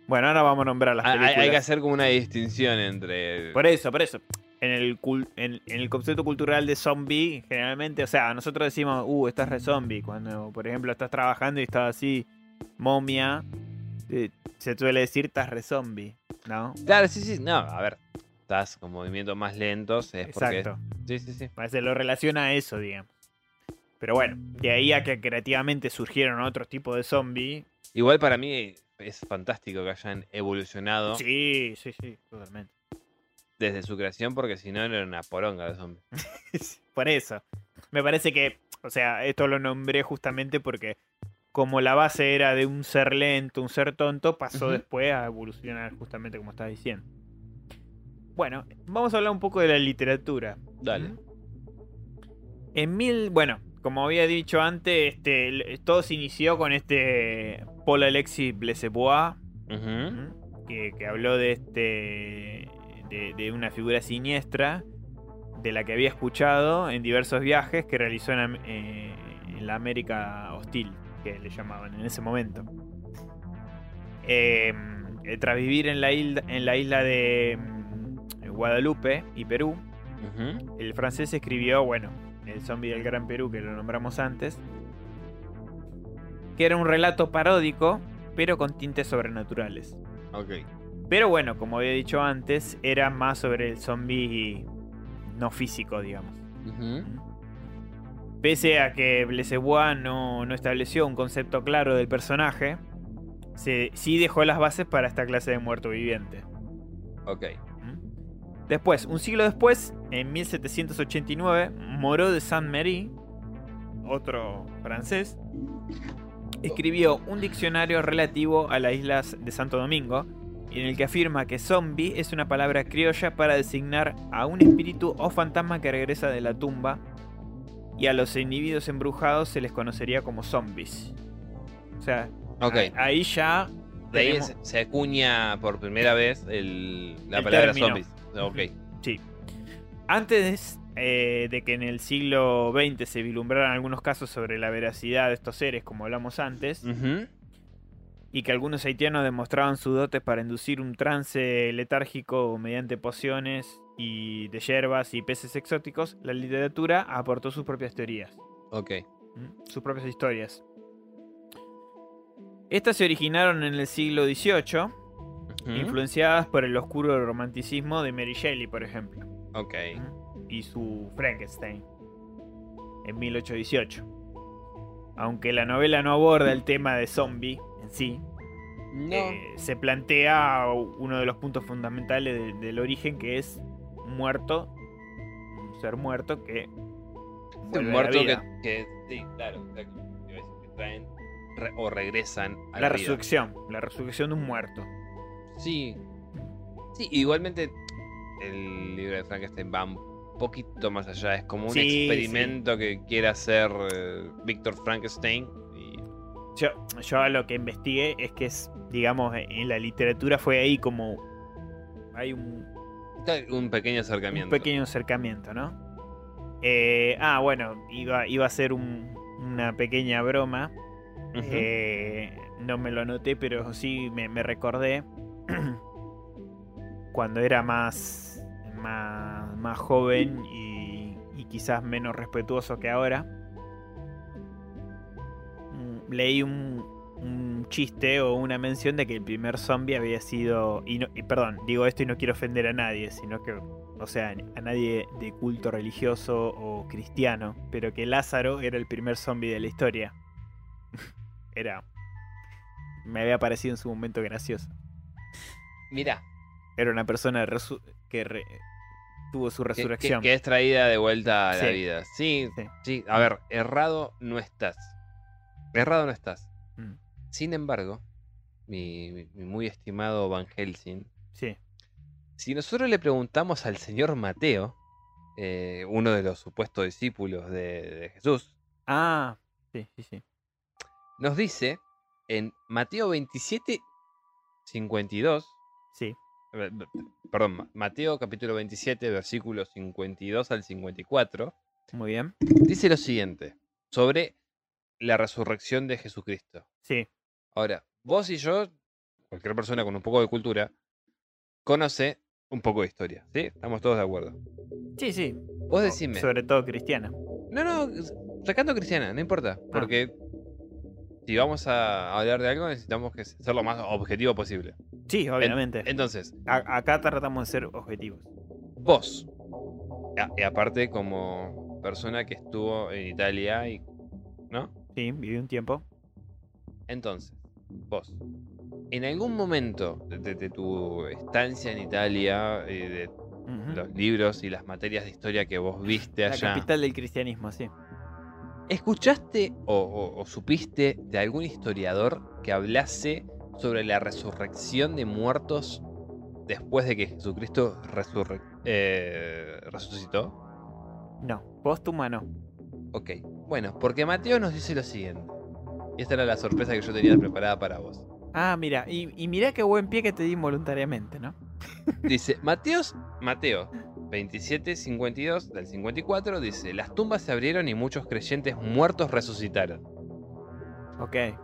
Bueno, ahora vamos a nombrar las películas. Hay, hay que hacer como una distinción entre. Por eso, por eso. En el, en, en el concepto cultural de zombie, generalmente, o sea, nosotros decimos, uh, estás re zombie. Cuando, por ejemplo, estás trabajando y estás así, momia, eh, se suele decir estás re zombie, ¿no? Claro, sí, sí. No, a ver. Estás con movimientos más lentos. Es Exacto. porque. Sí, sí, sí. Se lo relaciona a eso, digamos. Pero bueno, de ahí a que creativamente surgieron otros tipos de zombie. Igual para mí es fantástico que hayan evolucionado Sí, sí, sí, totalmente. desde su creación, porque si no era una poronga de zombies. Por eso. Me parece que, o sea, esto lo nombré justamente porque como la base era de un ser lento, un ser tonto, pasó después a evolucionar justamente como estás diciendo. Bueno, vamos a hablar un poco de la literatura. Dale. ¿Mm? En mil, bueno, como había dicho antes, este, todo se inició con este Paul Alexis Blesebois, Ujú. ¿Mm? que, que habló de este de, de una figura siniestra de la que había escuchado en diversos viajes que realizó en, eh, en la América hostil que le llamaban en ese momento Eh, eh, tras vivir en la isla en la isla de Guadalupe y Perú el francés escribió bueno el zombie del Gran Perú que lo nombramos antes que era un relato paródico pero con tintes sobrenaturales Ok. pero bueno, como había dicho antes, era más sobre el zombie no físico, digamos. Pese a que Blesebois no, no estableció un concepto claro del personaje, se, sí dejó las bases para esta clase de muerto viviente. Ok. Después, un siglo después, en 1789, Moreau de Saint-Méry, otro francés, escribió un diccionario relativo a las islas de Santo Domingo, en el que afirma que zombie es una palabra criolla para designar a un espíritu o fantasma que regresa de la tumba, y a los individuos embrujados se les conocería como zombies. O sea, ahí- ya... De ahí tenemos- se, se acuña por primera vez el- la El palabra término. zombies. Ok. Sí. Antes eh, de que en el siglo XX se vislumbraran algunos casos sobre la veracidad de estos seres, como hablamos antes, y que algunos haitianos demostraban sus dotes para inducir un trance letárgico mediante pociones y de hierbas y peces exóticos, la literatura aportó sus propias teorías, Ok. ¿m? sus propias historias. Estas se originaron en el siglo XVIII, Influenciadas por el oscuro romanticismo de Mary Shelley, por ejemplo. Ok. y su Frankenstein en 1818. Aunque la novela no aborda el tema de zombie en sí, No. eh, se plantea uno de los puntos fundamentales de- del origen que es un muerto, un ser muerto que un muerto que, Sí, claro. o sea, que- traen re- o regresan a la la, vida. resurrección, la resurrección de un muerto. Sí. Sí, igualmente el libro de Frankenstein va un poquito más allá. Es como un Sí, experimento que quiere hacer eh, Víctor Frankenstein. Y... Yo, yo lo que investigué es que es, digamos, en la literatura fue ahí como hay un, Un pequeño acercamiento. Un pequeño acercamiento, ¿no? Eh, ah, bueno, iba, iba a ser un- una pequeña broma. Ujú. Eh, no me lo anoté, pero sí me, me recordé cuando era más, más, más joven y, quizás menos respetuoso que ahora. Mm, Leí un, chiste o una mención de que el primer zombie había sido. Y perdón, digo esto y no quiero ofender a nadie, sino que. O sea, a nadie de culto religioso o cristiano, pero que Lázaro era el primer zombie de la historia. era. Me había parecido en su momento gracioso. Mirá, Era una persona que re- tuvo su que- que, resurrección. que es traída de vuelta a la vida. Sí, Sí. sí. A ver, errado no estás. Errado no estás. Mm, Sin embargo, mi muy estimado Van Helsing, sí. si nosotros le preguntamos al señor Mateo, eh, uno de los supuestos discípulos de, de Jesús, Ah, sí, sí, sí. nos dice en Mateo 27, 52, Sí. perdón, Ma- Mateo capítulo 27, versículos 52 al 54, Muy bien. dice lo siguiente sobre la resurrección de Jesucristo. Sí. Ahora, vos y yo cualquier persona con un poco de cultura conoce un poco de historia, ¿sí? Estamos todos de acuerdo. Sí, sí. Vos decime. Sobre todo cristiana. No, no, sacando cristiana, no importa. Ah. Porque si vamos a hablar de algo, necesitamos que ser lo más objetivo posible. Sí, obviamente. Entonces, A- acá tratamos de ser objetivos. vos, a- y aparte como persona que estuvo en Italia y. ¿No? Sí, viví un tiempo. Entonces, vos, en algún momento de, de- de tu estancia en Italia, eh, de los libros y las materias de historia que vos viste La allá, capital del cristianismo, sí. ¿escuchaste o, o- o supiste de algún historiador que hablase sobre la resurrección de muertos después de que Jesucristo eh, resucitó? No, póstuma no. Ok, bueno, porque Mateo nos dice lo siguiente. Y esta era la sorpresa que yo tenía preparada para vos. Ah, mira, y, y mira qué buen pie que te di involuntariamente, ¿no? Dice, Mateos, Mateo 27, 52 del 54, dice, las tumbas se abrieron y muchos creyentes muertos resucitaron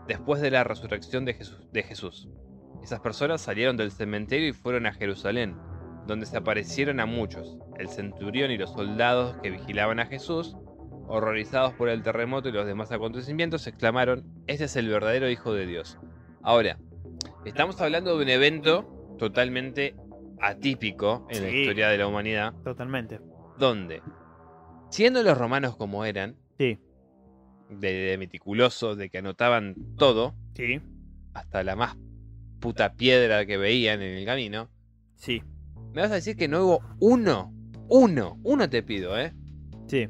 Después de la resurrección de Jesús. De Jesús. Esas personas salieron del cementerio y fueron a Jerusalén, donde se aparecieron a muchos. El centurión y los soldados que vigilaban a Jesús, horrorizados por el terremoto y los demás acontecimientos, exclamaron, este es el verdadero Hijo de Dios. Ahora, estamos hablando de un evento totalmente atípico en la historia de la humanidad, Totalmente. donde, siendo los romanos como eran, Sí. De, de meticulosos, de que anotaban todo, Sí. hasta la más puta piedra que veían en el camino, Sí. me vas a decir que no hubo uno, uno, uno te pido, ¿eh? Sí.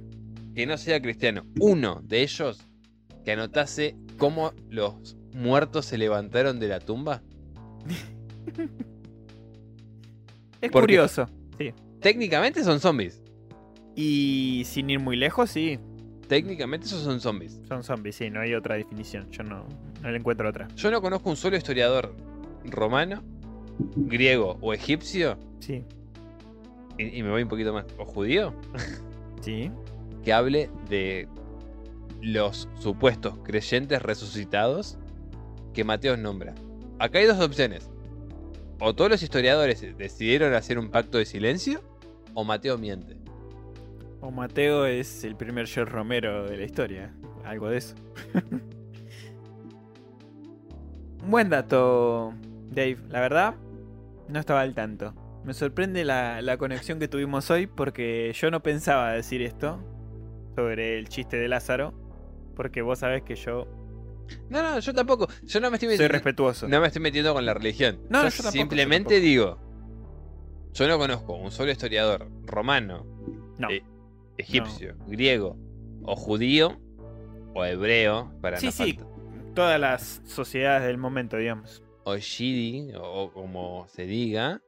Que no sea cristiano, uno de ellos que anotase cómo los muertos se levantaron de la tumba. Es Porque- curioso. Técnicamente son zombies. Y sin ir muy lejos, sí. Técnicamente esos son zombies. Son zombies, sí, no hay otra definición. Yo no, no le encuentro otra. Yo no conozco un solo historiador romano, griego o egipcio, Sí. y, y me voy un poquito más, o judío, Sí. que hable de los supuestos creyentes resucitados que Mateos nombra. Acá hay dos opciones. O todos los historiadores decidieron hacer un pacto de silencio, o Mateo miente. O Mateo es el primer George Romero de la historia. Algo de eso. Buen dato, Dave. La verdad, no estaba al tanto. Me sorprende la, la conexión que tuvimos hoy porque yo no pensaba decir esto sobre el chiste de Lázaro. Porque vos sabés que yo No, no, yo tampoco. Yo no me estoy soy metiendo, respetuoso. no me estoy metiendo con la religión. No, Yo yo tampoco, simplemente digo. Yo no conozco un solo historiador romano, No. eh, egipcio, griego, o judío, o hebreo, para Sí, no sí. Todas las sociedades del momento, digamos. o shidi, o, como se diga,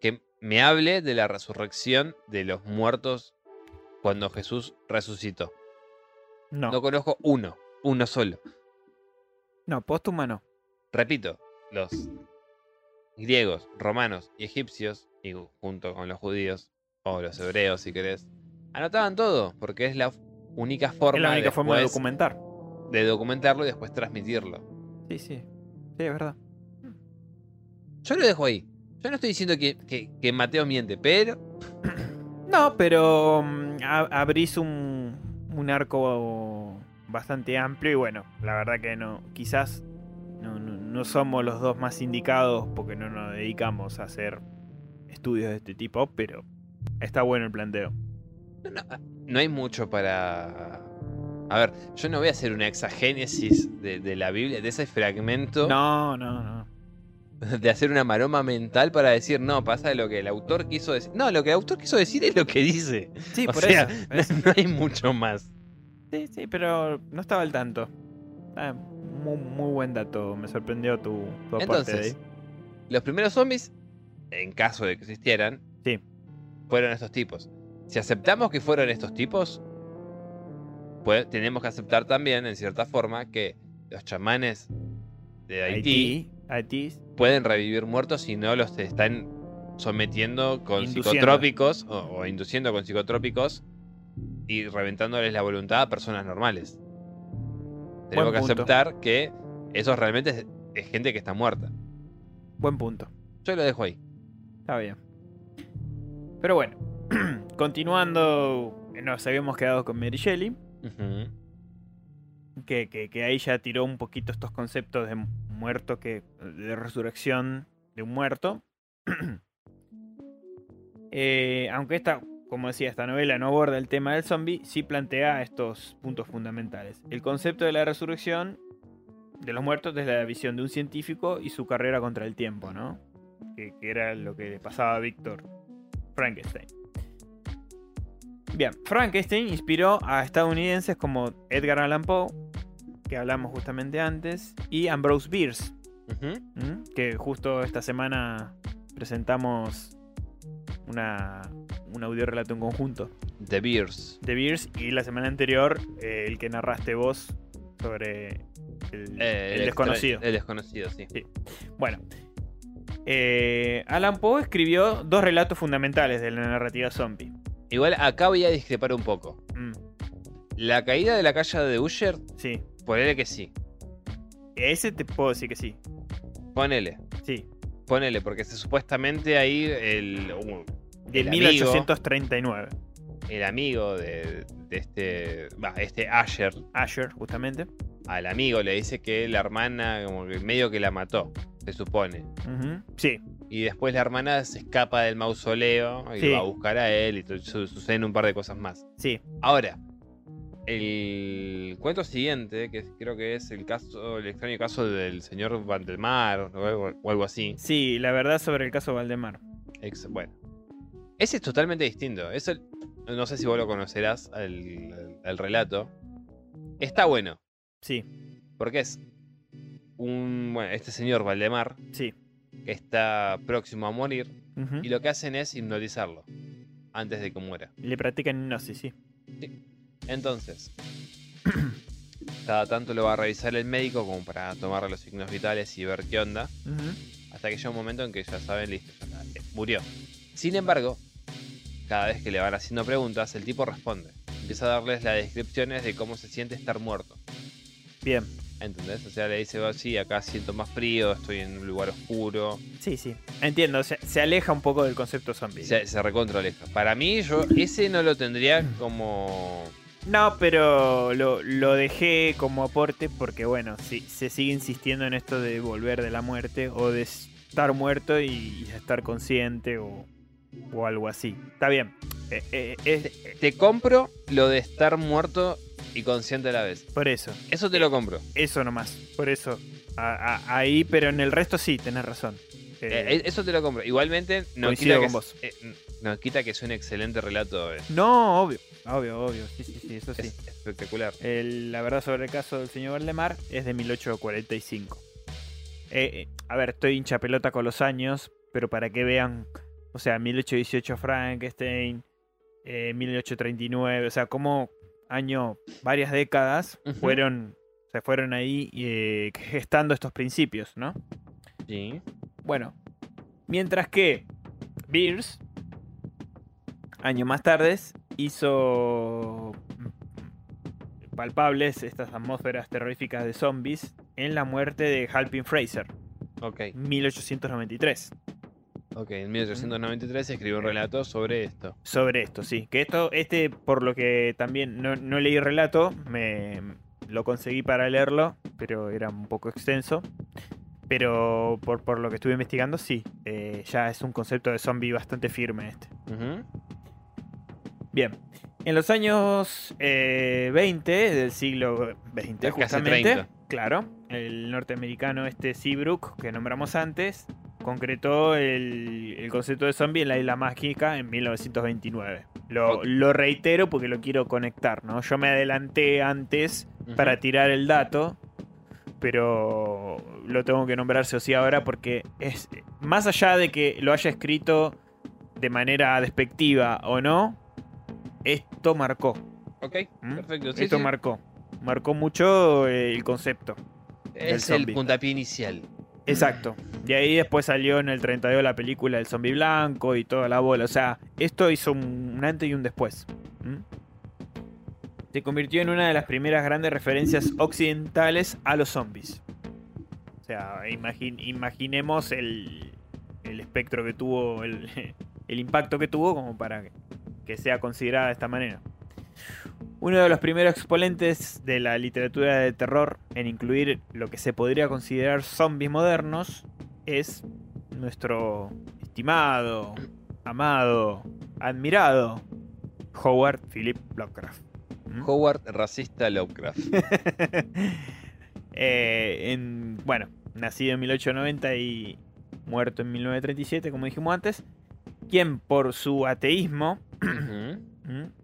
que me hable de la resurrección de los muertos cuando Jesús resucitó. No, No no, conozco uno, uno solo. póstuma no. Repito, los griegos, romanos y egipcios, y junto con los judíos, o los hebreos si querés, anotaban todo, porque es la única forma, es la única forma de documentar. de documentarlo y después transmitirlo. Sí, sí. Sí, es verdad. Yo lo dejo ahí. Yo no estoy diciendo que, que- que Mateo miente, pero No, pero mm, abrís un, un arco bastante amplio y bueno, la verdad que no, quizás no, no- no somos los dos más indicados porque no nos dedicamos a hacer estudios de este tipo, pero está bueno el planteo. No, hay mucho para... A ver, yo no voy a hacer una exagénesis de, de la Biblia, de ese fragmento, No, no, no. de hacer una maroma mental para decir, no, pasa de lo que el autor quiso decir. No, lo que el autor quiso decir es lo que dice. Sí, O por sea, eso. por eso. No hay mucho más. Sí, sí, pero no estaba al tanto. Ah, muy, muy buen dato, me sorprendió tu, tu aporte Entonces, Dave. los primeros zombies, en caso de que existieran, Sí. fueron estos tipos. Si aceptamos que fueron estos tipos, pues tenemos que aceptar también, en cierta forma, que los chamanes de Haití, pueden revivir muertos si no los están sometiendo con Induciendo. psicotrópicos o, o induciendo con psicotrópicos y reventándoles la voluntad a personas normales. Tenemos que aceptar que eso realmente es, es gente que está muerta. buen punto. Yo lo dejo ahí. Está bien. Pero bueno, continuando, nos habíamos quedado con Mary Shelley, Ujú. que, que- que ahí ya tiró un poquito estos conceptos de muerto, que de resurrección de un muerto. Eh, aunque esta, como decía, esta novela no aborda el tema del zombie, sí plantea estos puntos fundamentales. El concepto de la resurrección de los muertos desde la visión de un científico y su carrera contra el tiempo, ¿no? Que, que era lo que le pasaba a Víctor Frankenstein. Bien, Frankenstein inspiró a estadounidenses como Edgar Allan Poe, que hablamos justamente antes, y Ambrose Bierce, que justo esta semana presentamos una, un audiorelato en conjunto The Beers. de Bierce y la semana anterior eh, el que narraste vos sobre el, Eh, el desconocido. El desconocido, sí. Bueno, eh, Alan Poe escribió dos relatos fundamentales de la narrativa zombie. Igual acá voy a discrepar un poco. Mm, La caída de la calle de Usher, sí, ponele que sí. ese te puedo decir que sí. Ponele. Sí, Ponele, porque se, supuestamente ahí el, uh, de El amigo. 1839. el amigo de, de este. Va, este Asher, Asher, justamente. al amigo le dice que la hermana, como que medio que la mató, se supone. Sí, Y después la hermana se escapa del mausoleo y Sí. va a buscar a él y su- suceden un par de cosas más. sí. Ahora, el cuento siguiente, que creo que es el caso, el extraño caso del señor Vandelmar o algo, o algo así. Sí, la verdad sobre el caso Valdemar. Ex- bueno, ese es totalmente distinto. Eso, no sé si vos lo conocerás, el relato. Está bueno, Sí, porque es un, bueno, este señor Valdemar sí. que está próximo a morir y lo que hacen es hipnotizarlo antes de que muera. Le practican hipnosis, sí. Entonces, cada tanto lo va a revisar el médico como para tomarle los signos vitales y ver qué onda, hasta que llega un momento en que ya saben, listo, ya está, eh, murió. Sin embargo, cada vez que le van haciendo preguntas, el tipo responde. Empieza a darles las descripciones de cómo se siente estar muerto. Bien. ¿Entendés? O sea, le dice, "Oh, sí, acá siento más frío, estoy en un lugar oscuro. Sí, sí. Entiendo, se, se aleja un poco del concepto zombie. Se, se recontra aleja. Para mí, yo ese no lo tendría como... No, pero lo, lo dejé como aporte porque, bueno, si se sigue insistiendo en esto de volver de la muerte o de estar muerto y, y estar consciente o, o algo así. Está bien. Eh, eh, es- Te compro lo de estar muerto y consciente a la vez. por eso. Eso te lo compro. Eso nomás. Por eso. A- a- ahí, pero en el resto sí, tenés razón. Eh, Eh, eso te lo compro. Igualmente, no quita, que, con vos. eh, no quita que es un excelente relato. eh. no, obvio. Obvio, obvio. Sí, sí, sí, eso sí. Es espectacular. El- la verdad sobre el caso del señor Valdemar es de 1845. Eh, eh, a ver, estoy hincha pelota con los años, pero para que vean, o sea, 1818 Frankenstein, eh, 1839, o sea, como año, varias décadas fueron, se fueron ahí eh, gestando estos principios, ¿no? Sí. Bueno, mientras que Beers, años más tarde, hizo palpables estas atmósferas terroríficas de zombies en la muerte de Halpin Fraser, Ok. 1893. Ok. En 1893 escribió un relato sobre esto. Sobre esto, sí. Que esto, este, por lo que también no, no leí relato, me lo conseguí para leerlo, pero era un poco extenso. Pero por, por lo que estuve investigando, sí. eh, ya es un concepto de zombie bastante firme este. Bien. En los años eh, 20 del siglo XX, justamente, 30. claro, el norteamericano este Seabrook, que nombramos antes, concretó el, el concepto de zombie en la isla mágica en 1929. Lo, reitero porque lo quiero conectar, ¿no? Yo me adelanté antes para tirar el dato, pero lo tengo que nombrar sí o sí ahora porque es más allá de que lo haya escrito de manera despectiva o no, esto marcó. Ok. ¿Mm? Perfecto. Sí, esto sí. marcó. Marcó mucho el concepto. Es el puntapié inicial. Exacto. De ahí después salió en el 32 la película El zombie blanco y toda la bola. O sea, esto hizo un, antes y un después. Se convirtió en una de las primeras grandes referencias occidentales a los zombies. O sea, imagin- imaginemos el, el espectro que tuvo, el, el impacto que tuvo como para que sea considerada de esta manera. Uno de los primeros exponentes de la literatura de terror en incluir lo que se podría considerar zombies modernos es nuestro estimado, amado, admirado Howard Philip Lovecraft. ¿Mm? Howard racista Lovecraft. Eh, en, bueno, nacido en 1890 y muerto en 1937, como dijimos antes, quien por su ateísmo.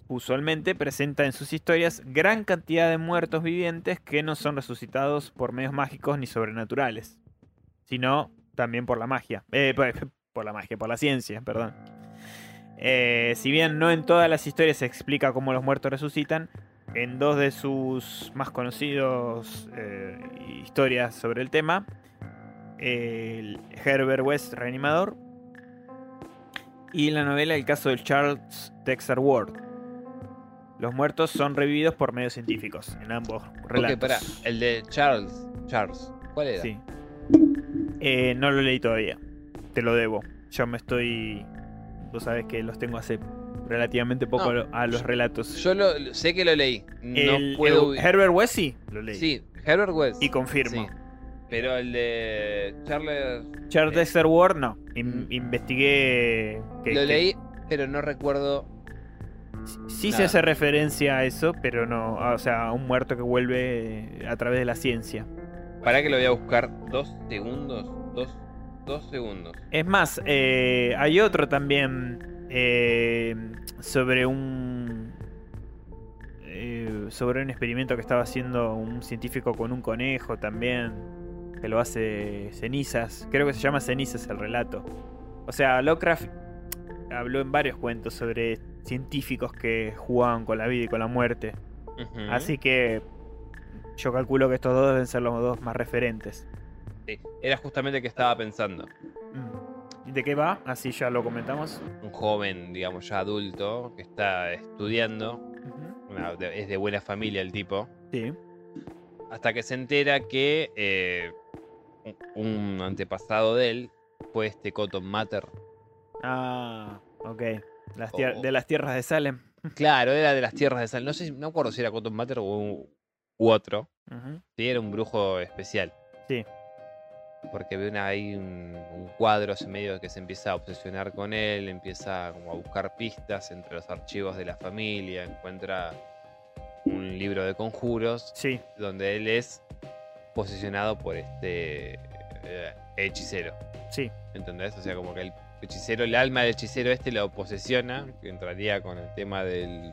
usualmente presenta en sus historias gran cantidad de muertos vivientes que no son resucitados por medios mágicos ni sobrenaturales, sino también por la magia. Eh, por, la magia, por la ciencia, perdón. Eh, si bien no en todas las historias se explica cómo los muertos resucitan, en dos de sus más conocidos eh, historias sobre el tema, el Herbert West Reanimador y la novela El caso de Charles Dexter Ward. Los muertos son revividos por medios científicos en ambos relatos. Ok, pará. El de Charles. Charles. ¿Cuál era? Sí. Eh, no lo leí todavía. Te lo debo. Yo me estoy. Vos sabés que los tengo hace relativamente poco No, a lo- a los relatos. Yo lo, sé que lo leí. No El- puedo. el Herbert West sí, lo leí. Sí, Herbert West. Y confirmo. Sí. Pero el de Charles. Charles Eh, Dexter Ward no. In- mm. investigué. que- lo que- leí, pero no recuerdo. Sí se hace referencia a eso, pero no. O sea, a un muerto que vuelve a través de la ciencia. Para que lo voy a buscar dos segundos. Dos, dos segundos. Es más, eh, hay otro también eh, sobre un eh, sobre un experimento que estaba haciendo un científico con un conejo también que lo hace cenizas. Creo que se llama cenizas el relato. O sea, Lovecraft habló en varios cuentos sobre científicos que jugaban con la vida y con la muerte. Así que yo calculo que estos dos deben ser los dos más referentes. Sí, Era justamente que estaba pensando. Mm. ¿Y ¿De qué va? Así ya lo comentamos. Un joven, digamos, ya adulto, que está estudiando. Es de buena familia el tipo. Sí. Hasta que se entera que eh, un antepasado de él fue este Cotton Matter. Ah, ok. Las Oh. De las tierras de Salem. Claro, era de las tierras de sal. No sé, no me acuerdo si era Cotton Matter o u, u otro. Sí, era un brujo especial. Sí. Porque ve una, ahí un, un cuadro hace medio que se empieza a obsesionar con él, empieza como a buscar pistas entre los archivos de la familia, encuentra un libro de conjuros Sí, donde él es posicionado por este eh, hechicero. sí. ¿Entendés? O sea, como que el hechicero, el alma del hechicero este lo posesiona, que entraría con el tema del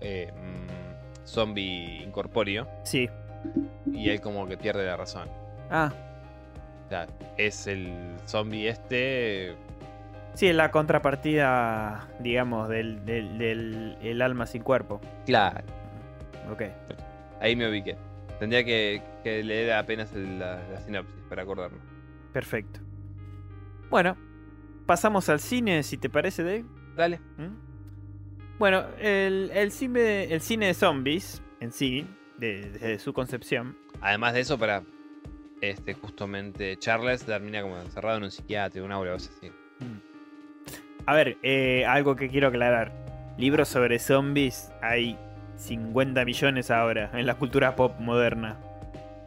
eh, mm, zombie incorpóreo, Sí. y él como que pierde la razón. Ah, O sea, es el zombie este. sí, es la contrapartida, digamos, del, del, del- el alma sin cuerpo. Claro, Ok. ahí me ubiqué. Tendría que, que leer apenas el- la, la sinopsis para acordarme. Perfecto. Bueno, pasamos al cine, si te parece, Dave. Dale. ¿Mm? Bueno, el, el cine, el cine de zombies en sí, de- desde su concepción, Además de eso, para. Este, justamente, Charles termina como encerrado en un psiquiatra, un aura, o así. A ver, eh, algo que quiero aclarar. Libros sobre zombies hay 50 millones ahora en la cultura pop moderna.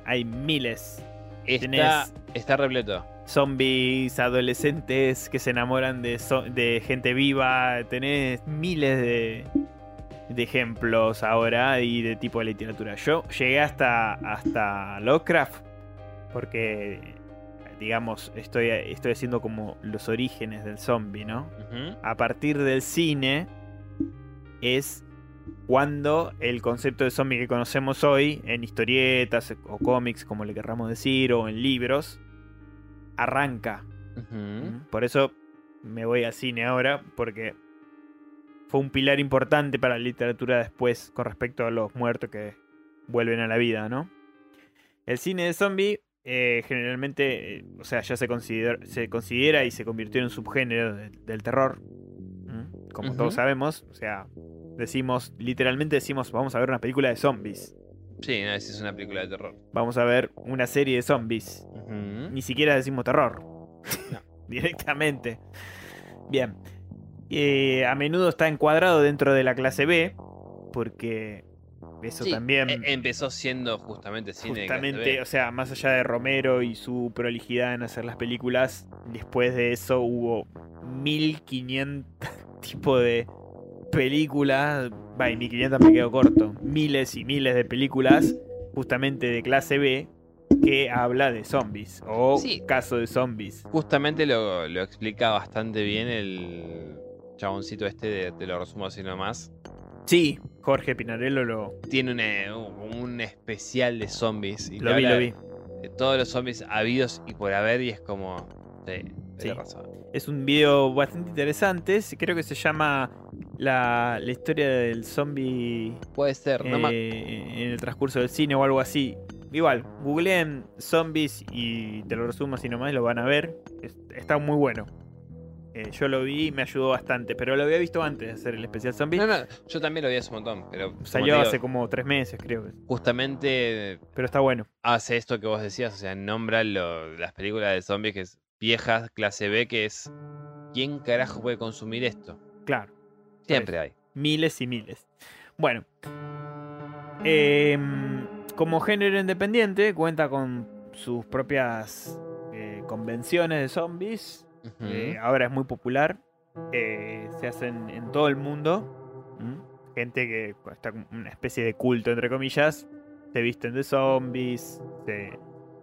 Hay miles. Está, Tenés- está repleto. Zombies, adolescentes que se enamoran de, de gente viva. Tenés miles de, de ejemplos ahora y de tipo de literatura. Yo llegué hasta, hasta Lovecraft porque, digamos, estoy, estoy haciendo como los orígenes del zombie, ¿no? A partir del cine es cuando el concepto de zombie que conocemos hoy en historietas o cómics, como le querramos decir, o en libros, arranca. Ujú. Por eso me voy al cine ahora, porque fue un pilar importante para la literatura después con respecto a los muertos que vuelven a la vida, ¿no? El cine de zombie eh, generalmente, eh, o sea, ya se considera, se considera y se convirtió en un subgénero de- del terror. ¿Mm? Como todos sabemos, o sea, decimos, literalmente decimos, vamos a ver una película de zombies. Sí, no, es una película de terror. Vamos a ver una serie de zombies. Ni siquiera decimos terror. No. Directamente. Bien. Eh, a menudo está encuadrado dentro de la clase B. Porque eso Sí, también. e- empezó siendo justamente cine de clase Justamente, B. o sea, más allá de Romero y su prolijidad en hacer las películas, después de eso hubo 1500 tipos de películas. Va, y 1500 me quedo corto. Miles y miles de películas, justamente de clase B, que habla de zombies. O Sí. caso de zombies. Justamente lo, lo explica bastante bien el chaboncito este, de, te lo resumo así nomás. Sí, Jorge Pinarello lo, Tiene un, eh, un especial de zombies. Y lo vi, lo vi. De todos los zombies habidos y por haber, y es como. Sí, Sí. tiene razón. Es un video bastante interesante. Creo que se llama la, la historia del zombie Puede ser, no eh, en el transcurso del cine o algo así. Igual, googleen zombies y te lo resumo así nomás, lo van a ver. Es- está muy bueno. Eh, yo lo vi y me ayudó bastante, pero lo había visto antes de hacer el especial zombie. No, no, yo también lo vi hace un montón, pero como Salió digo, hace como tres meses, creo. justamente Pero está bueno. hace esto que vos decías, o sea, nombra lo- las películas de zombies que es viejas, clase B, que es ¿quién carajo puede consumir esto? Claro. Siempre hay. Miles y miles. Bueno. em, como género independiente, cuenta con sus propias eh, convenciones de zombies. Eh, ahora es muy popular. eh, se hacen en todo el mundo. Gente que está una especie de culto, entre comillas. Se visten de zombies. Se,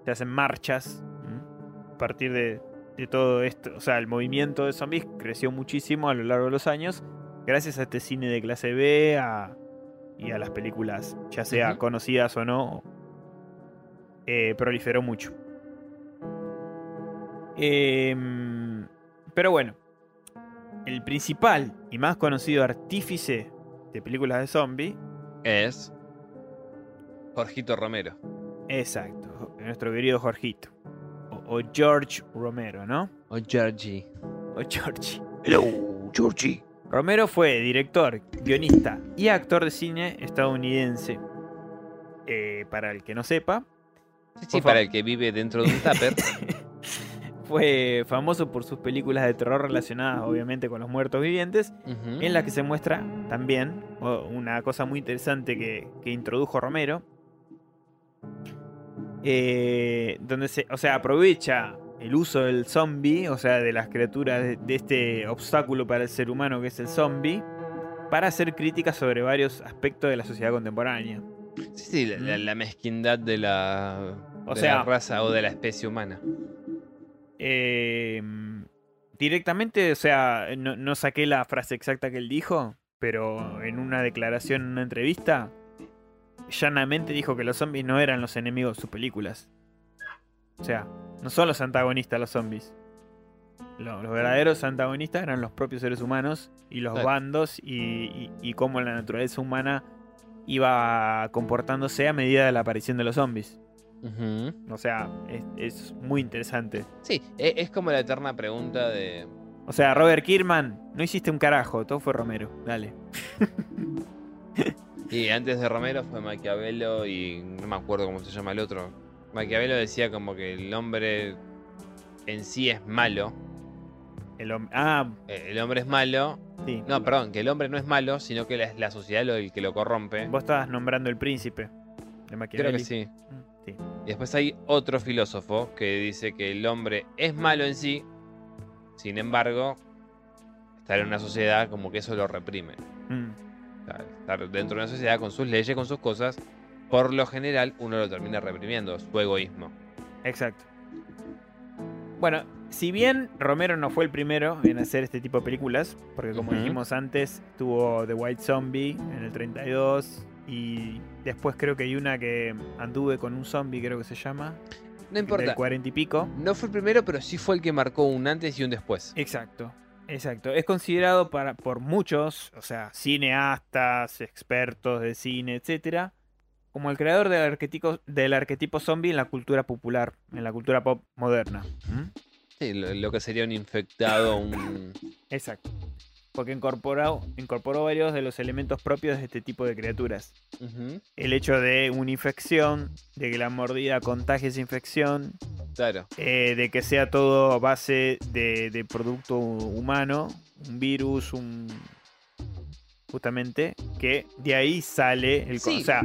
se hacen marchas. A partir de, de todo esto. O sea, el movimiento de zombies creció muchísimo a lo largo de los años. Gracias a este cine de clase B a- y a las películas, ya sea conocidas o no, eh, proliferó mucho. Em, pero bueno, el principal y más conocido artífice de películas de zombie, Es Jorgito Romero. exacto, nuestro querido Jorgito. O, George Romero, ¿no? O Georgie. O Georgie. Hello, Georgie. Romero fue director, guionista y actor de cine estadounidense. Eh, para el que no sepa, Sí, sí, para el que vive dentro de un tupper. fue famoso por sus películas de terror relacionadas obviamente con los muertos vivientes, en las que se muestra también una cosa muy interesante que, que introdujo Romero, eh, donde se, o sea, aprovecha el uso del zombie, o sea, de las criaturas de, de este obstáculo para el ser humano que es el zombie, para hacer críticas sobre varios aspectos de la sociedad contemporánea. Sí, sí, la, la- la mezquindad de la, O de sea- la raza o de la especie humana. Eh, directamente, o sea, no, no saqué la frase exacta que él dijo, pero en una declaración, en una entrevista, llanamente dijo que los zombies no eran los enemigos de sus películas. O sea, no son los antagonistas los zombies. Lo- Los, verdaderos antagonistas eran los propios seres humanos y los Claro. bandos y, y- y cómo la naturaleza humana iba comportándose a medida de la aparición de los zombies. O sea, es, es muy interesante. Sí, e- es como la eterna pregunta de. O sea, Robert Kierman, no hiciste un carajo, todo fue Romero. Dale. Y antes de Romero fue Maquiavelo y no me acuerdo cómo se llama el otro. Maquiavelo decía como que el hombre en sí es malo. El hom- ah, eh, El hombre es malo. sí. No, perdón, que el hombre no es malo, sino que la, la sociedad lo el que lo corrompe. Vos estabas nombrando el príncipe de Machiavelli. Creo que sí. Mm, sí. Y después hay otro filósofo que dice que el hombre es malo en sí, sin embargo, estar en una sociedad como que eso lo reprime. Mm, estar dentro de una sociedad con sus leyes, con sus cosas, por lo general uno lo termina reprimiendo, su egoísmo. exacto. Bueno, si bien Romero no fue el primero en hacer este tipo de películas, porque como dijimos antes, tuvo The White Zombie en el 32 y después creo que hay una que anduve con un zombie, creo que se llama, No importa, del 40 y pico. no fue el primero, pero sí fue el que marcó un antes y un después. Exacto, exacto. Es considerado para, por muchos, o sea, cineastas, expertos de cine, etcétera, como el creador del arquetipo, del arquetipo zombie en la cultura popular, en la cultura pop moderna. ¿Mm? Sí, lo, lo que sería un infectado, un... Exacto. Porque incorporó, incorporó varios de los elementos propios de este tipo de criaturas. El hecho de una infección, de que la mordida contagie esa infección, Claro. eh, de que sea todo a base de, de producto humano, un virus, un... Justamente, que de ahí sale el... Sí. O sea,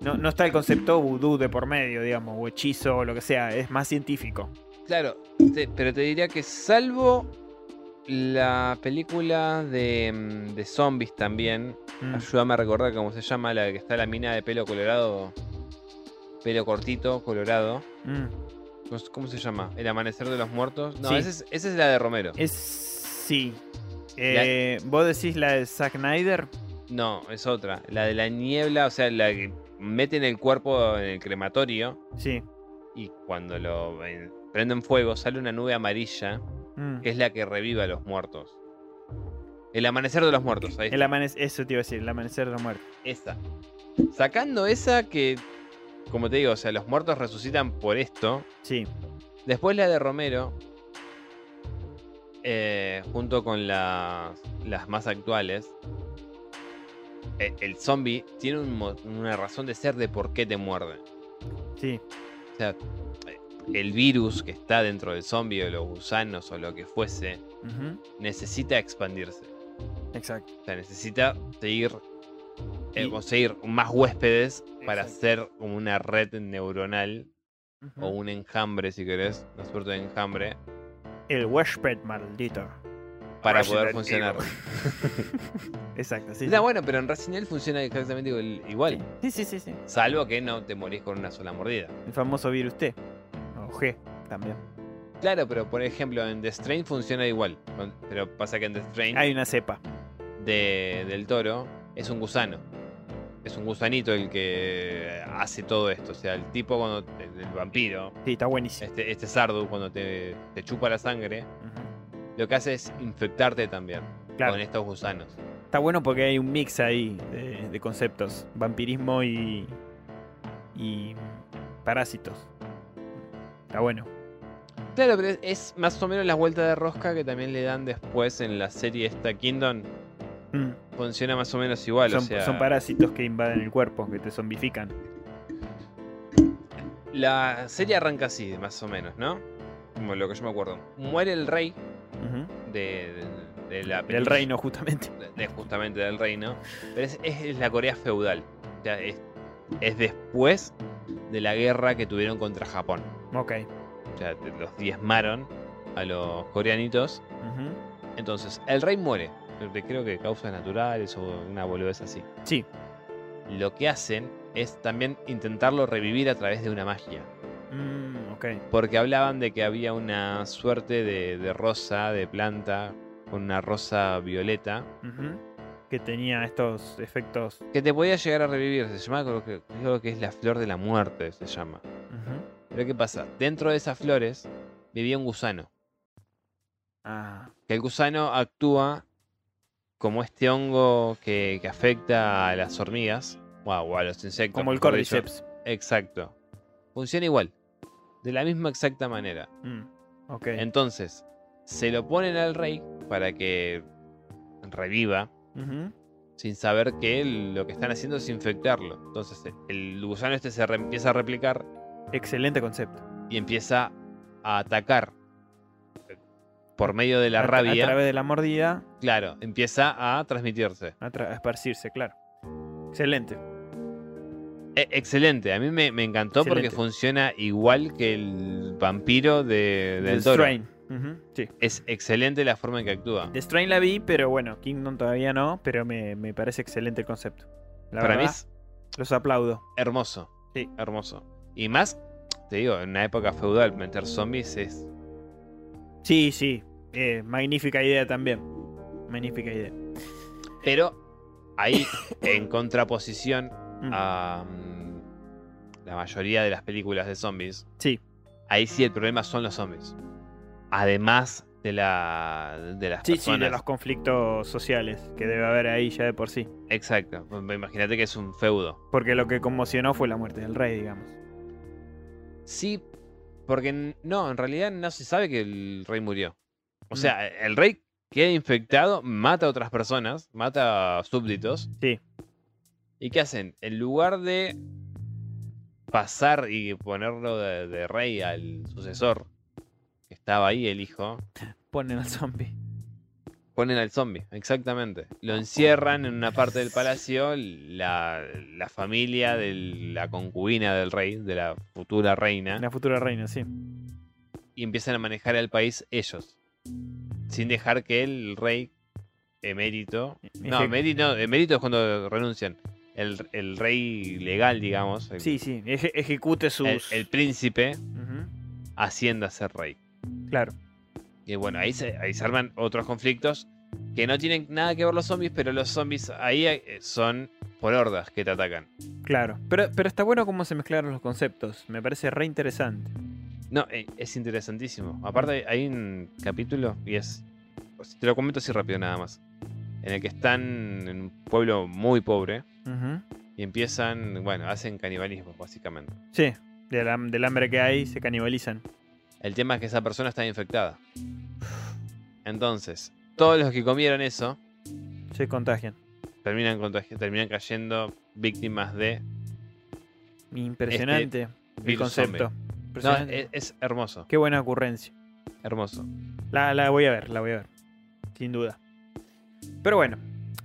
no, no está el concepto vudú de por medio, digamos, o hechizo o lo que sea, es más científico. Claro, te- pero te diría que salvo la película de, mm, de zombies también, Mm. ayúdame a recordar cómo se llama, la que está la mina de pelo colorado, pelo cortito, colorado. Mm. ¿Cómo, se llama? ¿El amanecer de los muertos? No, Sí. esa es, esa es la de Romero. Es... Sí. Eh, ¿Vos decís la de Zack Snyder? No, es otra. La de la niebla, o sea, la que meten el cuerpo en el crematorio Sí. y cuando lo eh, prenden fuego sale una nube amarilla Mm. que es la que revive a los muertos. El amanecer de los muertos, ahí El amanecer, eso te iba a decir, el amanecer de la muerte. Esa. Sacando esa que, como te digo, o sea, los muertos resucitan por esto. Sí. Después la de Romero, eh, junto con las, las más actuales, eh, el zombie tiene un una razón de ser de por qué te muerde. Sí. O sea, el virus que está dentro del zombie o los gusanos o lo que fuese, necesita expandirse. Exacto. O sea, necesita seguir, eh, conseguir más huéspedes para hacer como una red neuronal o un enjambre, si querés, una suerte de enjambre, El huésped maldito. para Resident poder funcionar. Exacto, sí. Está sí. bueno, pero en Resident Evil funciona exactamente igual- igual. Sí, sí, sí, sí. Salvo que no te morís con una sola mordida. El famoso virus T. G también. Claro, pero por ejemplo en The Strain funciona igual. Pero pasa que en The Strain Hay una cepa. de- del toro es un gusano. Es un gusanito el que hace todo esto. O sea, el tipo cuando. El, el vampiro. Sí, está buenísimo. Este, este sardo, cuando te, te chupa la sangre, lo que hace es infectarte también Claro. con estos gusanos. Está bueno porque hay un mix ahí de, de conceptos. Vampirismo y. y. parásitos. Está bueno. Claro, pero es, más o menos la vuelta de rosca que también le dan después en la serie esta Kingdom. Mm. Funciona más o menos igual. Son, o sea, son parásitos que invaden el cuerpo, que te zombifican. La serie arranca así, más o menos, ¿no? Como lo que yo me acuerdo. Muere el rey de, de- de la Del reino, justamente. de- de- justamente del reino. Pero es, es- es la Corea feudal. O sea, es, es después de la guerra que tuvieron contra Japón. Ok. O sea, los diezmaron a los coreanitos. Entonces, el rey muere. Creo que causas naturales o una boludez así. Sí. Lo que hacen es también intentarlo revivir a través de una magia. Mm, ok. Porque hablaban de que había una suerte de, de rosa, de planta, con una rosa violeta. Que tenía estos efectos. que te podía llegar a revivir. Se llama, creo que, creo que es la flor de la muerte, se llama. Pero ¿qué pasa? Dentro de esas flores vivía un gusano. Ah, Que el gusano actúa como este hongo que, que afecta a las hormigas o a, o a los insectos. como el. Cordyceps. Exacto. Funciona igual. De la misma exacta manera. Mm, ok. Entonces, se lo ponen al rey para que reviva, sin saber que lo que están haciendo es infectarlo. Entonces, el gusano este se empieza a replicar Excelente concepto. y empieza a atacar. Por medio de la A- A rabia, través de la mordida, claro, empieza a transmitirse. a, tra- a esparcirse, claro. Excelente. E- excelente, a mí me, me encantó porque funciona igual que el vampiro de, del The toro. Strain. Sí. Es excelente la forma en que actúa. The Strain la vi, pero bueno, Kingdom todavía no, pero me, me parece excelente el concepto. La Para mí verdad, es los aplaudo. hermoso. Sí. Hermoso. Y más, te digo, en una época feudal, meter zombies es. Sí, sí. eh, magnífica idea también. Magnífica idea. Pero ahí, en contraposición Mm, a mm, la mayoría de las películas de zombies, Sí, ahí sí el problema son los zombies. Además de la de las sí, sí, de los conflictos sociales que debe haber ahí ya de por sí. Exacto. Imagínate que es un feudo. Porque lo que conmocionó fue la muerte del rey, digamos. Sí, porque no, en realidad no se sabe que el rey murió. O Mm. sea, el rey queda infectado, mata a otras personas, mata a súbditos. Sí. ¿Y qué hacen? En lugar de pasar y ponerlo de, de rey al sucesor, que estaba ahí, el hijo, Ponen al zombie. Ponen al zombie, exactamente. Lo encierran en una parte del palacio, la, la familia de la concubina del rey, de la futura reina, La futura reina, sí. y empiezan a manejar el país ellos. Sin dejar que el rey emérito. No, Eje- emérito, no, emérito es cuando renuncian. El, el rey legal, digamos. El, Sí, sí. eje- ejecute sus. el príncipe Ujú, ascienda a ser rey. Claro. Y bueno, ahí se, ahí se arman otros conflictos que no tienen nada que ver los zombies, pero los zombies ahí eh, son por hordas que te atacan. Claro. Pero, pero está bueno cómo se mezclaron los conceptos. Me parece re interesante. No, eh, es interesantísimo. Aparte, hay un capítulo y es. Te lo comento así rápido nada más. En el que están en un pueblo muy pobre y empiezan, bueno, hacen canibalismo básicamente. Sí. Del, del hambre que hay, se canibalizan. El tema es que esa persona está infectada. Entonces, todos los que comieron eso Se contagian. terminan, contagi- terminan cayendo víctimas de. Impresionante el Este virus concepto. No, es, es hermoso, Qué buena ocurrencia. hermoso. La, la voy a ver, la voy a ver. Sin duda. Pero bueno,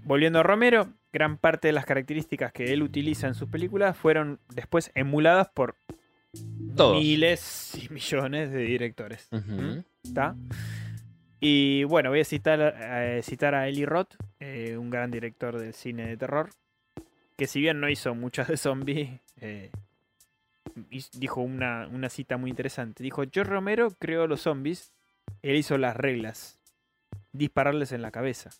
volviendo a Romero, gran parte de las características que él utiliza en sus películas fueron después emuladas por Todos. miles y millones de directores. ¿Está? Y bueno, voy a citar, eh, citar a Eli Roth, eh, un gran director del cine de terror, que si bien no hizo muchas de zombies, eh, dijo una, una cita muy interesante. Dijo, George Romero creó los zombies, él hizo las reglas, dispararles en la cabeza.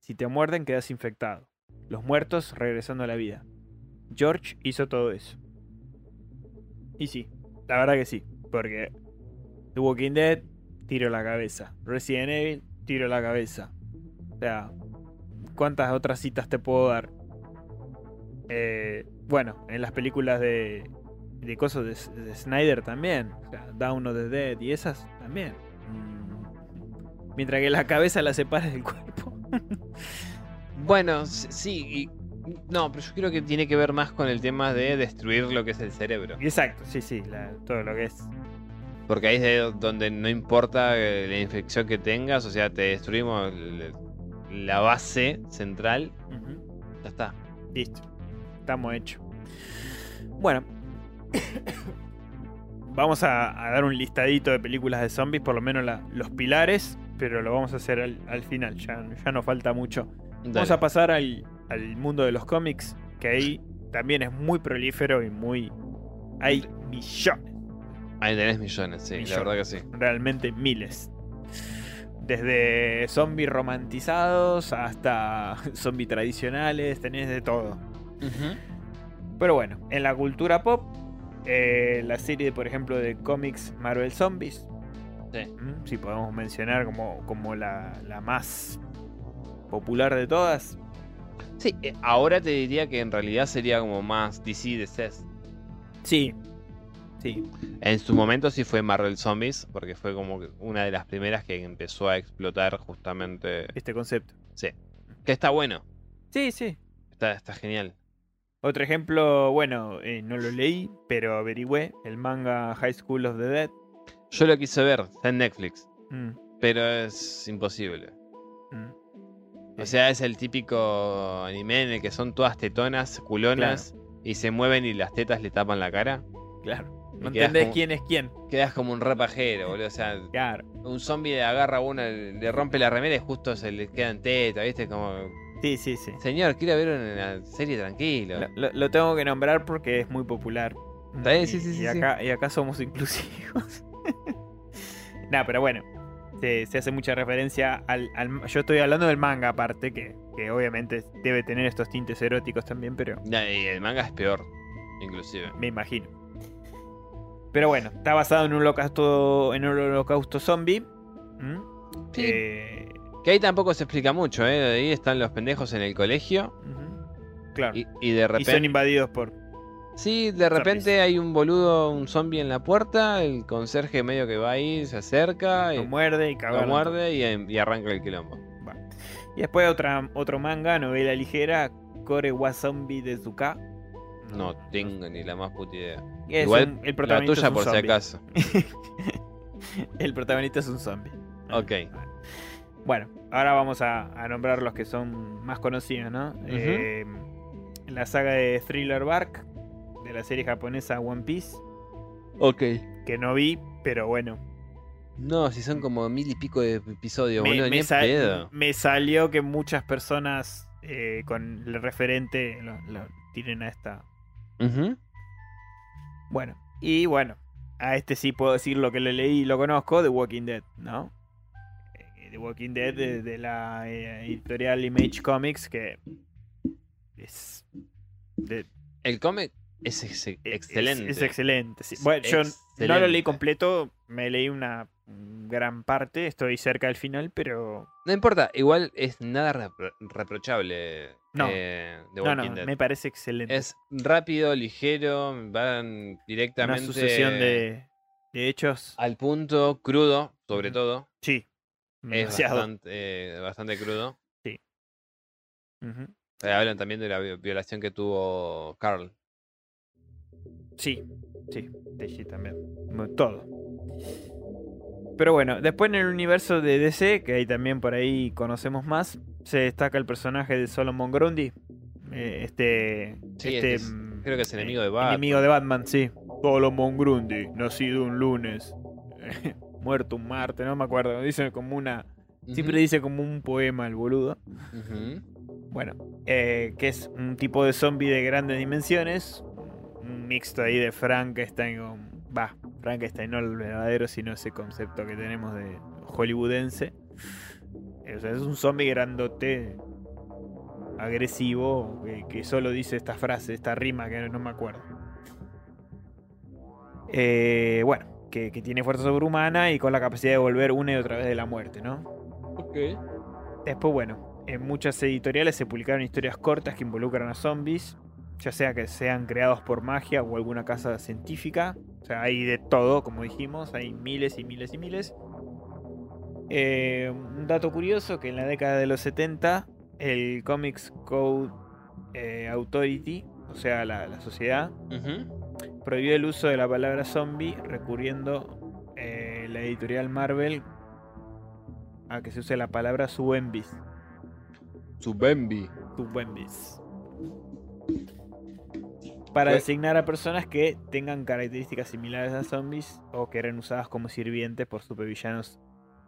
Si te muerden quedas infectado. Los muertos regresando a la vida. George hizo todo eso. Y sí, la verdad que sí, porque The Walking Dead, tiro la cabeza. Resident Evil, tiro la cabeza. O sea, ¿cuántas otras citas te puedo dar? Eh, bueno, en las películas de, de cosas de, de Snyder también. O sea, Down of the Dead y esas también. Mm. Mientras que la cabeza la separes del cuerpo. Bueno, sí. y- no, pero yo creo que tiene que ver más con el tema de destruir lo que es el cerebro. Exacto, sí, sí, la- todo lo que es. Porque ahí es de donde no importa eh, la infección que tengas, o sea, te destruimos la base central, ya está. Listo. Estamos hechos. Bueno. vamos a, a dar un listadito de películas de zombies, por lo menos la- los pilares, pero lo vamos a hacer al, al final, ya, ya nos falta mucho. Vamos a pasar al, al mundo de los cómics, que ahí también es muy prolífero y muy... Hay millones, Ahí tenés millones, sí, Millones. la verdad que sí. realmente miles. Desde zombies romantizados hasta zombies tradicionales, tenés de todo. Pero bueno, en la cultura pop, eh, la serie, por ejemplo, de cómics Marvel Zombies, si podemos mencionar como, como la, la más popular de todas. Sí, eh, ahora te diría que en realidad sería como más DC de CES. Sí, sí, En su momento sí fue Marvel Zombies, porque fue como una de las primeras que empezó a explotar justamente. este concepto. Sí. Que está bueno, Sí, sí. está, está genial. Otro ejemplo, bueno, eh, no lo leí, pero averigüé, el manga High School of the Dead. Yo lo quise ver, está en Netflix, Mm, pero es imposible. mm. O sea, es el típico anime en el que son todas tetonas, culonas, y se mueven y las tetas le tapan la cara. Claro. No entendés como- quién es quién. Quedas como un repajero, boludo. O sea, Claro. un zombie le agarra a uno, le rompe la remera y justo se le quedan tetas, ¿viste? Como, Sí, sí, sí. señor, quiero ver una serie tranquilo. Lo, tengo que nombrar porque es muy popular. Está bien, sí, sí, sí, Y sí. acá, y acá somos inclusivos. nah, pero bueno. Se, se hace mucha referencia al, al- Yo estoy hablando del manga aparte, que, que obviamente debe tener estos tintes eróticos también, pero y el manga es peor, inclusive. me imagino. Pero bueno, está basado en un holocausto, en un holocausto zombie. Sí. Eh, Que ahí tampoco se explica mucho, ¿eh? Ahí están los pendejos en el colegio. Claro. y, y de Y repente... son invadidos por. Sí, de repente hay un boludo, un zombie en la puerta, el conserje medio que va ahí, se acerca, Lo y muerde y lo muerde y, y arranca el quilombo. Y después otra, otro manga, novela ligera, Kore wa Zombie de Zuka. No tengo ni la más puta idea. Es Igual un- el La protagonista tuya es un por si zombie. acaso. el protagonista es un zombie. Ok. Bueno, ahora vamos a, a nombrar los que son más conocidos, ¿no? Eh, la saga de Thriller Bark, de la serie japonesa One Piece, Ok. que no vi, pero bueno. No, si son como mil y pico de episodios, Me, boludo, pedo. me salió que muchas personas eh, con el referente lo, lo tienen a esta. Bueno, y bueno, a este sí puedo decir lo que lo leí y lo conozco, The Walking Dead, ¿no? Eh, The Walking Dead de, de la eh, editorial Image Comics, que es, de- El cómic es, ex- es- excelente. Es, excelente. sí. Bueno, yo no lo leí completo, me leí una gran parte, estoy cerca del final, pero No importa, igual es nada repro- reprochable No. eh, de no, Walking no, Dead. me parece excelente. Es rápido, ligero, van una directamente sucesión de, de hechos. al punto, crudo, sobre todo. Sí. Es demasiado. bastante, eh, bastante crudo. Ujú. Eh, hablan también de la vi- violación que tuvo Carl. Sí, sí, sí, también. Todo. Pero bueno, después en el universo de DC, que ahí también por ahí conocemos más, se destaca el personaje de Solomon Grundy. eh, este. Sí, este es- mm, creo que es eh, enemigo de Batman. Enemigo de Batman, sí. Solomon Grundy, nacido un lunes. Muerto un martes, no me acuerdo. Dice como una. Siempre dice como un poema el boludo. Bueno, eh, que es un tipo de zombie de grandes dimensiones. Un mixto ahí de Frankenstein con. Va, Frankenstein no el verdadero, sino ese concepto que tenemos de hollywoodense. O sea, es un zombie grandote, agresivo, que, que solo dice esta frase, esta rima que no me acuerdo. Eh, bueno, que, que tiene fuerza sobrehumana y con la capacidad de volver una y otra vez de la muerte, ¿no? Ok. Después, bueno, en muchas editoriales se publicaron historias cortas que involucran a zombies, ya sea que sean creados por magia o alguna casa científica. O sea, hay de todo, como dijimos, hay miles y miles y miles. Eh, un dato curioso que en la década de los 70 el Comics Code eh, Authority, o sea, la, la sociedad, prohibió el uso de la palabra zombie recurriendo eh, la editorial Marvel a que se use la palabra zombies. Su Bambi. Para designar a personas que tengan características similares a zombies o que eran usadas como sirvientes por supervillanos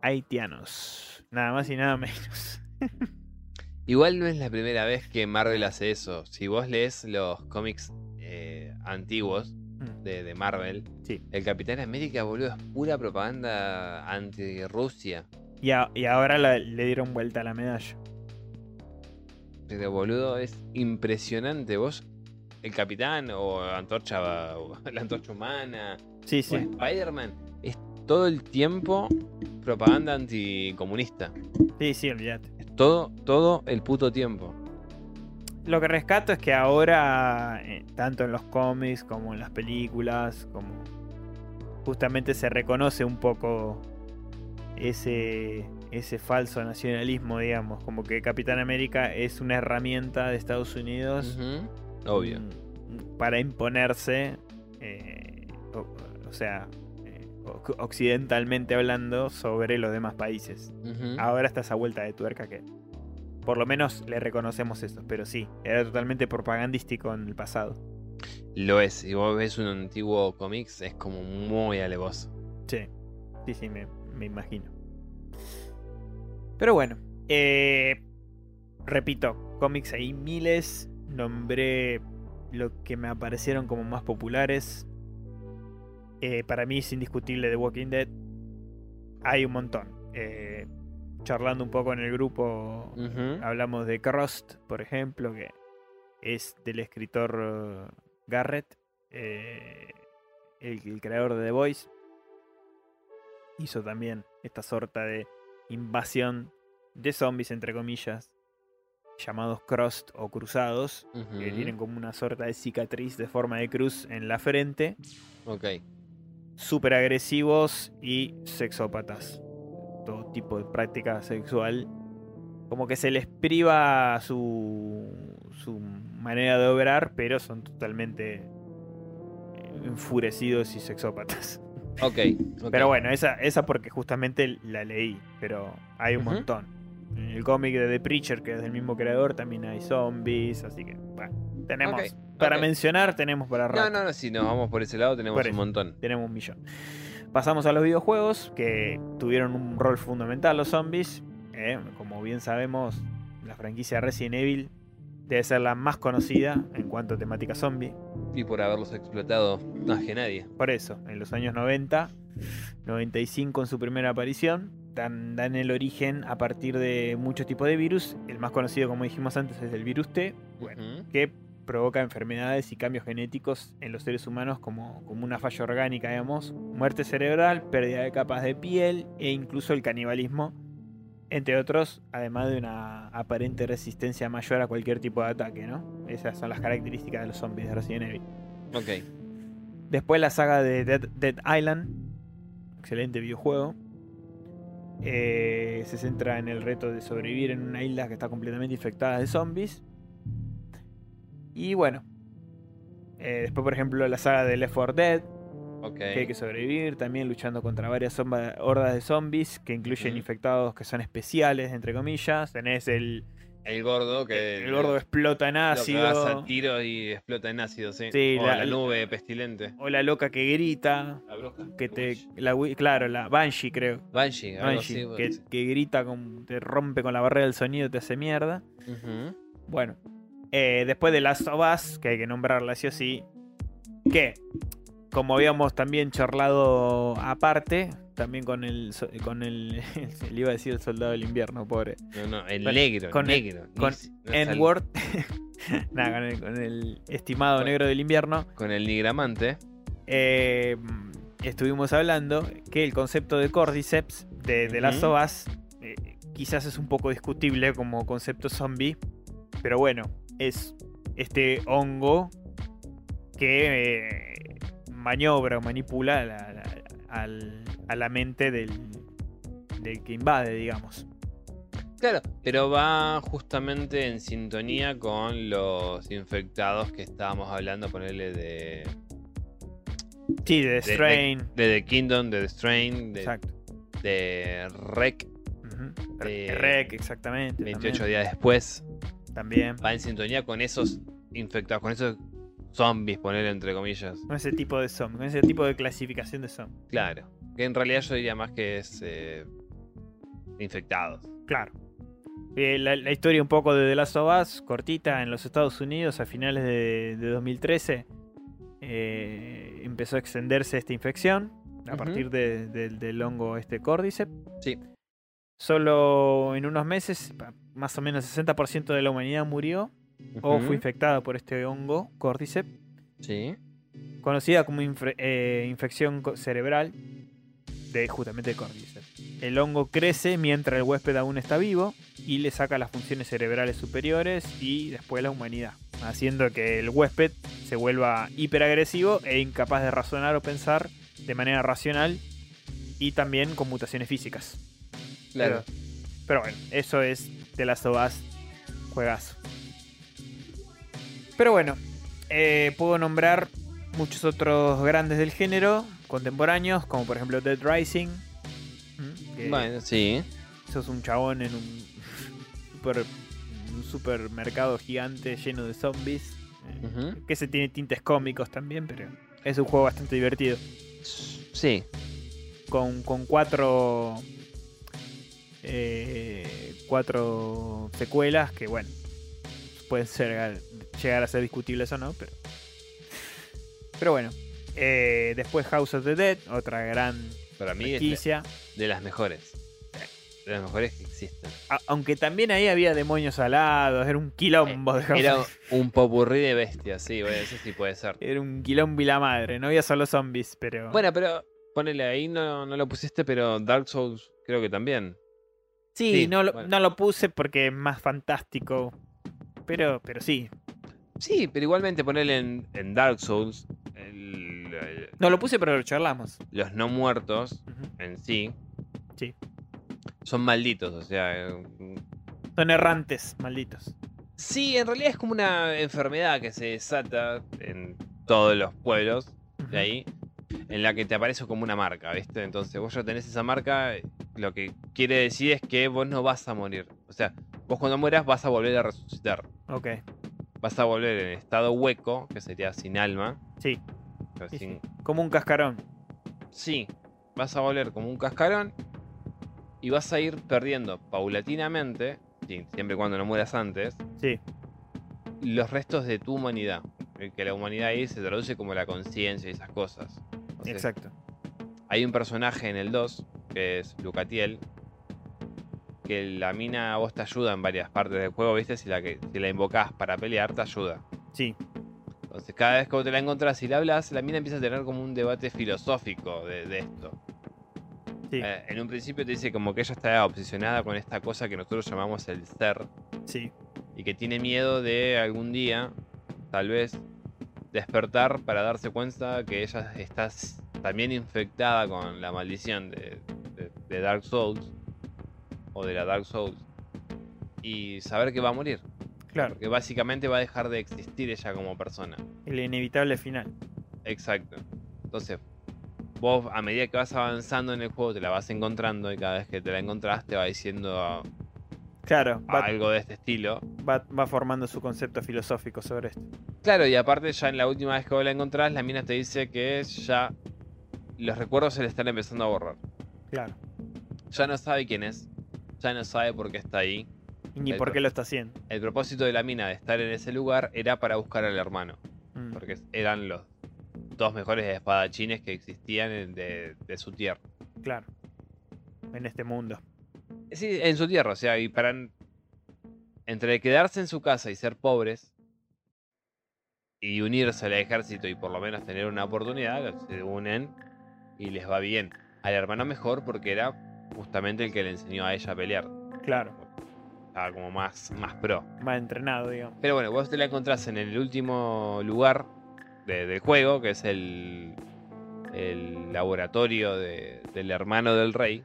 haitianos. Nada más y nada menos. Igual no es la primera vez que Marvel hace eso. Si vos lees los cómics eh, antiguos Mm, de, de Marvel, Sí. el Capitán América, boludo, es pura propaganda anti-Rusia. Y, ahora la- le dieron vuelta a la medalla. Pero boludo, es impresionante. Vos, el Capitán o Antorcha, o la Antorcha Humana, Sí, o sí. Spider-Man, es todo el tiempo propaganda anticomunista. Sí, sí, olvídate. Es todo, todo el puto tiempo. Lo que rescato es que ahora, eh, tanto en los cómics como en las películas, como justamente se reconoce un poco ese, ese falso nacionalismo, digamos, como que Capitán América es una herramienta de Estados Unidos Obvio. mm, para imponerse, eh, o, o sea, eh, oc- occidentalmente hablando, sobre los demás países. Ahora está esa vuelta de tuerca que por lo menos le reconocemos eso, pero sí, era totalmente propagandístico en el pasado. Lo es. Si vos ves un antiguo cómics, es como muy alevoso. Sí, sí, sí, me, me imagino. Pero bueno, eh, repito, cómics hay miles, nombré lo que me aparecieron como más populares. Eh, para mí es indiscutible The Walking Dead. Hay un montón. Eh, charlando un poco en el grupo. Hablamos de Crust, por ejemplo, que es del escritor eh, Garrett, eh, el, el creador de The Voice. Hizo también esta sorta de invasión de zombies, entre comillas, llamados crossed o cruzados, que tienen como una sorta de cicatriz de forma de cruz en la frente, Ok. súper agresivos y sexópatas. Todo tipo de práctica sexual. Como que se les priva su, su manera de obrar, pero son totalmente eh, enfurecidos y sexópatas. Ok. Pero bueno, esa, esa porque justamente la leí, pero hay un montón. En el cómic de The Preacher, que es del mismo creador, también hay zombies, así que bueno, tenemos para mencionar, tenemos para No, rato. no, no, si nos vamos por ese lado tenemos Por un eso. montón. Tenemos un millón. Pasamos a los videojuegos, que tuvieron un rol fundamental los zombies. Eh, como bien sabemos, la franquicia Resident Evil debe ser la más conocida en cuanto a temática zombie. Y por haberlos explotado más que nadie. Por eso, en los años 90, 95 en su primera aparición, dan, dan el origen a partir de muchos tipos de virus. El más conocido, como dijimos antes, es el virus T, bueno, que provoca enfermedades y cambios genéticos en los seres humanos como, como una falla orgánica, digamos, muerte cerebral, pérdida de capas de piel e incluso el canibalismo, entre otros, además de una aparente resistencia mayor a cualquier tipo de ataque, ¿no? Esas son las características de los zombies de Resident Evil. Ok. Después la saga de Dead, Dead Island, excelente videojuego. Eh, se centra en el reto de sobrevivir en una isla que está completamente infectada de zombies. Y bueno, eh, después por ejemplo la saga de Left 4 Dead, Ok. que hay que sobrevivir, también luchando contra varias hordas de zombies que incluyen infectados que son especiales, entre comillas. Tenés el, El gordo que. el gordo explota en Lo ácido. cagás a tiro y explota en ácido, sí. Sí, o la- la, nube pestilente. O la loca que grita. La bruja. Que te. La, claro, la Banshee, creo. Banshee, algo Banshee, así. que, sí. que grita, con, te rompe con la barrera del sonido y te hace mierda. Bueno, eh, después de Last of Us, que hay que nombrarla sí o sí, que, como habíamos también charlado aparte, también con el, con el, le iba a decir el soldado del invierno, pobre, No, no, el negro, con el- negro. Ni con no N-Word, nada, con el, con el estimado Con- negro del invierno, Con el nigramante. eh, estuvimos hablando que el concepto de Cordyceps de, of Us eh, quizás es un poco discutible como concepto zombie, pero bueno, es este hongo que eh, maniobra o manipula la- la- a la mente del, del que invade, digamos. Claro, pero va justamente en sintonía con los infectados que estábamos hablando, ponerle de, Sí, de de- Strain. de The Kingdom, de The Strain, de, Exacto. de Rec, de- Rec, exactamente. 28 también, días después. También. Va en sintonía con esos infectados, con esos zombies, ponerle entre comillas. Con ese tipo de zombie, con ese tipo de clasificación de zombie. Claro. Que en realidad yo diría más que es eh, infectados. Claro. Eh, la, la historia un poco de The Last of Us, cortita, en los Estados Unidos a finales de, de 2013, eh, empezó a extenderse esta infección a partir de- del- del hongo este Cordyceps. Sí. Solo en unos meses, más o menos el 60% de la humanidad murió o fue infectada por este hongo Cordyceps, Sí. conocida como eh, infección cerebral de justamente Cordyceps. El hongo crece mientras el huésped aún está vivo y le saca las funciones cerebrales superiores y después la humanidad, haciendo que el huésped se vuelva hiperagresivo e incapaz de razonar o pensar de manera racional y también con mutaciones físicas. Claro. Pero, pero bueno, eso es de las Us juegazo. Pero bueno, eh, puedo nombrar muchos otros grandes del género contemporáneos, como por ejemplo Dead Rising. Bueno, sí. sos un chabón en un, super- un supermercado gigante lleno de zombies. eh. Que se tiene tintes cómicos también, pero es un juego bastante divertido. Sí. con, con cuatro eh, cuatro secuelas que bueno pueden ser llegar a ser discutibles o no pero pero bueno Eh, después House of the Dead otra gran Para mí es de, las mejores. De las mejores que existen. A- aunque también ahí había demonios alados era un quilombo de House Era un popurrí de bestias, sí, bueno, eso sí puede ser. era un quilombo y la madre no había solo zombies pero Bueno, pero ponele ahí, no, no lo pusiste, pero Dark Souls creo que también. sí, sí, no, lo, bueno. no lo puse porque es más fantástico pero, pero sí. Sí, pero igualmente ponerle en, en Dark Souls el- el- No lo puse, pero lo charlamos. los no muertos en sí Sí. son malditos, o sea, eh, Son errantes, malditos. sí, en realidad es como una enfermedad que se desata en todos los pueblos de ahí, en la que te aparece como una marca, ¿viste? Entonces vos ya tenés esa marca, lo que quiere decir es que vos no vas a morir. O sea, vos cuando mueras vas a volver a resucitar. Ok. Vas a volver en estado hueco, que sería sin alma. Sí, o sí, sin- sí. Como un cascarón. Sí, vas a volver como un cascarón y vas a ir perdiendo paulatinamente, siempre y cuando no mueras antes, Sí. los restos de tu humanidad. Que la humanidad ahí se traduce como la conciencia y esas cosas. O sea, Exacto. Hay un personaje en el 2, que es Lucatiel, que la mina a vos te ayuda en varias partes del juego, ¿viste? Si la, que, si la invocás para pelear, te ayuda. Sí. Entonces, cada vez que vos te la encontrás y la hablas, la mina empieza a tener como un debate filosófico de, de esto. Sí. Eh, en un principio te dice como que ella está obsesionada con esta cosa que nosotros llamamos el ser Sí. y que tiene miedo de algún día, tal vez, despertar para darse cuenta que ella está también infectada con la maldición de, de- de Dark Souls o de la Dark Souls y saber que va a morir. Claro. Porque básicamente va a dejar de existir ella como persona. El inevitable final. Exacto. Entonces, vos a medida que vas avanzando en el juego te la vas encontrando y cada vez que te la encontrás te va diciendo Claro. Va, algo de este estilo. va- va formando su concepto filosófico sobre esto. Claro, y aparte ya en la última vez que vos la encontrás, la mina te dice que ya los recuerdos se le están empezando a borrar. Claro. Ya no sabe quién es, ya no sabe por qué está ahí. Ni El por qué lo está haciendo. El propósito de la mina de estar en ese lugar era para buscar al hermano, Mm. porque eran los dos mejores espadachines que existían de, de su tierra. Claro. En este mundo. Sí, en su tierra, o sea, y para... Entre quedarse en su casa y ser pobres y unirse al ejército y por lo menos tener una oportunidad, se unen y les va bien. Al hermano mejor porque era justamente el que le enseñó a ella a pelear. Claro. Estaba como más, más pro. Más entrenado, digamos. Pero bueno, vos te la encontrás en el último lugar de- del juego, que es el, el laboratorio de- del hermano del rey.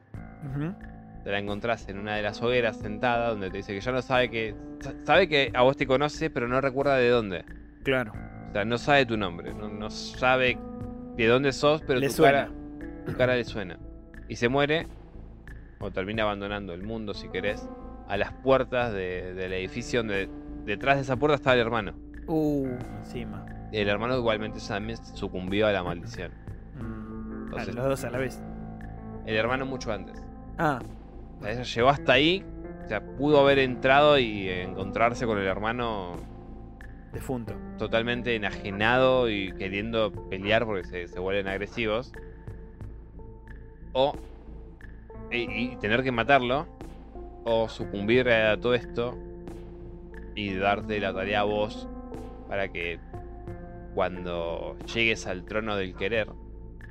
Te la encontrás en una de las hogueras sentada donde te dice que ya no sabe que sa- sabe que a vos te conoce pero no recuerda de dónde Claro. o sea no sabe tu nombre no, no sabe de dónde sos pero Le tu suena. cara tu cara le suena y se muere o termina abandonando el mundo si querés a las puertas de- del edificio donde detrás de esa puerta estaba el hermano Uh, encima. el hermano igualmente también sucumbió a la maldición Mm. Ah, Entonces- los dos a la vez. el hermano mucho antes Ah, O sea, ella llegó hasta ahí, o sea, pudo haber entrado y encontrarse con el hermano defunto. totalmente enajenado y queriendo pelear porque se, se vuelven agresivos. O. Y, y tener que matarlo. O sucumbir a todo esto. Y darte la tarea a vos. Para que cuando llegues al trono del querer.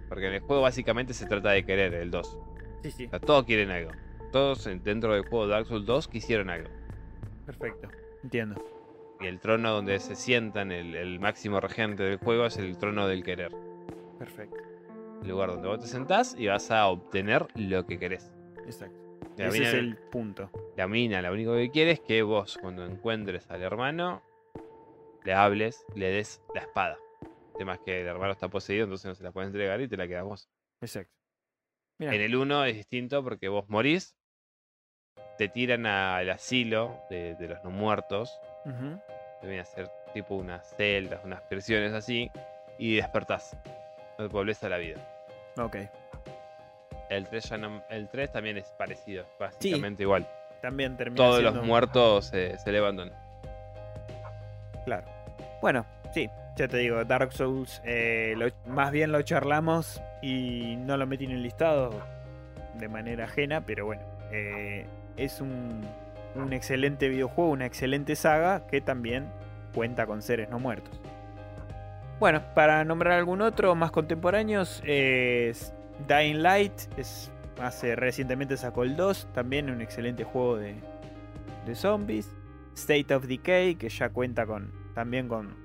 Porque en el juego básicamente se trata de querer, el 2. Sí, sí. O sea, todos quieren algo. Todos en- dentro del juego Dark Souls 2 quisieron algo. Perfecto. Entiendo. Y el trono donde se sientan el, el máximo regente del juego es el trono del querer. Perfecto. El lugar donde vos te sentás y vas a obtener lo que querés. Exacto. La Ese mina, es el punto. la mina lo único que quiere es que vos cuando encuentres al hermano le hables, le des la espada. El tema es que el hermano está poseído, entonces no se la puedes entregar y te la quedas vos. Exacto. En el 1 es distinto porque vos morís, te tiran al asilo de, de los no muertos, te viene a ser tipo unas celdas, unas prisiones así, y despertás. No volvés a la vida. Ok. El 3, ya no- el 3 también es parecido, básicamente igual. También termina Todos los muertos se, se levantan. Claro. Bueno, sí, ya te digo, Dark Souls, eh, lo- más bien lo charlamos y no lo metí en el listado de manera ajena, pero bueno, eh, es un, un excelente videojuego, una excelente saga que también cuenta con seres no muertos. Bueno, para nombrar algún otro más contemporáneos, es Dying Light, es, hace recientemente sacó el 2, también un excelente juego de, de zombies. State of Decay, que ya cuenta con también con,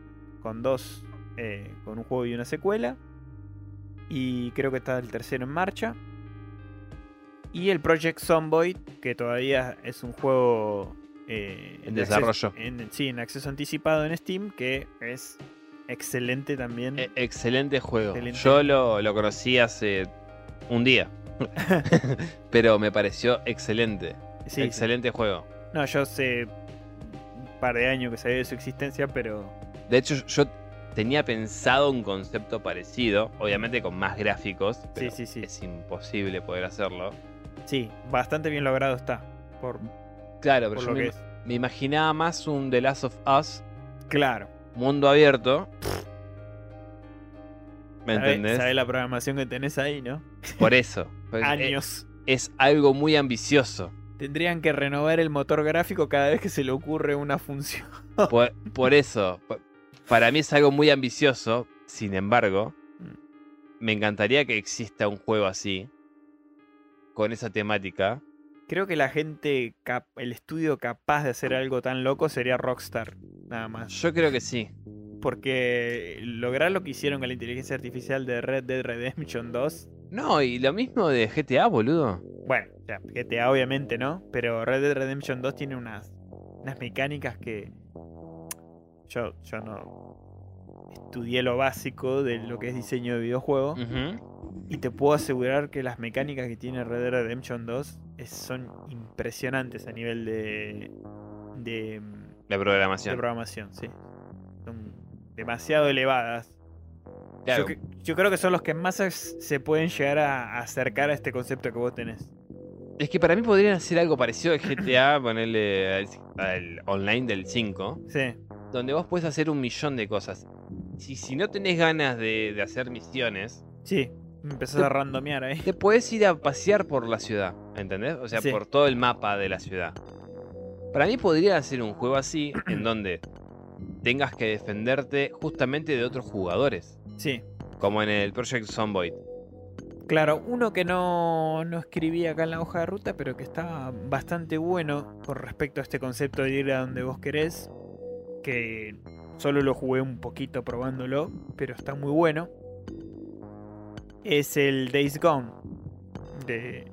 con dos, eh, con un juego y una secuela. Y creo que está el tercero en marcha. Y el Project Zomboid, que todavía es un juego eh, En de desarrollo. acceso- en- sí, en acceso anticipado en Steam, que es excelente también. E- excelente juego. Excelente. Yo lo, lo conocí hace un día. Pero me pareció excelente. Sí, sí. excelente juego. No, yo hace un par de años que sabía de su existencia, pero De hecho, yo tenía pensado un concepto parecido, obviamente con más gráficos, pero sí, sí. es imposible poder hacerlo. sí, bastante bien logrado está. Por, Claro, pero por yo me, me imaginaba más un The Last of Us, Claro. Mundo abierto. ¿Me entendés? sabe la programación que tenés ahí, ¿no? Por eso. Pues, Años. Es algo muy ambicioso. Tendrían que renovar el motor gráfico cada vez que se le ocurre una función. Por, por eso, pa- para mí es algo muy ambicioso. Sin embargo, Mm. me encantaría que exista un juego así, con esa temática. Creo que la gente, el estudio capaz de hacer algo tan loco sería Rockstar, nada más. Yo creo que sí. Porque lograr lo que hicieron con la inteligencia artificial de Red Dead Redemption 2, No, y lo mismo de GTA, boludo. bueno, GTA obviamente no, pero Red Dead Redemption 2 tiene unas, unas mecánicas que yo, yo no estudié lo básico de lo que es diseño de videojuego. Y te puedo asegurar que las mecánicas que tiene Red Dead Redemption 2 es- son impresionantes a nivel de, de, La de programación. programación, sí. Son demasiado elevadas. Claro, Yo, creo que son los que más se pueden llegar a, a acercar a este concepto que vos tenés. Es que para mí podrían hacer algo parecido al GTA, ponerle al, al online del 5, Sí, donde vos puedes hacer un millón de cosas. Si, si no tenés ganas de, de hacer misiones, sí. Empezás a randomear ahí. te puedes ir a pasear por la ciudad, ¿entendés? O sea, Sí. por todo el mapa de la ciudad. Para mí podría hacer un juego así, en donde tengas que defenderte justamente de otros jugadores, Sí. como en el Project Zomboid. Claro, uno que no, no escribí acá en la hoja de ruta, pero que está bastante bueno con respecto a este concepto de ir a donde vos querés, que solo lo jugué un poquito probándolo, pero está muy bueno, es el Days Gone, de,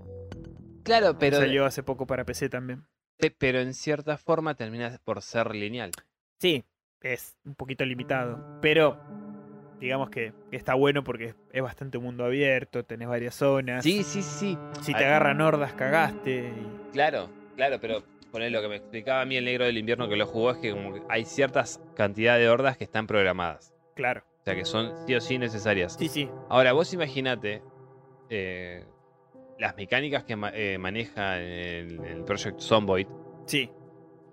Claro, pero, salió hace poco para PC también. pe- pero en cierta forma termina por ser lineal. Sí, es un poquito limitado, pero digamos que está bueno porque es, bastante mundo abierto, tenés varias zonas. Sí, sí, sí. Si te agarran hordas, cagaste. y- Claro, claro, pero poner lo que me explicaba a mí el negro del invierno que lo jugó es que como que hay ciertas cantidades de hordas que están programadas. Claro. O sea que son sí o sí necesarias. Sí, sí. Ahora, vos imaginate eh, las mecánicas que ma- eh, maneja el, el Project Zomboid, Sí,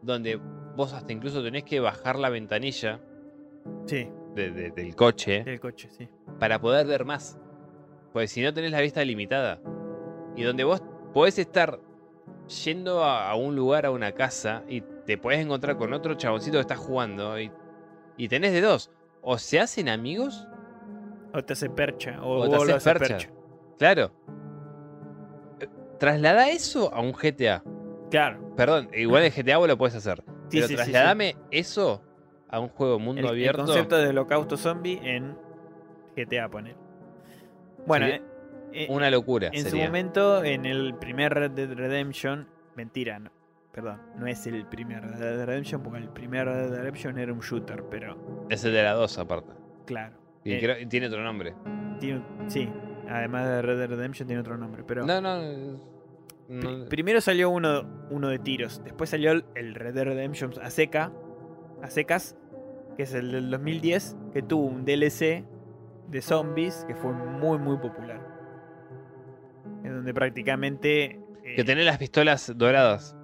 donde vos hasta incluso tenés que bajar la ventanilla sí, de- de- del coche del coche, sí. para poder ver más. Pues si no tenés la vista limitada. Y donde vos podés estar yendo a, a un lugar, a una casa, y te podés encontrar con otro chaboncito que está jugando, y, y tenés de dos. O se hacen amigos, O te hace percha, o, O te haces percha. claro. Eh, Traslada eso a un GTA. Claro. Perdón, igual en GTA vos lo podés hacer. Sí, pero sí, sí, sí. trasladame eso a un juego mundo El, el abierto. concepto de holocausto zombie en GTA, poner. Bueno, eh, eh, Una locura. en su momento, en el primer Red Dead Redemption, mentira, no, perdón, no es el primer Red Dead Redemption, porque el primer Red Dead Redemption era un shooter, pero Es el de la 2 aparte. claro. Y Eh, creo- y tiene otro nombre. tiene- sí, además de Red Dead Redemption tiene otro nombre, pero... No, no. no, Pri- Primero salió uno, uno de tiros, después salió el, el Red Dead Redemption a seca, a secas, que es el del 2010, que tuvo un DLC de zombies que fue muy muy popular. En donde prácticamente... eh, Que tenés las pistolas doradas.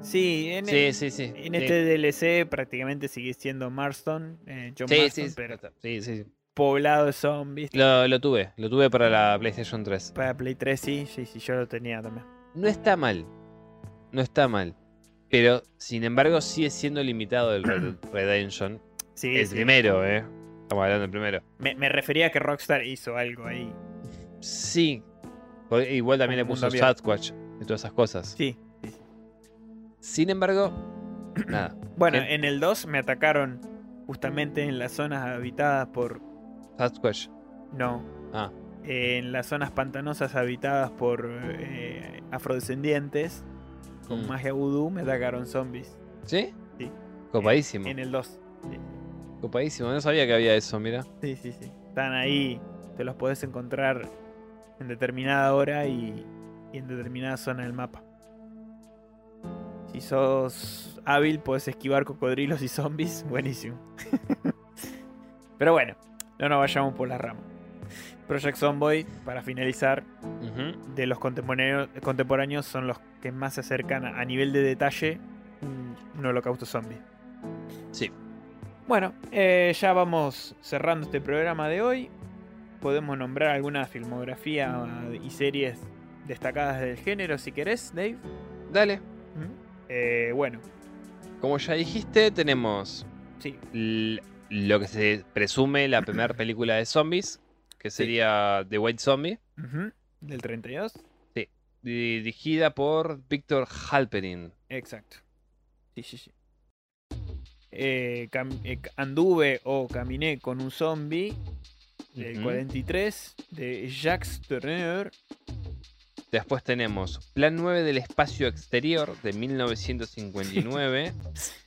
Sí, en, Sí, el- sí, sí. en sí. este DLC prácticamente sigue siendo Marston, eh, John Marston, pero sí, sí, sí. poblado de zombies. Lo, lo tuve, lo tuve para la PlayStation 3. Para Play 3 sí, sí, sí, yo lo tenía también. No está mal. No está mal. Pero, sin embargo, sigue siendo limitado el Red Redemption. Sí, el primero, ¿eh? Estamos hablando del primero. Me, me refería a que Rockstar hizo algo ahí. Sí. Igual también le puso. Sasquatch y todas esas cosas. Sí. Sin embargo, nada. Bueno, en el 2 me atacaron justamente en las zonas habitadas por. Sasquatch. No. Ah. En las zonas pantanosas habitadas por eh, afrodescendientes. Con Mm. magia vudú me atacaron zombies. ¿Sí? Sí. Copadísimo. En el 2. Copadísimo. No sabía que había eso, mira. Sí, sí, sí. Están ahí. Te los podés encontrar en determinada hora y, y en determinada zona del mapa. Si sos hábil, podés esquivar cocodrilos y zombies. Buenísimo. Pero bueno, no nos vayamos por la rama. Project Zomboid, para finalizar, de los contemporáneos, contemporáneos son los que más se acercan a, a nivel de detalle un, un holocausto zombie. Sí. Bueno, eh, ya vamos cerrando este programa de hoy. Podemos nombrar alguna filmografía y series destacadas del género si querés, Dave. Dale. Eh, bueno, Como ya dijiste, tenemos sí, lo que se presume la primera película de zombies, que sería The White Zombie, ujú, del 32. dirigida por Víctor Halperin. Exacto. Sí, sí, sí. Eh, eh, anduve o caminé con un zombie del Ujú. 43 de Jacques Tourneur. Después tenemos Plan 9 del Espacio Exterior de 1959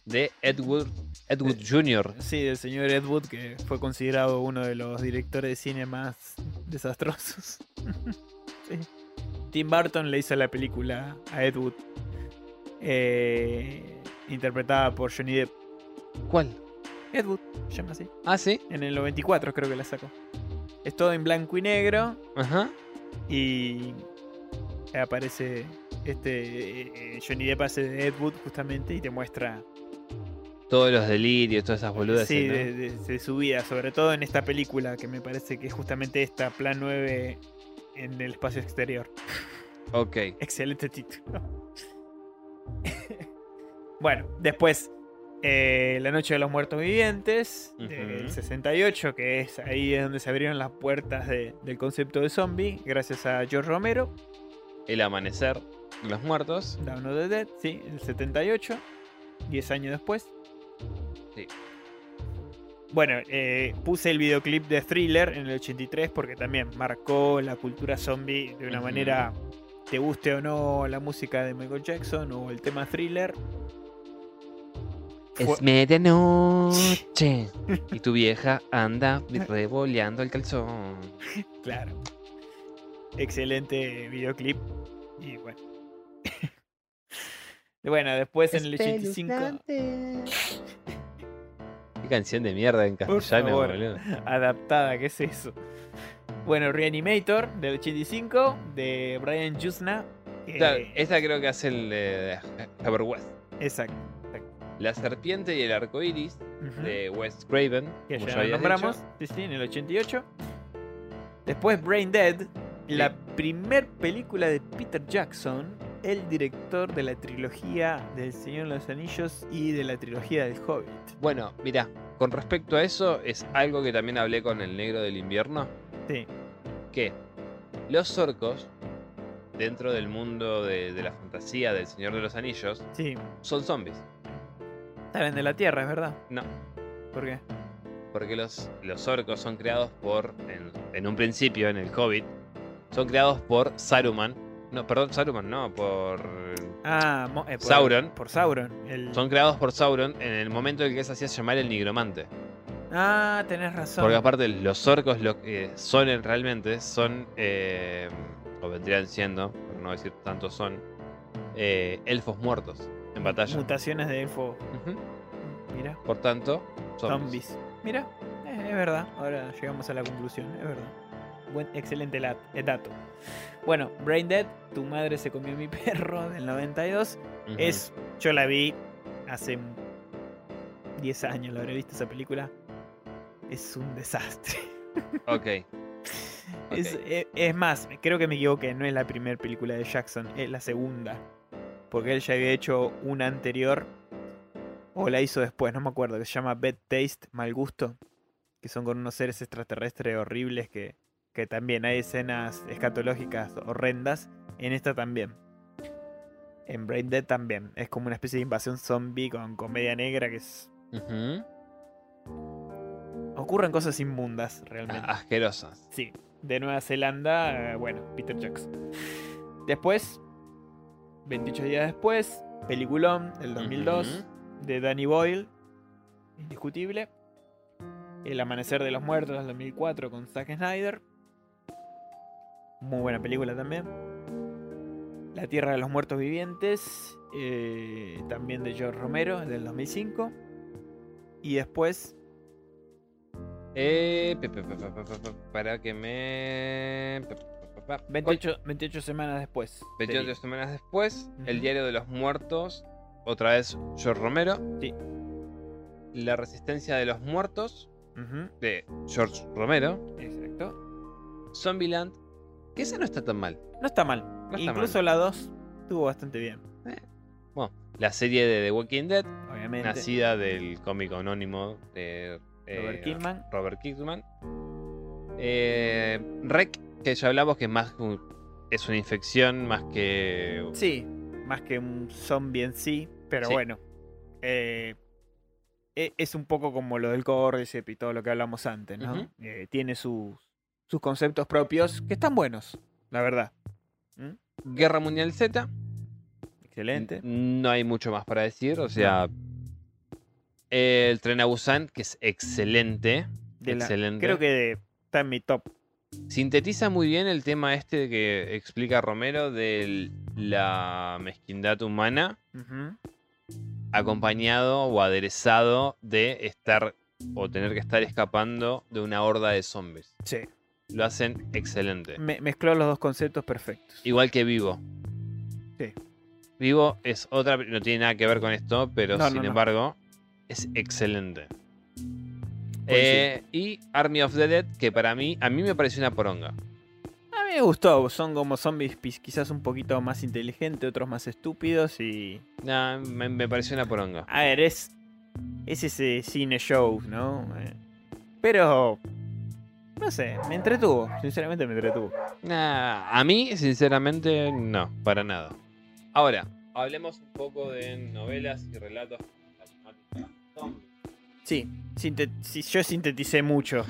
de Edward, Edward Jr. Sí, del señor Ed Wood, que fue considerado uno de los directores de cine más desastrosos. Sí. Tim Burton le hizo la película a Ed Wood. eh, interpretada por Johnny Depp. ¿Cuál? Ed Wood, se llama así. Ah, sí. En el 94 creo que la sacó. Es todo en blanco y negro. Ajá. Y aparece este eh, Johnny Depp hace de Ed Wood justamente y te muestra Todos los delirios, todas esas boludas. sí, de, de- de su vida, sobre todo en esta película que me parece que es justamente esta, Plan 9 en el espacio exterior. Ok. Excelente título. bueno, después eh, La Noche de los Muertos Vivientes del Ujú. 68, que es ahí donde se abrieron las puertas de- del concepto de zombie, gracias a George Romero. El amanecer de los muertos. Dawn of the Dead, sí, el 78, 10 años después. Sí. Bueno, eh, puse el videoclip de Thriller en el 83 porque también marcó la cultura zombie de una manera, te guste o no la música de Michael Jackson o el tema Thriller. Fue- Es medianoche y tu vieja anda revoleando el calzón. Claro. Excelente videoclip. Y bueno. Bueno, después en el 85. Qué canción de mierda en Por castellano, boludo. adaptada, ¿qué es eso? Bueno, Reanimator del 85 de Brian Jusna. esta creo que hace el de Haber West. Exacto. La serpiente y el arco iris de Wes Craven. que como ya ya lo nombramos. dicho. Sí, sí, en el 88. Después Brain Dead, la primer película de Peter Jackson, el director de la trilogía del Señor de los Anillos y de la trilogía del Hobbit. Bueno, mira, con respecto a eso, es algo que también hablé con el negro del invierno. Sí, Que los orcos, dentro del mundo de, de la fantasía del Señor de los Anillos, sí. son zombies. Salen de la Tierra, es verdad. No, ¿Por qué? porque los, los orcos son creados por, en, en un principio, en el Hobbit, son creados por Saruman. No, perdón, Saruman, no, por... Ah, eh, por, Sauron. Por Sauron. el- Son creados por Sauron en el momento en que se hacía llamar el nigromante. Ah, tenés razón. Porque aparte los orcos lo que son en- realmente son, eh, o vendrían siendo, por no decir tanto son, eh, elfos muertos en batalla. Mutaciones de elfo. Mira, Por tanto, zombies. zombies. Mira, eh, es verdad. Ahora llegamos a la conclusión, es verdad. Buen, excelente eh, dato. Bueno, Brain Dead, tu madre se comió mi perro del 92. Ujú. Es, yo la vi hace 10 años, la habré visto esa película. Es un desastre. Ok. Es, ok. e- es más, creo que me equivoqué, no es la primera película de Jackson, es la segunda. Porque él ya había hecho una anterior, o la hizo después, no me acuerdo, que se llama Bad Taste, Mal Gusto, que son con unos seres extraterrestres horribles que, que también hay escenas escatológicas horrendas, en esta también. En Brain Dead también. Es como una especie de invasión zombie con comedia negra que es. Ocurren cosas inmundas, realmente. Ah, Asquerosas. Sí. De Nueva Zelanda, eh, bueno, Peter Jackson. Después, 28 días después, peliculón del 2002 de Danny Boyle, indiscutible. El Amanecer de los Muertos del 2004 con Zack Snyder. Muy buena película también. La Tierra de los Muertos Vivientes, eh, también de George Romero, del 2005. Y después, Eh, para que me. pe- pe- pe- pe- 28, 28 semanas después. 28 Sería. semanas después, El. Diario de los Muertos, otra vez George Romero. Sí. La Resistencia de los Muertos, de George Romero. Exacto. Zombieland, que esa no está tan mal. No está mal. No está Incluso la 2 estuvo bastante bien. La serie de The Walking Dead, Obviamente. nacida del cómico anónimo de eh, Robert Kirkman. Robert Kirkman. Eh, Rec, que ya hablamos que es más un- es una infección más que Sí, más que un zombie en sí, pero Sí. bueno. eh, e- es un poco como lo del Cordyceps y todo lo que hablamos antes, ¿no? Eh, tiene sus, sus conceptos propios que están buenos, la verdad. ¿Mm? Guerra Mundial Z. Excelente. No hay mucho más para decir, o sea, el tren a Busan, que es excelente, De la- excelente. creo que está en mi top. Sintetiza muy bien el tema este que explica Romero de la mezquindad humana acompañado o aderezado de estar o tener que estar escapando de una horda de zombies. Sí. Lo hacen excelente. Me- mezcló los dos conceptos perfectos. Igual que Vivo. Sí. Vivo es otra, no tiene nada que ver con esto, pero No, sin no, no. embargo es excelente. Eh, y Army of the Dead, que para mí, a mí me pareció una poronga. A mí me gustó. Son como zombies quizás un poquito más inteligentes, otros más estúpidos y... Nah, me, me pareció una poronga. A ver, es, es ese cine show, ¿no? Eh, Pero, no sé, me entretuvo, sinceramente me entretuvo. Nah, a mí, sinceramente, no, para nada. Ahora, hablemos un poco de novelas y relatos. Sí, sí, yo sinteticé mucho,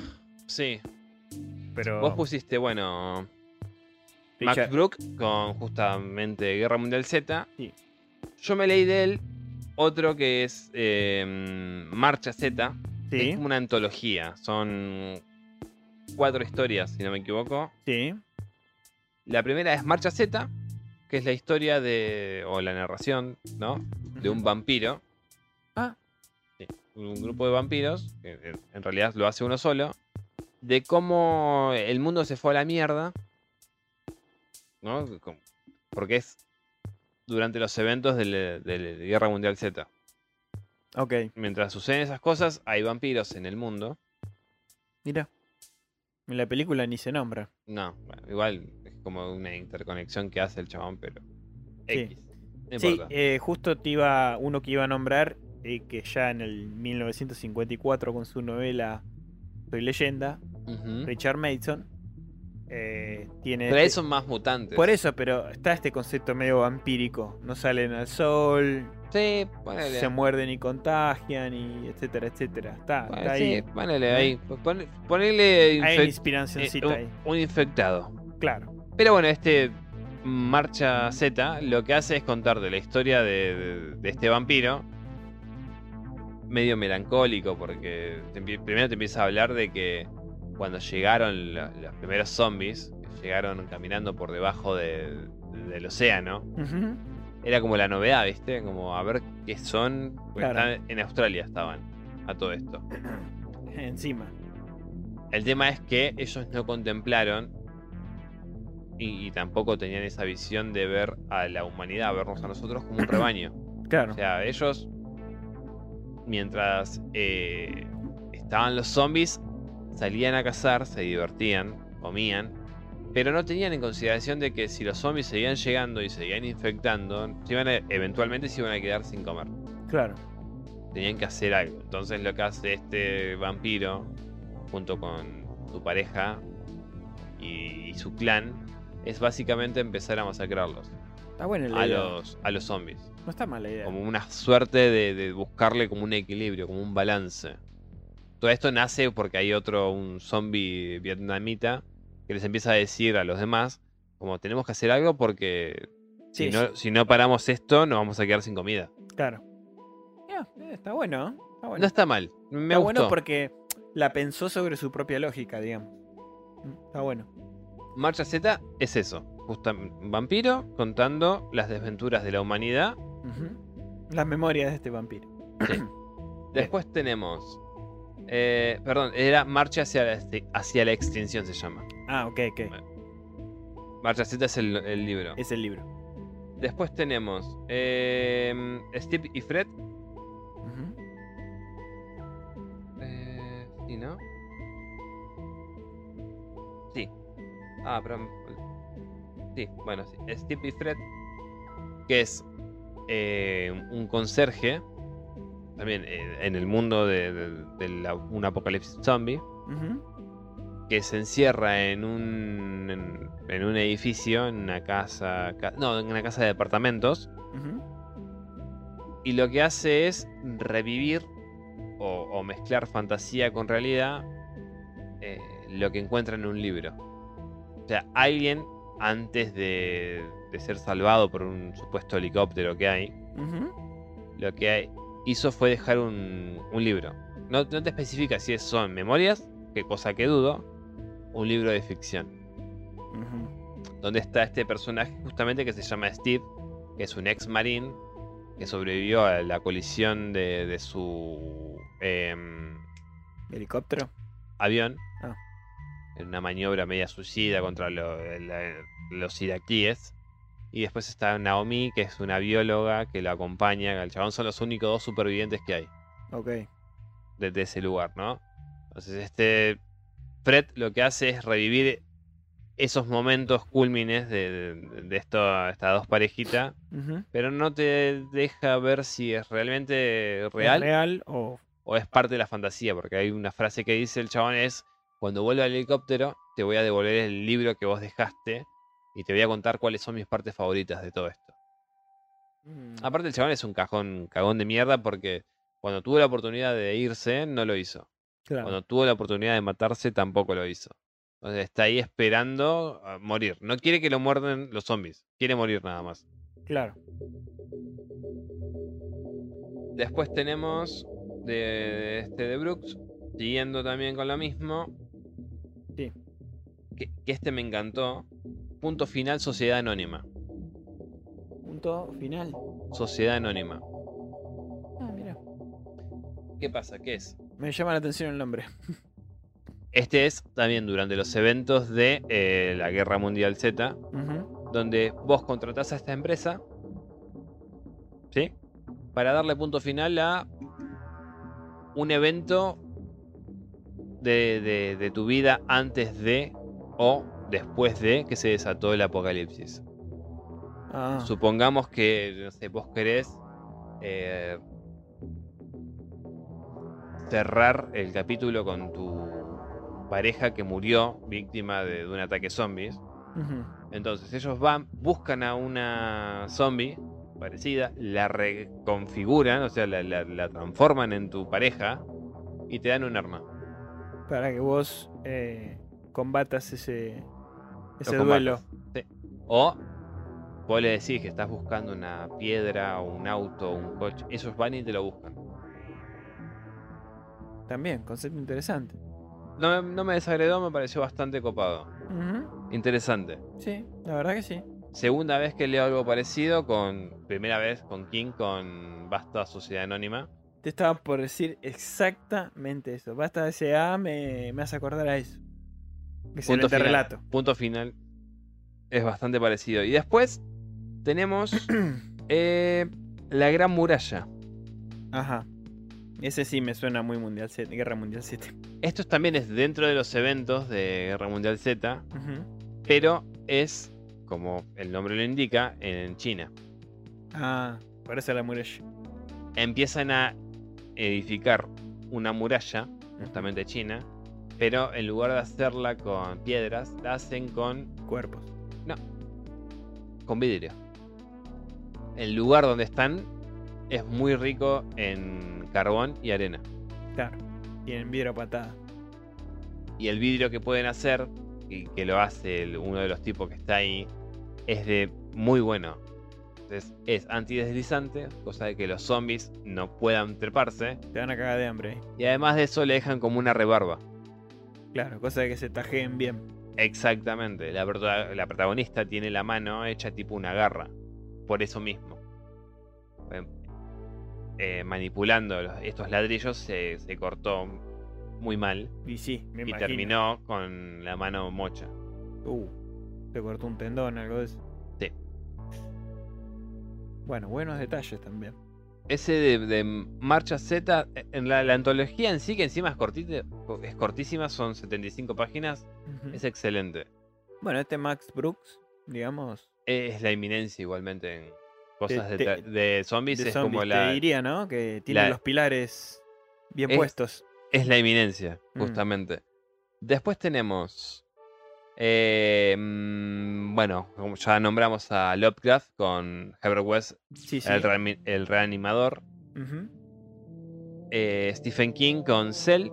Sí, pero... vos pusiste, bueno, Max Brook con justamente Guerra Mundial Z. Sí. Yo me leí de él otro que es eh, Marcha Z. Sí, Es como una antología. Son cuatro historias, si no me equivoco. sí, La primera es Marcha Z, que es la historia de. o la narración, ¿no? De un vampiro. Ah. Sí, un grupo de vampiros, que en- realidad lo hace uno solo. De cómo el mundo se fue a la mierda. ¿No? Porque es durante los eventos de la- de la Guerra Mundial Z. ok, Mientras suceden esas cosas, hay vampiros en el mundo. mira. En la película ni se nombra. No, bueno, igual es como una interconexión que hace el chabón, pero. Sí. X. No Sí, importa. eh, justo te iba uno que iba a nombrar, eh, que ya en el 1954 con su novela Soy leyenda. Richard Mason, eh, tiene... Pero ahí este- son más mutantes. Por eso, pero está este concepto medio vampírico. No salen al sol, Sí, ponele. se muerden y contagian, y etcétera, etcétera. Está, Bueno, está sí, ahí. ponele ahí. Pon- ponele Hay eh, un- ahí. un infectado. Claro. Pero bueno, este Marcha Z lo que hace es contarte la historia de, de- de este vampiro. Medio melancólico, porque te primero te empieza a hablar de que cuando llegaron la- los primeros zombies, llegaron caminando por debajo de- del océano, Ujú. Era como la novedad, ¿viste? Como a ver qué son. porque Claro. en Australia estaban a todo esto. Encima. El tema es que ellos no contemplaron y, y tampoco tenían esa visión de ver a la humanidad, a vernos a nosotros como un rebaño. Claro. O sea, ellos, mientras eh, estaban los zombies, salían a cazar, se divertían, comían, pero no tenían en consideración de que si los zombies seguían llegando y seguían infectando, se iban a- eventualmente se iban a quedar sin comer. claro. Tenían que hacer algo. Entonces lo que hace este vampiro, junto con su pareja y, y su clan, es básicamente empezar a masacrarlos. Está buena la a idea. los, a los zombies. No está mala idea. Como una suerte de, de buscarle como un equilibrio, como un balance. Todo esto nace porque hay otro, un zombie vietnamita, que les empieza a decir a los demás, como tenemos que hacer algo porque Sí, si, no, si no paramos esto, nos vamos a quedar sin comida. Claro. Eh, está bueno, ¿eh? Está bueno. No está mal, me está gustó. bueno porque la pensó sobre su propia lógica, digamos. Mm, Está bueno. Marcha Z es eso, justamente un vampiro contando las desventuras de la humanidad. Las memorias de este vampiro. Después tenemos, eh, perdón, era Marcha hacia la, hacia la extinción se llama. Ah, ok, ok. Marcha Z es el, el libro. Es el libro. Después tenemos eh, Steve y Fred. Eh, ¿Sí, no? Sí. Ah, pero. Sí, bueno, sí. Steve y Fred. Que es eh, un conserje. También eh, en el mundo de, de- de la- un apocalipsis zombie. Que se encierra en un. En, en un edificio, en una casa. ca- no, en una casa de departamentos. Y lo que hace es revivir o, o mezclar fantasía con realidad eh, lo que encuentra en un libro. O sea, alguien antes de, de ser salvado por un supuesto helicóptero que hay, lo que hay- hizo fue dejar un, un libro. No, no te especifica si son memorias, qué cosa que dudo, un libro de ficción. Donde está este personaje justamente que se llama Steve, que es un ex marín que sobrevivió a la colisión de, de su em, Helicóptero. avión Ah. en una maniobra media suicida contra lo- la- los iraquíes. Y después está Naomi, que es una bióloga que lo acompaña. El chabón son los únicos dos supervivientes que hay Ok. desde ese lugar, ¿no? Entonces, este Fred lo que hace es revivir esos momentos cúlmines de, de, de esto- estas dos parejitas, pero no te deja ver si es realmente ¿Es real real o. o es parte de la fantasía, porque hay una frase que dice el chabón es, cuando vuelva al helicóptero, te voy a devolver el libro que vos dejaste y te voy a contar cuáles son mis partes favoritas de todo esto. Mm, Aparte el chabón es un cajón, cagón de mierda porque cuando tuvo la oportunidad de irse, no lo hizo. Claro. Cuando tuvo la oportunidad de matarse, tampoco lo hizo. Entonces está ahí esperando a morir. No quiere que lo muerden los zombies, quiere morir nada más. Claro. Después tenemos de este de Brooks, siguiendo también con lo mismo. Sí. Que, que este me encantó. Punto final, Sociedad Anónima. Punto final. Sociedad Anónima. Ah, mira. ¿Qué pasa? ¿Qué es? Me llama la atención el nombre. Este es también durante los eventos de eh, la Guerra Mundial Z, donde vos contratás a esta empresa, ¿sí? Para darle punto final a un evento de, de- de tu vida antes de o después de que se desató el apocalipsis. Ah, Supongamos que, no sé, vos querés eh, cerrar el capítulo con tu pareja que murió víctima de, de un ataque zombies. Entonces ellos van, buscan a una zombie parecida, la reconfiguran, o sea, la, la- la transforman en tu pareja y te dan un arma. Para que vos eh, combatas ese, ese Lo duelo. Sí. O vos le decís que estás buscando una piedra, un auto, un coche. Ellos van y te lo buscan. También, concepto interesante. No, me- no me desagradó, me pareció bastante copado. Interesante. Sí, la verdad que sí. Segunda vez que leo algo parecido con. Primera vez con King con Basta Sociedad Anónima. Te estaba por decir exactamente eso. Basta de ese A, me, me hace acordar a eso. Excelente final. relato. Punto final. Es bastante parecido. Y después tenemos eh, La Gran Muralla. Ajá. Ese sí me suena muy Mundial 7, Guerra Mundial 7. Esto también es dentro de los eventos de Guerra Mundial Z, pero es, como el nombre lo indica, en China. Ah, parece la muralla. Empiezan a edificar una muralla, justamente china, pero en lugar de hacerla con piedras, la hacen con, Cuerpos. con vidrio. el lugar donde están es muy rico en carbón y arena. Claro. Tienen vidrio patada. Y el vidrio que pueden hacer, y que lo hace el- uno de los tipos que está ahí, es de muy bueno. Entonces es antideslizante, cosa de que los zombies no puedan treparse. Te van a cagar de hambre. Y además de eso le dejan como una rebarba. Claro, cosa de que se tajeen bien. Exactamente. La, la protagonista tiene la mano hecha tipo una garra. Por eso mismo. Eh, manipulando los- estos ladrillos se, se cortó muy mal. Y sí, me y imagino. terminó con la mano mocha. Uh, te cortó un tendón, algo de eso. Sí. Bueno, buenos detalles también. Ese de, de Marcha Z, eh, en la, la antología en sí, que encima es, cortita, es cortísima, son 75 páginas, es excelente. Bueno, este Max Brooks, digamos, Es la inminencia igualmente en cosas de, te- de zombies, de es como la, te diría, ¿no? Que tiene la- los pilares bien Es- puestos. es la eminencia, Mm. justamente. Después tenemos. eh, mm, bueno, ya nombramos a Lovecraft con Herbert West, Sí, sí. el, reani- el reanimador. Eh, Stephen King con Cell.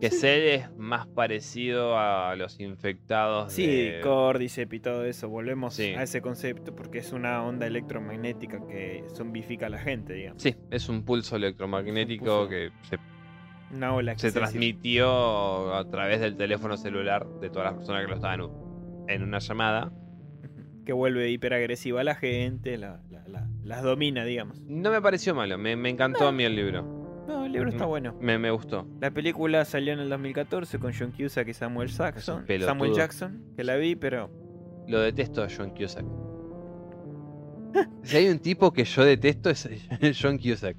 Que Cell es más parecido a los infectados. Sí, de- Cordyceps y todo eso. Volvemos Sí. a ese concepto porque es una onda electromagnética que zombifica a la gente, digamos. Sí, es un pulso electromagnético pulso. que se, Una ola que se se transmitió a través del teléfono celular de todas las personas que lo estaban en una llamada. que vuelve hiperagresiva a la gente, la- la- la- las domina, digamos. No me pareció malo, me, me encantó a mí el libro. No, el libro está Mm. bueno. Me, me gustó. La película salió en el 2014 con John Cusack y Samuel Jackson. Samuel Jackson, que la vi, pero Lo detesto a John Cusack. si hay un tipo que yo detesto es John Cusack.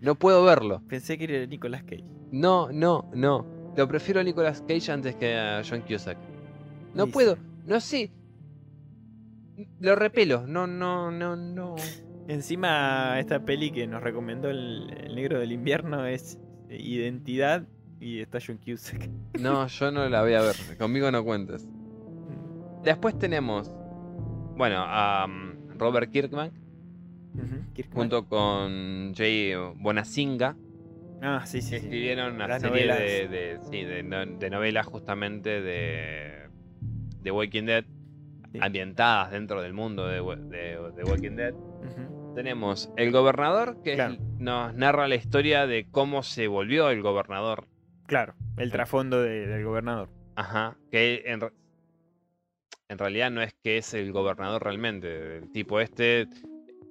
No puedo verlo. pensé que era Nicolas Cage. No, no, no. Lo prefiero a Nicolas Cage antes que a John Cusack. No puedo, no sé. Lo repelo, no, no, no, no. Encima, esta peli que nos recomendó el, el negro del invierno es Identidad y está John Cusack. No, yo no la voy a ver. Conmigo no cuentes. Después tenemos, bueno, a um, Robert Kirkman junto con Jay Bonasinga. Ah, sí, sí, sí. escribieron una Las serie de, de- sí, de, no- de novelas justamente de, de Walking Dead, Sí. ambientadas dentro del mundo de Walking Dead. Tenemos El Gobernador, que es- nos narra la historia de cómo se volvió el gobernador. Claro, el trasfondo de- del gobernador. Ajá. Que en, re- en realidad no es que es el gobernador realmente. El tipo este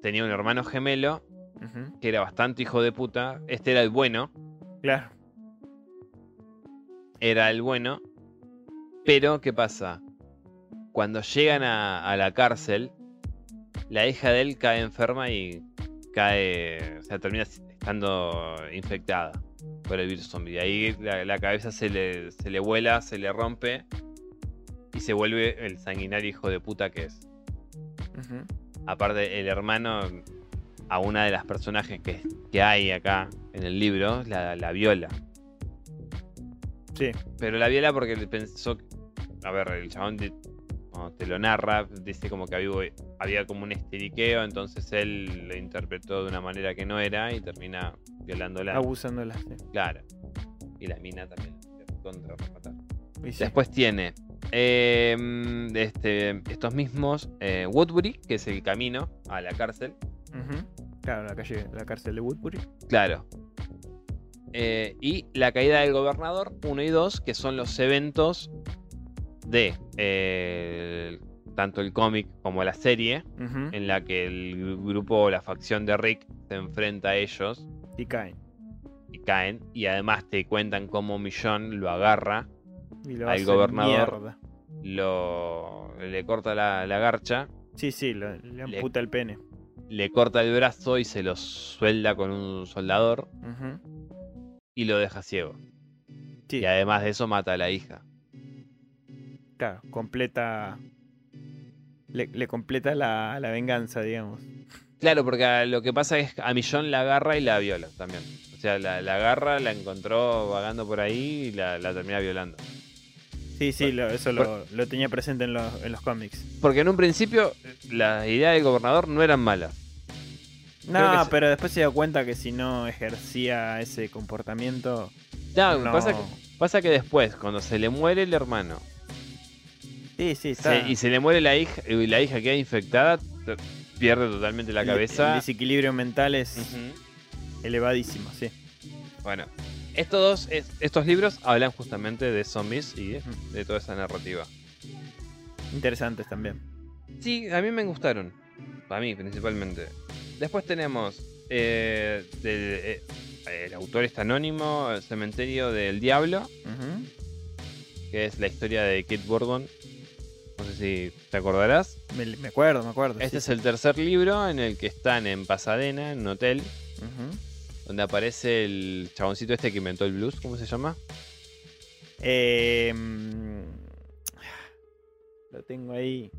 tenía un hermano gemelo que era bastante hijo de puta. Este era el bueno. Claro. era el bueno. Pero, ¿qué pasa? Cuando llegan a, a la cárcel, la hija de él cae enferma y cae. O sea, termina estando infectada por el virus zombie. Y ahí la, la cabeza se le, se le vuela, se le rompe y se vuelve el sanguinario hijo de puta que es. Aparte, el hermano a una de las personajes que, que hay acá en el libro la, la viola. Sí. Pero la viola porque le pensó. A ver, el chabón cuando te lo narra, dice como que había, había como un esteriqueo, entonces él lo interpretó de una manera que no era y termina violándola. Abusándola. sí. Claro. Y la mina también contra sí. Después tiene eh, este, estos mismos eh, Woodbury, que es el camino a la cárcel. Claro, la calle, la cárcel de Woodbury. Claro. Eh, y la caída del gobernador 1 y 2, que son los eventos de eh, tanto el cómic como la serie, en la que el grupo o la facción de Rick se enfrenta a ellos Y caen. y caen. Y además te cuentan cómo Millón lo agarra, Y lo Al gobernador. mierda. lo, le corta la, la garcha, Sí, sí, lo- le amputa el pene. le corta el brazo y se lo suelda con un soldador y lo deja ciego. Sí, Y además de eso mata a la hija. Claro, completa. Le, le completa la, la venganza, digamos. Claro, porque a- lo que pasa es que a Millón la agarra y la viola también. O sea, la, la agarra, la encontró vagando por ahí y la, la termina violando. Sí, sí, lo- eso lo, lo tenía presente en los, en los cómics. Porque en un principio las ideas del gobernador no eran malas. No, pero después se dio cuenta que si no ejercía ese comportamiento. No, no... Pasa, que, pasa que después, cuando se le muere el hermano Sí, sí, está. se- y se le muere la hija y la hija queda infectada, pierde totalmente la El- cabeza. El desequilibrio mental es elevadísimo, sí. Bueno, estos dos, es- estos libros hablan justamente de zombies y de, toda esa narrativa. Interesantes también. Sí, a mí me gustaron. A mí, principalmente. Después tenemos. eh, del- eh, el autor está anónimo, El Cementerio del Diablo, que es la historia de Kate Bourbon. No sé si te acordarás. me, me acuerdo, me acuerdo. Este sí, es el tercer libro en el que están en Pasadena, en un hotel, donde aparece el chaboncito este que inventó el blues, ¿cómo se llama? Eh, mm, lo tengo ahí.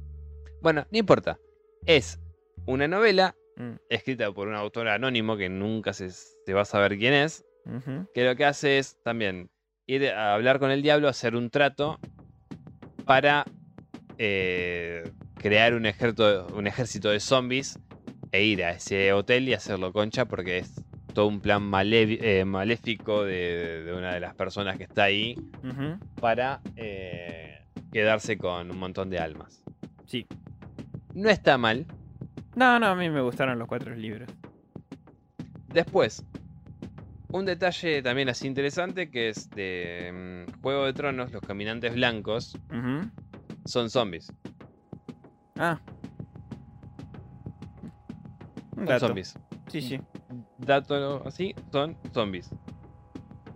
Bueno, no importa. Es una novela Mm, escrita por un autor anónimo que nunca se, se va a saber quién es, que lo que hace es también ir a hablar con el diablo, hacer un trato para eh, crear un ejército, un ejército de zombies e ir a ese hotel y hacerlo concha porque es todo un plan eh, maléfico de, de una de las personas que está ahí para eh, quedarse con un montón de almas. Sí. No está mal. No, no, a mí me gustaron los cuatro libros. Después, un detalle también así interesante que es de mm, Juego de Tronos, los caminantes blancos Ujú. Son zombies. Ah. Son dato. zombies. Sí, sí. Dato así, son zombies.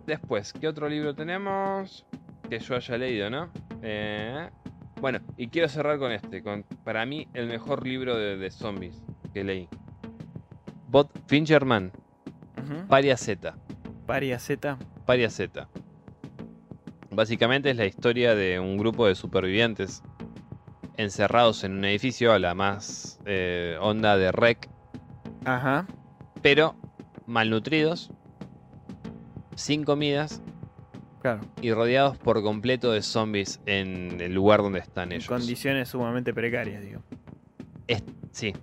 Después, ¿qué otro libro tenemos? Que yo haya leído, ¿no? Eh, bueno, y quiero cerrar con este, con para mí el mejor libro de, de zombies que leí. Bot Fincherman, Ujú. Paria Z. Paria Z. Paria Z. Básicamente es la historia de un grupo de supervivientes encerrados en un edificio a la más eh, onda de rec, Ajá. pero malnutridos, sin comidas Claro. y rodeados por completo de zombies en el lugar donde están En ellos. condiciones sumamente precarias, digo. Es- sí,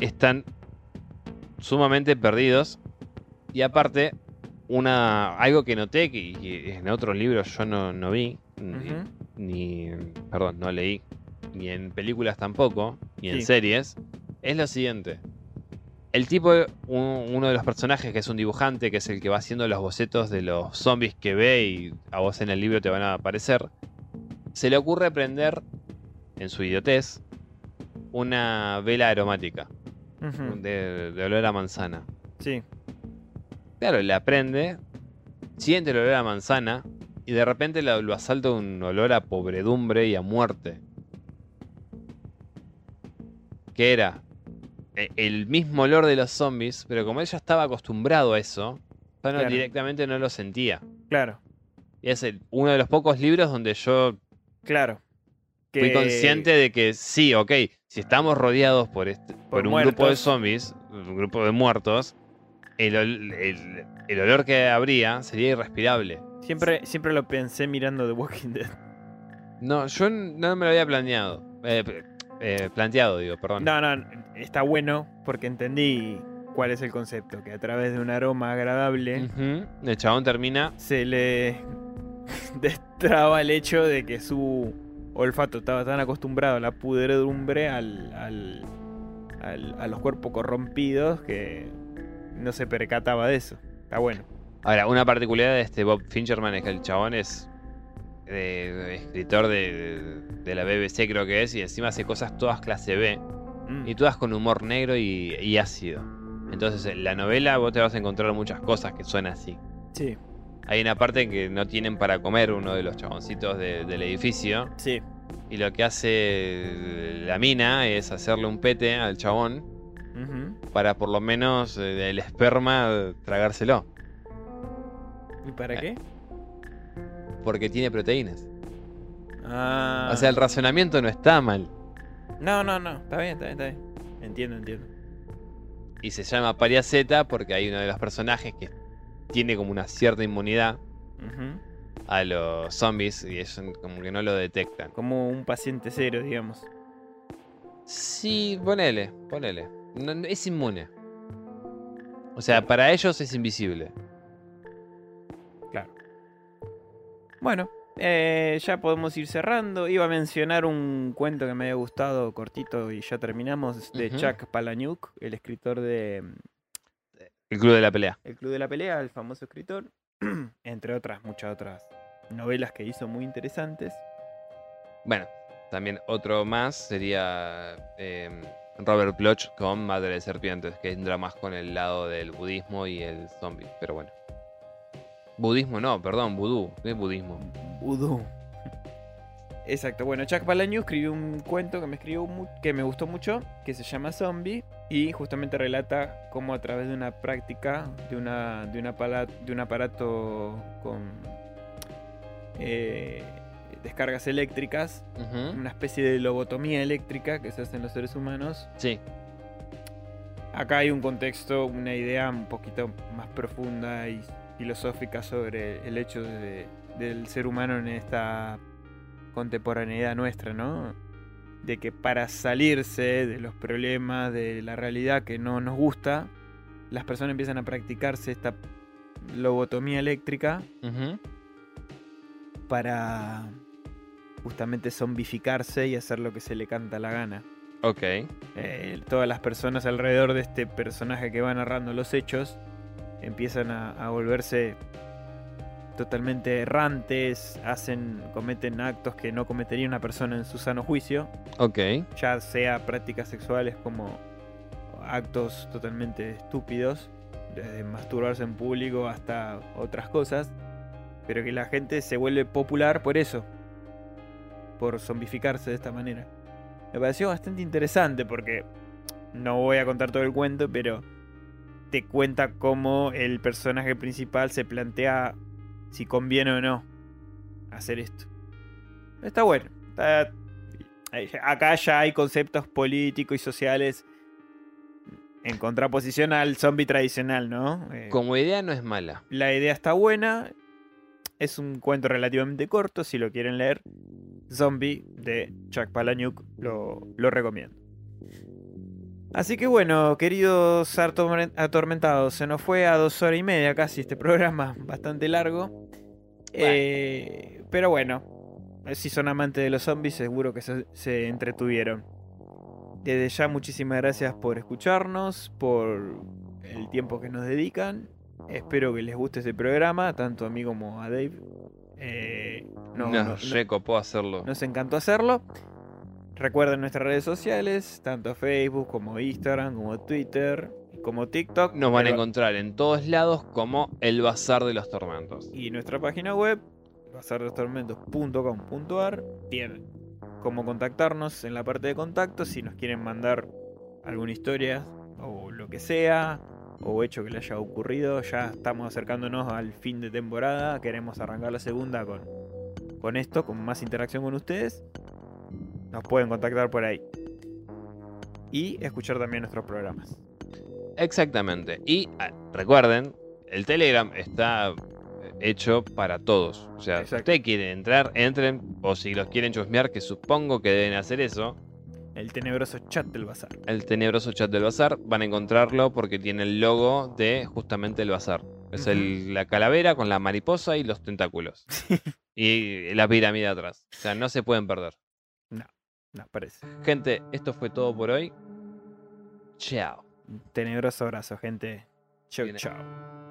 están sumamente perdidos. Y aparte, una algo que noté que en otros libros yo no, no vi, ni- perdón, no leí, ni en películas tampoco, ni en series, es lo siguiente. El tipo, un- uno de los personajes que es un dibujante, que es el que va haciendo los bocetos de los zombies que ve y a vos en el libro te van a aparecer, se le ocurre prender, en su idiotez, una vela aromática de, de olor a manzana. Sí. Claro, la prende, siente el olor a manzana y de repente lo, lo asalta un olor a pobredumbre y a muerte. Que era eh, el mismo olor de los zombies, pero como él ya estaba acostumbrado a eso, ya no- Claro. directamente no lo sentía. Claro. Y es el- uno de los pocos libros donde yo Claro. fui Que- consciente de que sí, ok, si estamos rodeados por, este, por, un grupo de zombies, un grupo de muertos, el, ol- el- el olor que habría sería irrespirable. Siempre, siempre lo pensé mirando The Walking Dead. No, yo no me lo había planeado. Eh, eh, planteado, digo, perdón. No, no, está bueno porque entendí cuál es el concepto. Que a través de un aroma agradable El chabón termina. se le destraba el hecho de que su olfato estaba tan acostumbrado a la pudredumbre, al, al- al- a los cuerpos corrompidos, que no se percataba de eso. Está bueno. Ahora, una particularidad de este Bob Fincherman es que el chabón es eh, de- escritor de, de la BBC, creo que es, y encima hace cosas todas clase B. Mm, Y todas con humor negro y, y ácido. Entonces, en la novela vos te vas a encontrar muchas cosas que son así. Sí, Hay una parte en que no tienen para comer uno de los chaboncitos de- del edificio. sí. Y lo que hace la mina es hacerle un pete al chabón para por lo menos eh, el esperma tragárselo. ¿Y para Eh. qué? Porque tiene proteínas. Ah. O sea, el razonamiento no está mal. No, no, no. Está bien, está bien, está bien. Entiendo, entiendo. Y se llama Pariaceta porque hay uno de los personajes que tiene como una cierta inmunidad. A los zombies y ellos como que no lo detectan. Como un paciente cero, digamos. Sí, ponele, ponele. No- no- es inmune. O sea, para ellos es invisible. Bueno, eh, ya podemos ir cerrando. Iba a mencionar un cuento que me había gustado, cortito, y ya terminamos, de. Chuck Palahniuk, el escritor de El club de la pelea. El Club de la Pelea, el famoso escritor, entre otras, muchas otras novelas que hizo muy interesantes. Bueno, también otro más sería em, Robert Bloch con Madre de Serpientes, que entra más con el lado del budismo y el zombie. Pero bueno. Budismo no, perdón, vudú. ¿Qué es budismo? Vudú. Exacto, bueno, Chuck Palahniuk escribió un cuento que me, escribió que me gustó mucho, que se llama Zombie, y justamente relata cómo a través de una práctica, de, una, de, una pala- de un aparato con eh, descargas eléctricas, una especie de lobotomía eléctrica que se hace en los seres humanos, Sí, Acá hay un contexto, una idea un poquito más profunda y filosófica sobre el hecho de- del ser humano en esta contemporaneidad nuestra, ¿no? De que para salirse de los problemas, de la realidad que no nos gusta, las personas empiezan a practicarse esta lobotomía eléctrica para justamente zombificarse y hacer lo que se le canta la gana. Ok. eh, todas las personas alrededor de este personaje que va narrando los hechos empiezan a, a volverse totalmente errantes, hacen, cometen actos que no cometería una persona en su sano juicio, Ok. ya sea prácticas sexuales como actos totalmente estúpidos, desde masturbarse en público hasta otras cosas, pero que la gente se vuelve popular por eso, por zombificarse de esta manera. Me pareció bastante interesante porque no voy a contar todo el cuento, pero te cuenta cómo el personaje principal se plantea si conviene o no hacer esto. Está bueno. está- ahí- acá ya hay conceptos políticos y sociales en contraposición al zombie tradicional, ¿no? Eh, Como idea no es mala. la idea está buena. Es un cuento relativamente corto, si lo quieren leer. Zombie de Chuck Palahniuk, lo, lo recomiendo. Así que bueno, queridos atormen- atormentados, se nos fue a dos horas y media casi este programa, bastante largo. Eh, pero bueno, si son amantes de los zombies, seguro que se, se entretuvieron. Desde ya, muchísimas gracias por escucharnos, por el tiempo que nos dedican. Espero que les guste este programa, tanto a mí como a Dave. Eh, no, No, no- no- recopó hacerlo. nos encantó hacerlo. Recuerden nuestras redes sociales, tanto Facebook como Instagram, como Twitter, como TikTok. Nos van a encontrar en todos lados como el Bazar de los Tormentos. Y nuestra página web, bazardostormentos.com.ar, tienen cómo contactarnos en la parte de contacto si nos quieren mandar alguna historia o lo que sea, o hecho que le haya ocurrido. Ya estamos acercándonos al fin de temporada, queremos arrancar la segunda con, con esto, con más interacción con ustedes. Nos pueden contactar por ahí. Y escuchar también nuestros programas. Exactamente. Y ah, recuerden, el Telegram está eh, hecho para todos. O sea, si ustedes quieren entrar, entren. O si los quieren chusmear, que supongo que deben hacer eso. El tenebroso chat del bazar. El tenebroso chat del bazar, van a encontrarlo porque tiene el logo de justamente el bazar. Es el- la calavera con la mariposa y los tentáculos. y la pirámide atrás. O sea, no se pueden perder. No, parece. Gente, esto fue todo por hoy. Chao. Tenebroso abrazo, gente. Chau, Bien. chau.